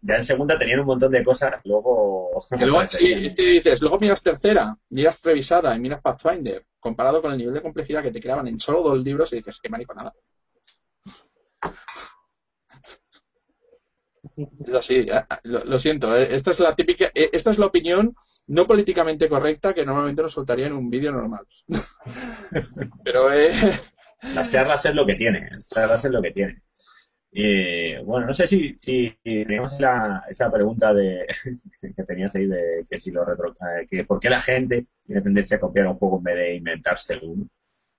Speaker 2: ya, en segunda tenían un montón de cosas, luego...
Speaker 1: luego sí, te dices, luego miras tercera, miras revisada y miras Pathfinder, comparado con el nivel de complejidad que te creaban en solo dos libros y dices, qué mariconada. Es así, lo, lo, siento, eh, esta es la típica, eh, esta es la opinión no políticamente correcta que normalmente nos soltaría en un vídeo normal. pero eh,
Speaker 2: las charlas es lo que tiene, las charlas es lo que tiene. Y bueno, no sé si, si teníamos la, esa pregunta de que tenías ahí de que si lo retro, eh, que por qué la gente tiene tendencia a copiar un juego en vez de inventarse uno.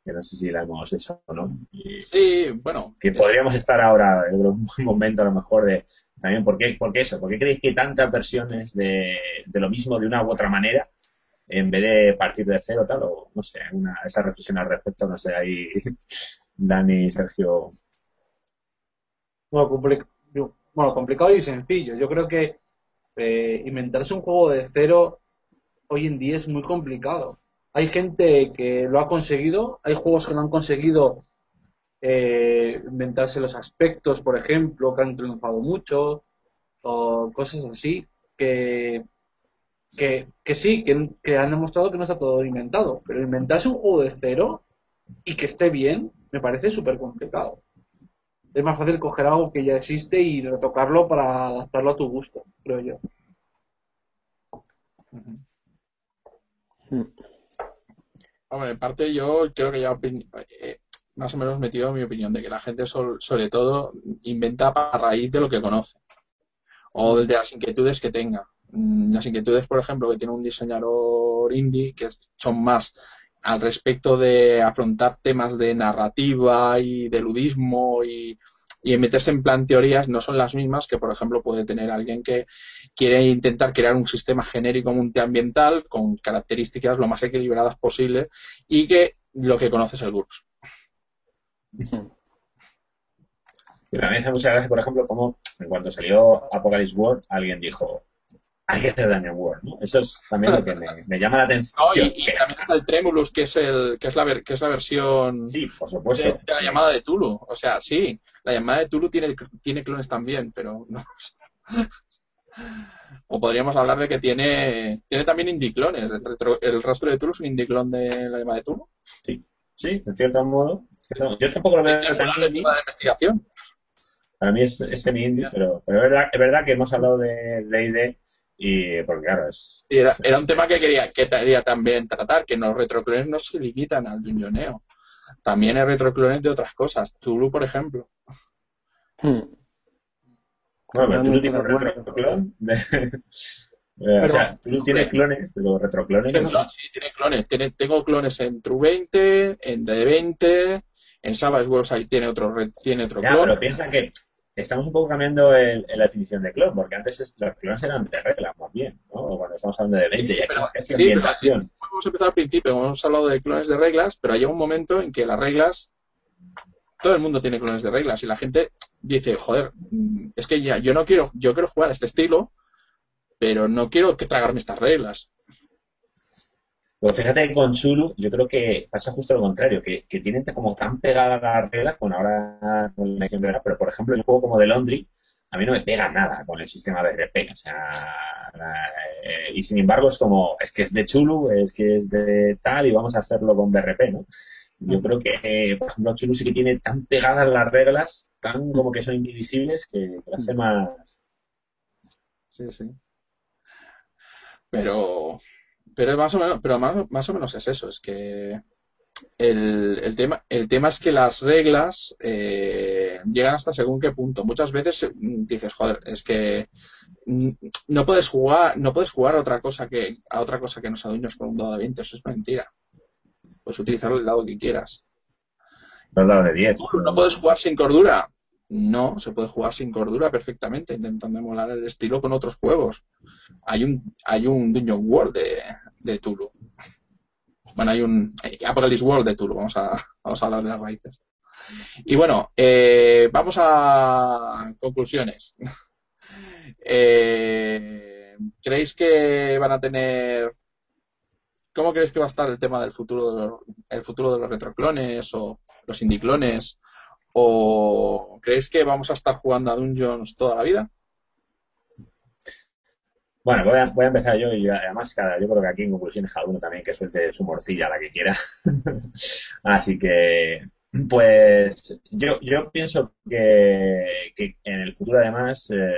Speaker 2: Que no sé si la hemos hecho o no.
Speaker 1: Y sí, bueno.
Speaker 2: Que podríamos estar ahora en un momento a lo mejor de también por qué, por qué eso, por qué creéis que hay tantas versiones de, de lo mismo de una u otra manera en vez de partir de cero tal o no sé una, esa reflexión al respecto no sé ahí Dani Sergio.
Speaker 3: Bueno, compli bueno complicado y sencillo. Yo creo que eh, inventarse un juego de cero hoy en día es muy complicado. Hay gente que lo ha conseguido, hay juegos que lo han conseguido eh, inventarse los aspectos, por ejemplo, que han triunfado mucho, o cosas así, que, que, que sí, que, que han demostrado que no está todo inventado, pero inventarse un juego de cero y que esté bien, me parece súper complicado. Es más fácil coger algo que ya existe y retocarlo para adaptarlo a tu gusto, creo yo.
Speaker 1: Hombre, en parte yo creo que ya eh, más o menos metido mi opinión de que la gente sobre todo inventa a raíz de lo que conoce o de las inquietudes que tenga. Mm, las inquietudes, por ejemplo, que tiene un diseñador indie, que son más al respecto de afrontar temas de narrativa y de ludismo y, y meterse en plan teorías no son las mismas que, por ejemplo, puede tener alguien que quiere intentar crear un sistema genérico multiambiental con características lo más equilibradas posible y que lo que conoce es el GURPS.
Speaker 2: Y a mí me hace mucha gracia, por ejemplo, como en cuanto salió Apocalypse World, alguien dijo, hay que hacer Dungeon World, ¿no? Eso es también lo que me, llama la atención.
Speaker 1: y, también está el Tremulus, que es, el, que es, la, que es la versión
Speaker 2: sí, por supuesto. De,
Speaker 1: la llamada de Tulu. O sea, sí, la llamada de Tulu tiene, tiene clones también, pero no. o podríamos hablar de que tiene, tiene también indiclones. El, el rastro de Tulu es un indiclon de la llamada de Tulu.
Speaker 2: Sí, sí, en cierto modo. Yo tampoco lo veo
Speaker 1: tan de investigación.
Speaker 2: Para mí es, semi-indie, pero, pero es, verdad, es verdad que hemos hablado de D&D y porque claro, es...
Speaker 1: Era, era, un tema que quería, que quería también tratar, que los retroclones no se limitan al dungeoneo. También hay retroclones de otras cosas. Tulu, por ejemplo.
Speaker 2: Hmm. Bueno, pero Tulu tiene un retroclon eh, o sea, Tulu tiene clones, pero retroclones
Speaker 1: no. Sí, tiene clones. Tiene, tengo clones en True 20, en D20, en Savage Worlds ahí tiene otro, tiene otro
Speaker 2: ya, pero piensa que estamos un poco cambiando el, la definición de clon, porque antes los clones eran de reglas más bien, ¿no? Cuando estamos hablando de 20, ya que es ambientación.
Speaker 1: Vamos a empezar al principio, hemos hablado de clones de reglas, pero hay un momento en que las reglas, todo el mundo tiene clones de reglas y la gente dice, joder, es que ya, yo no quiero, yo quiero jugar a este estilo, pero no quiero que tragarme estas reglas.
Speaker 2: Pero fíjate que con Chulu yo creo que pasa justo lo contrario, que, que tienen como tan pegadas las reglas, con ahora con la edición pero por ejemplo el juego como de Laundry, a mí no me pega nada con el sistema BRP, o sea, eh, y sin embargo es como, es que es de Chulu, es que es de tal y vamos a hacerlo con BRP, ¿no? Yo creo que, por ejemplo, Chulu sí que tiene tan pegadas las reglas, tan como que son indivisibles, que, que hace más...
Speaker 1: Sí, sí. Pero, pero más o menos, pero más, o menos es eso, es que el, el, tema, el tema es que las reglas eh, llegan hasta según qué punto. Muchas veces mm, dices, joder, es que no puedes jugar, no puedes jugar a otra cosa que, a otra cosa que no sea dueños con un dado de 20, eso es mentira. Puedes utilizar el dado que quieras.
Speaker 2: El dado de 10.
Speaker 1: No puedes jugar sin cordura. No, se puede jugar sin cordura perfectamente, intentando emular el estilo con otros juegos. Hay un, hay un Dungeon World de, de Tulu. Bueno, hay un Apocalypse World de Tulu, vamos a, vamos a hablar de las raíces. Y bueno, eh, vamos a conclusiones. Eh, ¿Creéis que van a tener... ¿Cómo creéis que va a estar el tema del futuro futuro de los retroclones o los indiclones? ¿O creéis que vamos a estar jugando a Dungeons toda la vida?
Speaker 2: Bueno, voy a, voy a empezar yo y además cada, yo creo que aquí en conclusiones cada uno también que suelte su morcilla la que quiera. Así que, pues yo, yo pienso que, que en el futuro además, eh,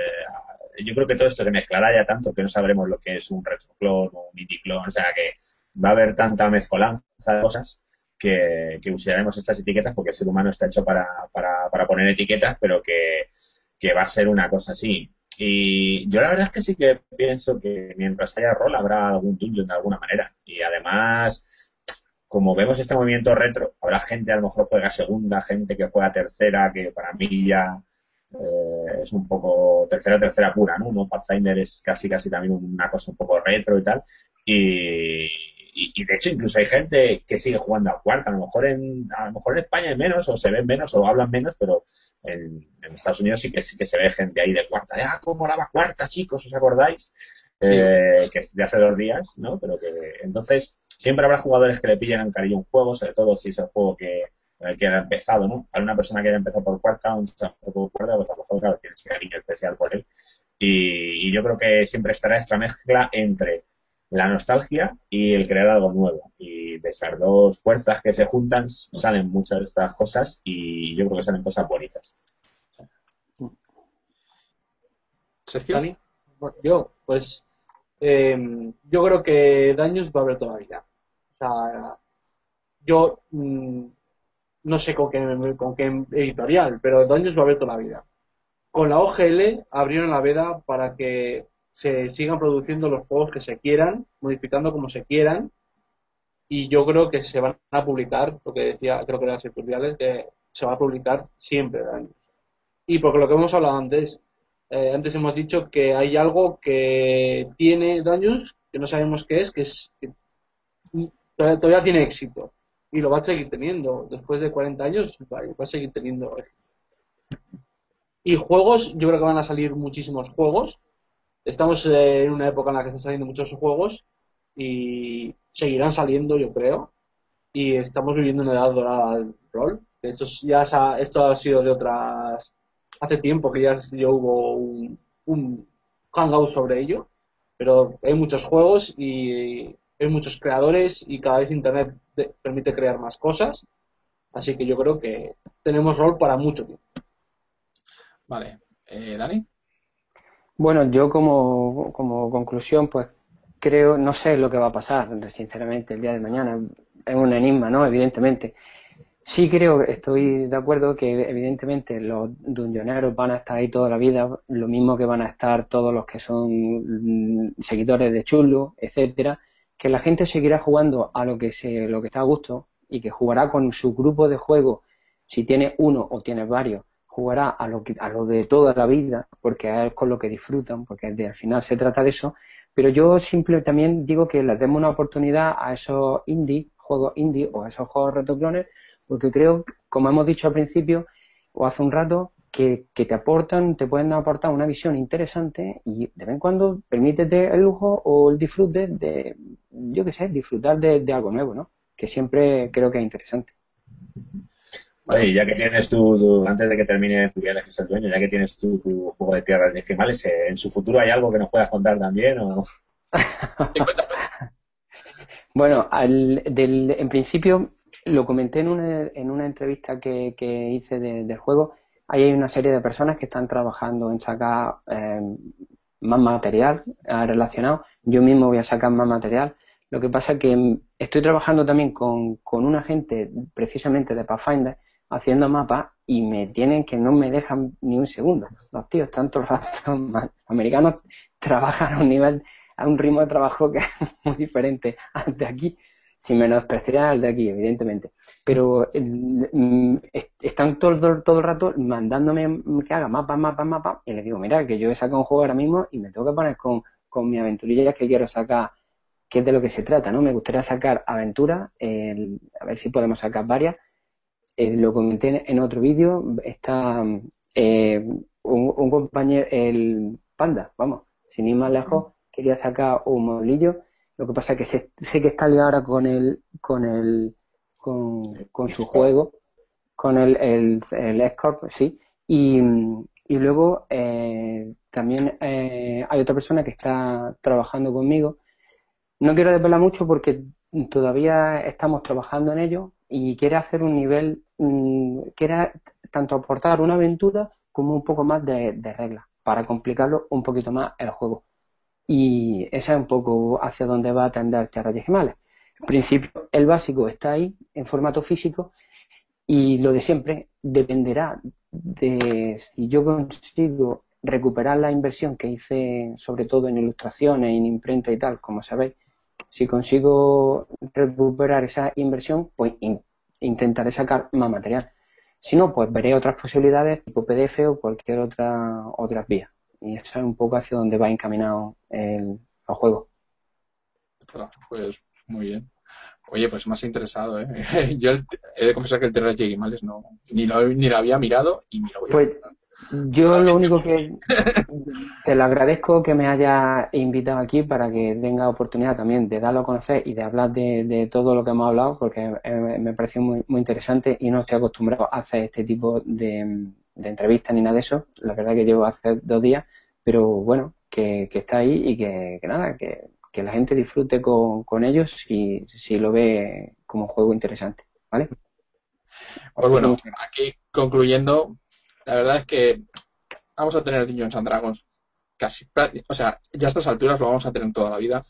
Speaker 2: yo creo que todo esto se mezclará ya tanto que no sabremos lo que es un retroclon o un indiclon, o sea que va a haber tanta mezcolanza de cosas que, usaremos estas etiquetas porque el ser humano está hecho para, para, para poner etiquetas, pero que, que va a ser una cosa así. Y yo la verdad es que sí que pienso que mientras haya rol habrá algún dungeon de alguna manera. Y además, como vemos este movimiento retro, habrá gente a lo mejor juega segunda, gente que juega tercera, que para mí ya eh, es un poco tercera, tercera pura, ¿no? ¿no? Pathfinder es casi, casi también una cosa un poco retro y tal. Y, y, de hecho incluso hay gente que sigue jugando a cuarta, a lo mejor en, a lo mejor en España hay menos, o se ven menos, o hablan menos, pero en, Estados Unidos sí que sí que se ve gente ahí de cuarta, de ah, cómo la cuarta, chicos, ¿os acordáis? Eh, que de hace dos días, ¿no? Pero que entonces siempre habrá jugadores que le pillen en cariño un juego, sobre todo si es el juego que el que ha empezado, ¿no? Para una persona que haya empezado por cuarta, un por cuarta, pues a lo mejor, claro, tiene ese cariño especial por él. Y, yo creo que siempre estará esta mezcla entre la nostalgia y el crear algo nuevo. Y de esas dos fuerzas que se juntan salen muchas de estas cosas y yo creo que salen cosas bonitas.
Speaker 3: Sergio. Yo, pues, eh, yo creo que daños va a haber todavía. O sea, yo mm, no sé con qué, con qué editorial, pero daños va a haber toda la vida. Con la OGL abrieron la veda para que se sigan produciendo los juegos que se quieran, modificando como se quieran, y yo creo que se van a publicar, lo que decía, creo que era editoriales, que se va a publicar siempre daños. Y porque lo que hemos hablado antes, eh, antes hemos dicho que hay algo que tiene daños, que no sabemos qué es, que es que todavía tiene éxito y lo va a seguir teniendo. Después de 40 años va, a seguir teniendo. Y juegos, yo creo que van a salir muchísimos juegos. Estamos en una época en la que están saliendo muchos juegos y seguirán saliendo, yo creo. Y estamos viviendo una edad dorada del rol. Esto, ya esto ha sido de otras. Hace tiempo que ya, ya hubo un, un hangout sobre ello. Pero hay muchos juegos y hay muchos creadores y cada vez Internet permite crear más cosas. Así que yo creo que tenemos rol para mucho tiempo.
Speaker 1: Vale. Eh, Dani.
Speaker 4: Bueno, yo como, como conclusión, pues creo, no sé lo que va a pasar, sinceramente, el día de mañana. Es un enigma, ¿no? Evidentemente. Sí creo, estoy de acuerdo que evidentemente los dungeoneros van a estar ahí toda la vida, lo mismo que van a estar todos los que son mm, seguidores de Chulu, etcétera, que la gente seguirá jugando a lo que se, lo que está a gusto y que jugará con su grupo de juego, si tiene uno o tiene varios, jugará a lo que, a lo de toda la vida, porque es con lo que disfrutan, porque al final se trata de eso. Pero yo simplemente también digo que les demos una oportunidad a esos indie, juegos indie o a esos juegos retoclones, porque creo, como hemos dicho al principio o hace un rato, que, te aportan, te pueden aportar una visión interesante y de vez en cuando permítete el lujo o el disfrute de, yo qué sé, disfrutar de, algo nuevo, ¿no? Que siempre creo que es interesante.
Speaker 2: Oye, ya que tienes tu, antes de que termine tu viaje el dueño, ya que tienes tu, juego de tierras decimales, eh, ¿en su futuro hay algo que nos puedas contar también o
Speaker 4: bueno, en principio lo comenté en una, en una entrevista que, hice del juego Ahí hay una serie de personas que están trabajando en sacar eh, más material eh, relacionado. Yo mismo voy a sacar más material. Lo que pasa es que estoy trabajando también con, con una gente precisamente de Pathfinder haciendo mapas y me tienen que no me dejan ni un segundo. Los tíos, tanto los americanos, trabajan a un nivel, a un ritmo de trabajo que es muy diferente al de aquí, sin menospreciar al de aquí, evidentemente pero mm, están todo, todo el rato mandándome que haga mapas, mapas, mapas, y les digo, mira, que yo he sacado un juego ahora mismo y me tengo que poner con, con mi aventurilla que quiero sacar, que es de lo que se trata, ¿no? Me gustaría sacar aventuras, a ver si podemos sacar varias. Eh, lo comenté en otro vídeo, está eh, un, compañero, el Panda, vamos, sin ir más lejos, quería sacar un modillo, lo que pasa es que sé, que está liado ahora con el, con el con, su juego, con el, el, el sí. Y, y luego eh, también eh, hay otra persona que está trabajando conmigo. No quiero desvelar mucho porque todavía estamos trabajando en ello y quiere hacer un nivel, mm, quiere tanto aportar una aventura como un poco más de, reglas para complicarlo un poquito más el juego. Y esa es un poco hacia dónde va a tender Tierras Gemales. En principio, el básico está ahí en formato físico y lo de siempre dependerá de si yo consigo recuperar la inversión que hice sobre todo en ilustraciones, en imprenta y tal, como sabéis. Si consigo recuperar esa inversión, pues intentaré sacar más material. Si no, pues veré otras posibilidades tipo PDF o cualquier otra otra vía. Y eso es un poco hacia donde va encaminado el, el juego.
Speaker 1: Pues muy bien. Oye, pues más interesado, ¿eh? Yo he de confesar que el Terra Males no, ni lo, ni lo había mirado y ni lo voy a
Speaker 4: pues, Yo lo único que te lo agradezco que me haya invitado aquí para que tenga oportunidad también de darlo a conocer y de hablar de, todo lo que hemos hablado, porque me pareció muy, muy interesante y no estoy acostumbrado a hacer este tipo de, entrevistas ni nada de eso. La verdad que llevo hace dos días, pero bueno, que, está ahí y que, nada, que, la gente disfrute con, con ellos si, si lo ve como un juego interesante, ¿vale?
Speaker 1: Pues bueno, aquí concluyendo, la verdad es que vamos a tener Dungeons and Dragons casi, o sea, ya a estas alturas lo vamos a tener toda la vida.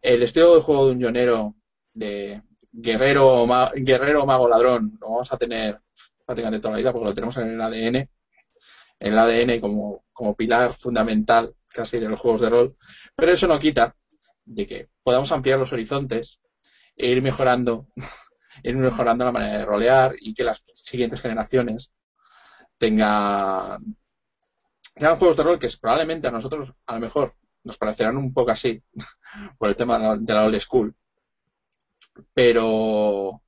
Speaker 1: El estilo de juego de un guionero de guerrero, guerrero mago ladrón lo vamos a tener prácticamente toda la vida porque lo tenemos en el ADN, en el ADN como, como pilar fundamental casi de los juegos de rol, pero eso no quita de que podamos ampliar los horizontes e ir mejorando, ir mejorando la manera de rolear y que las siguientes generaciones tengan, tengan juegos de rol que probablemente a nosotros a lo mejor nos parecerán un poco así por el tema de la old school, pero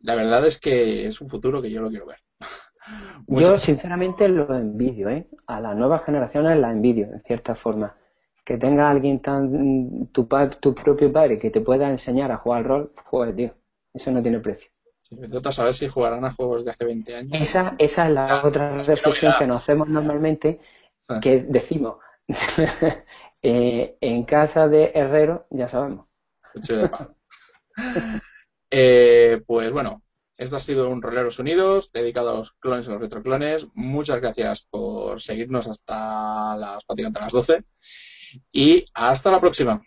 Speaker 1: la verdad es que es un futuro que yo lo quiero ver.
Speaker 4: Yo sinceramente lo envidio, ¿eh? A las nuevas generaciones la envidio, en cierta forma. Que tenga alguien tan, tu, tu propio padre que te pueda enseñar a jugar al rol, joder, tío, eso no tiene precio.
Speaker 1: Sí, me a saber si jugarán a juegos de hace 20 años.
Speaker 4: Esa, esa es la otra reflexión que nos hacemos normalmente, ah. que decimos, eh, en casa de Herrero, ya sabemos.
Speaker 1: eh, pues bueno, esto ha sido un Roleros Unidos dedicado a los clones y los retroclones. Muchas gracias por seguirnos hasta las prácticamente las 12 y hasta la próxima.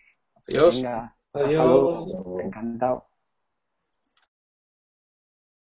Speaker 1: Adiós.
Speaker 3: Adiós.
Speaker 4: Encantado.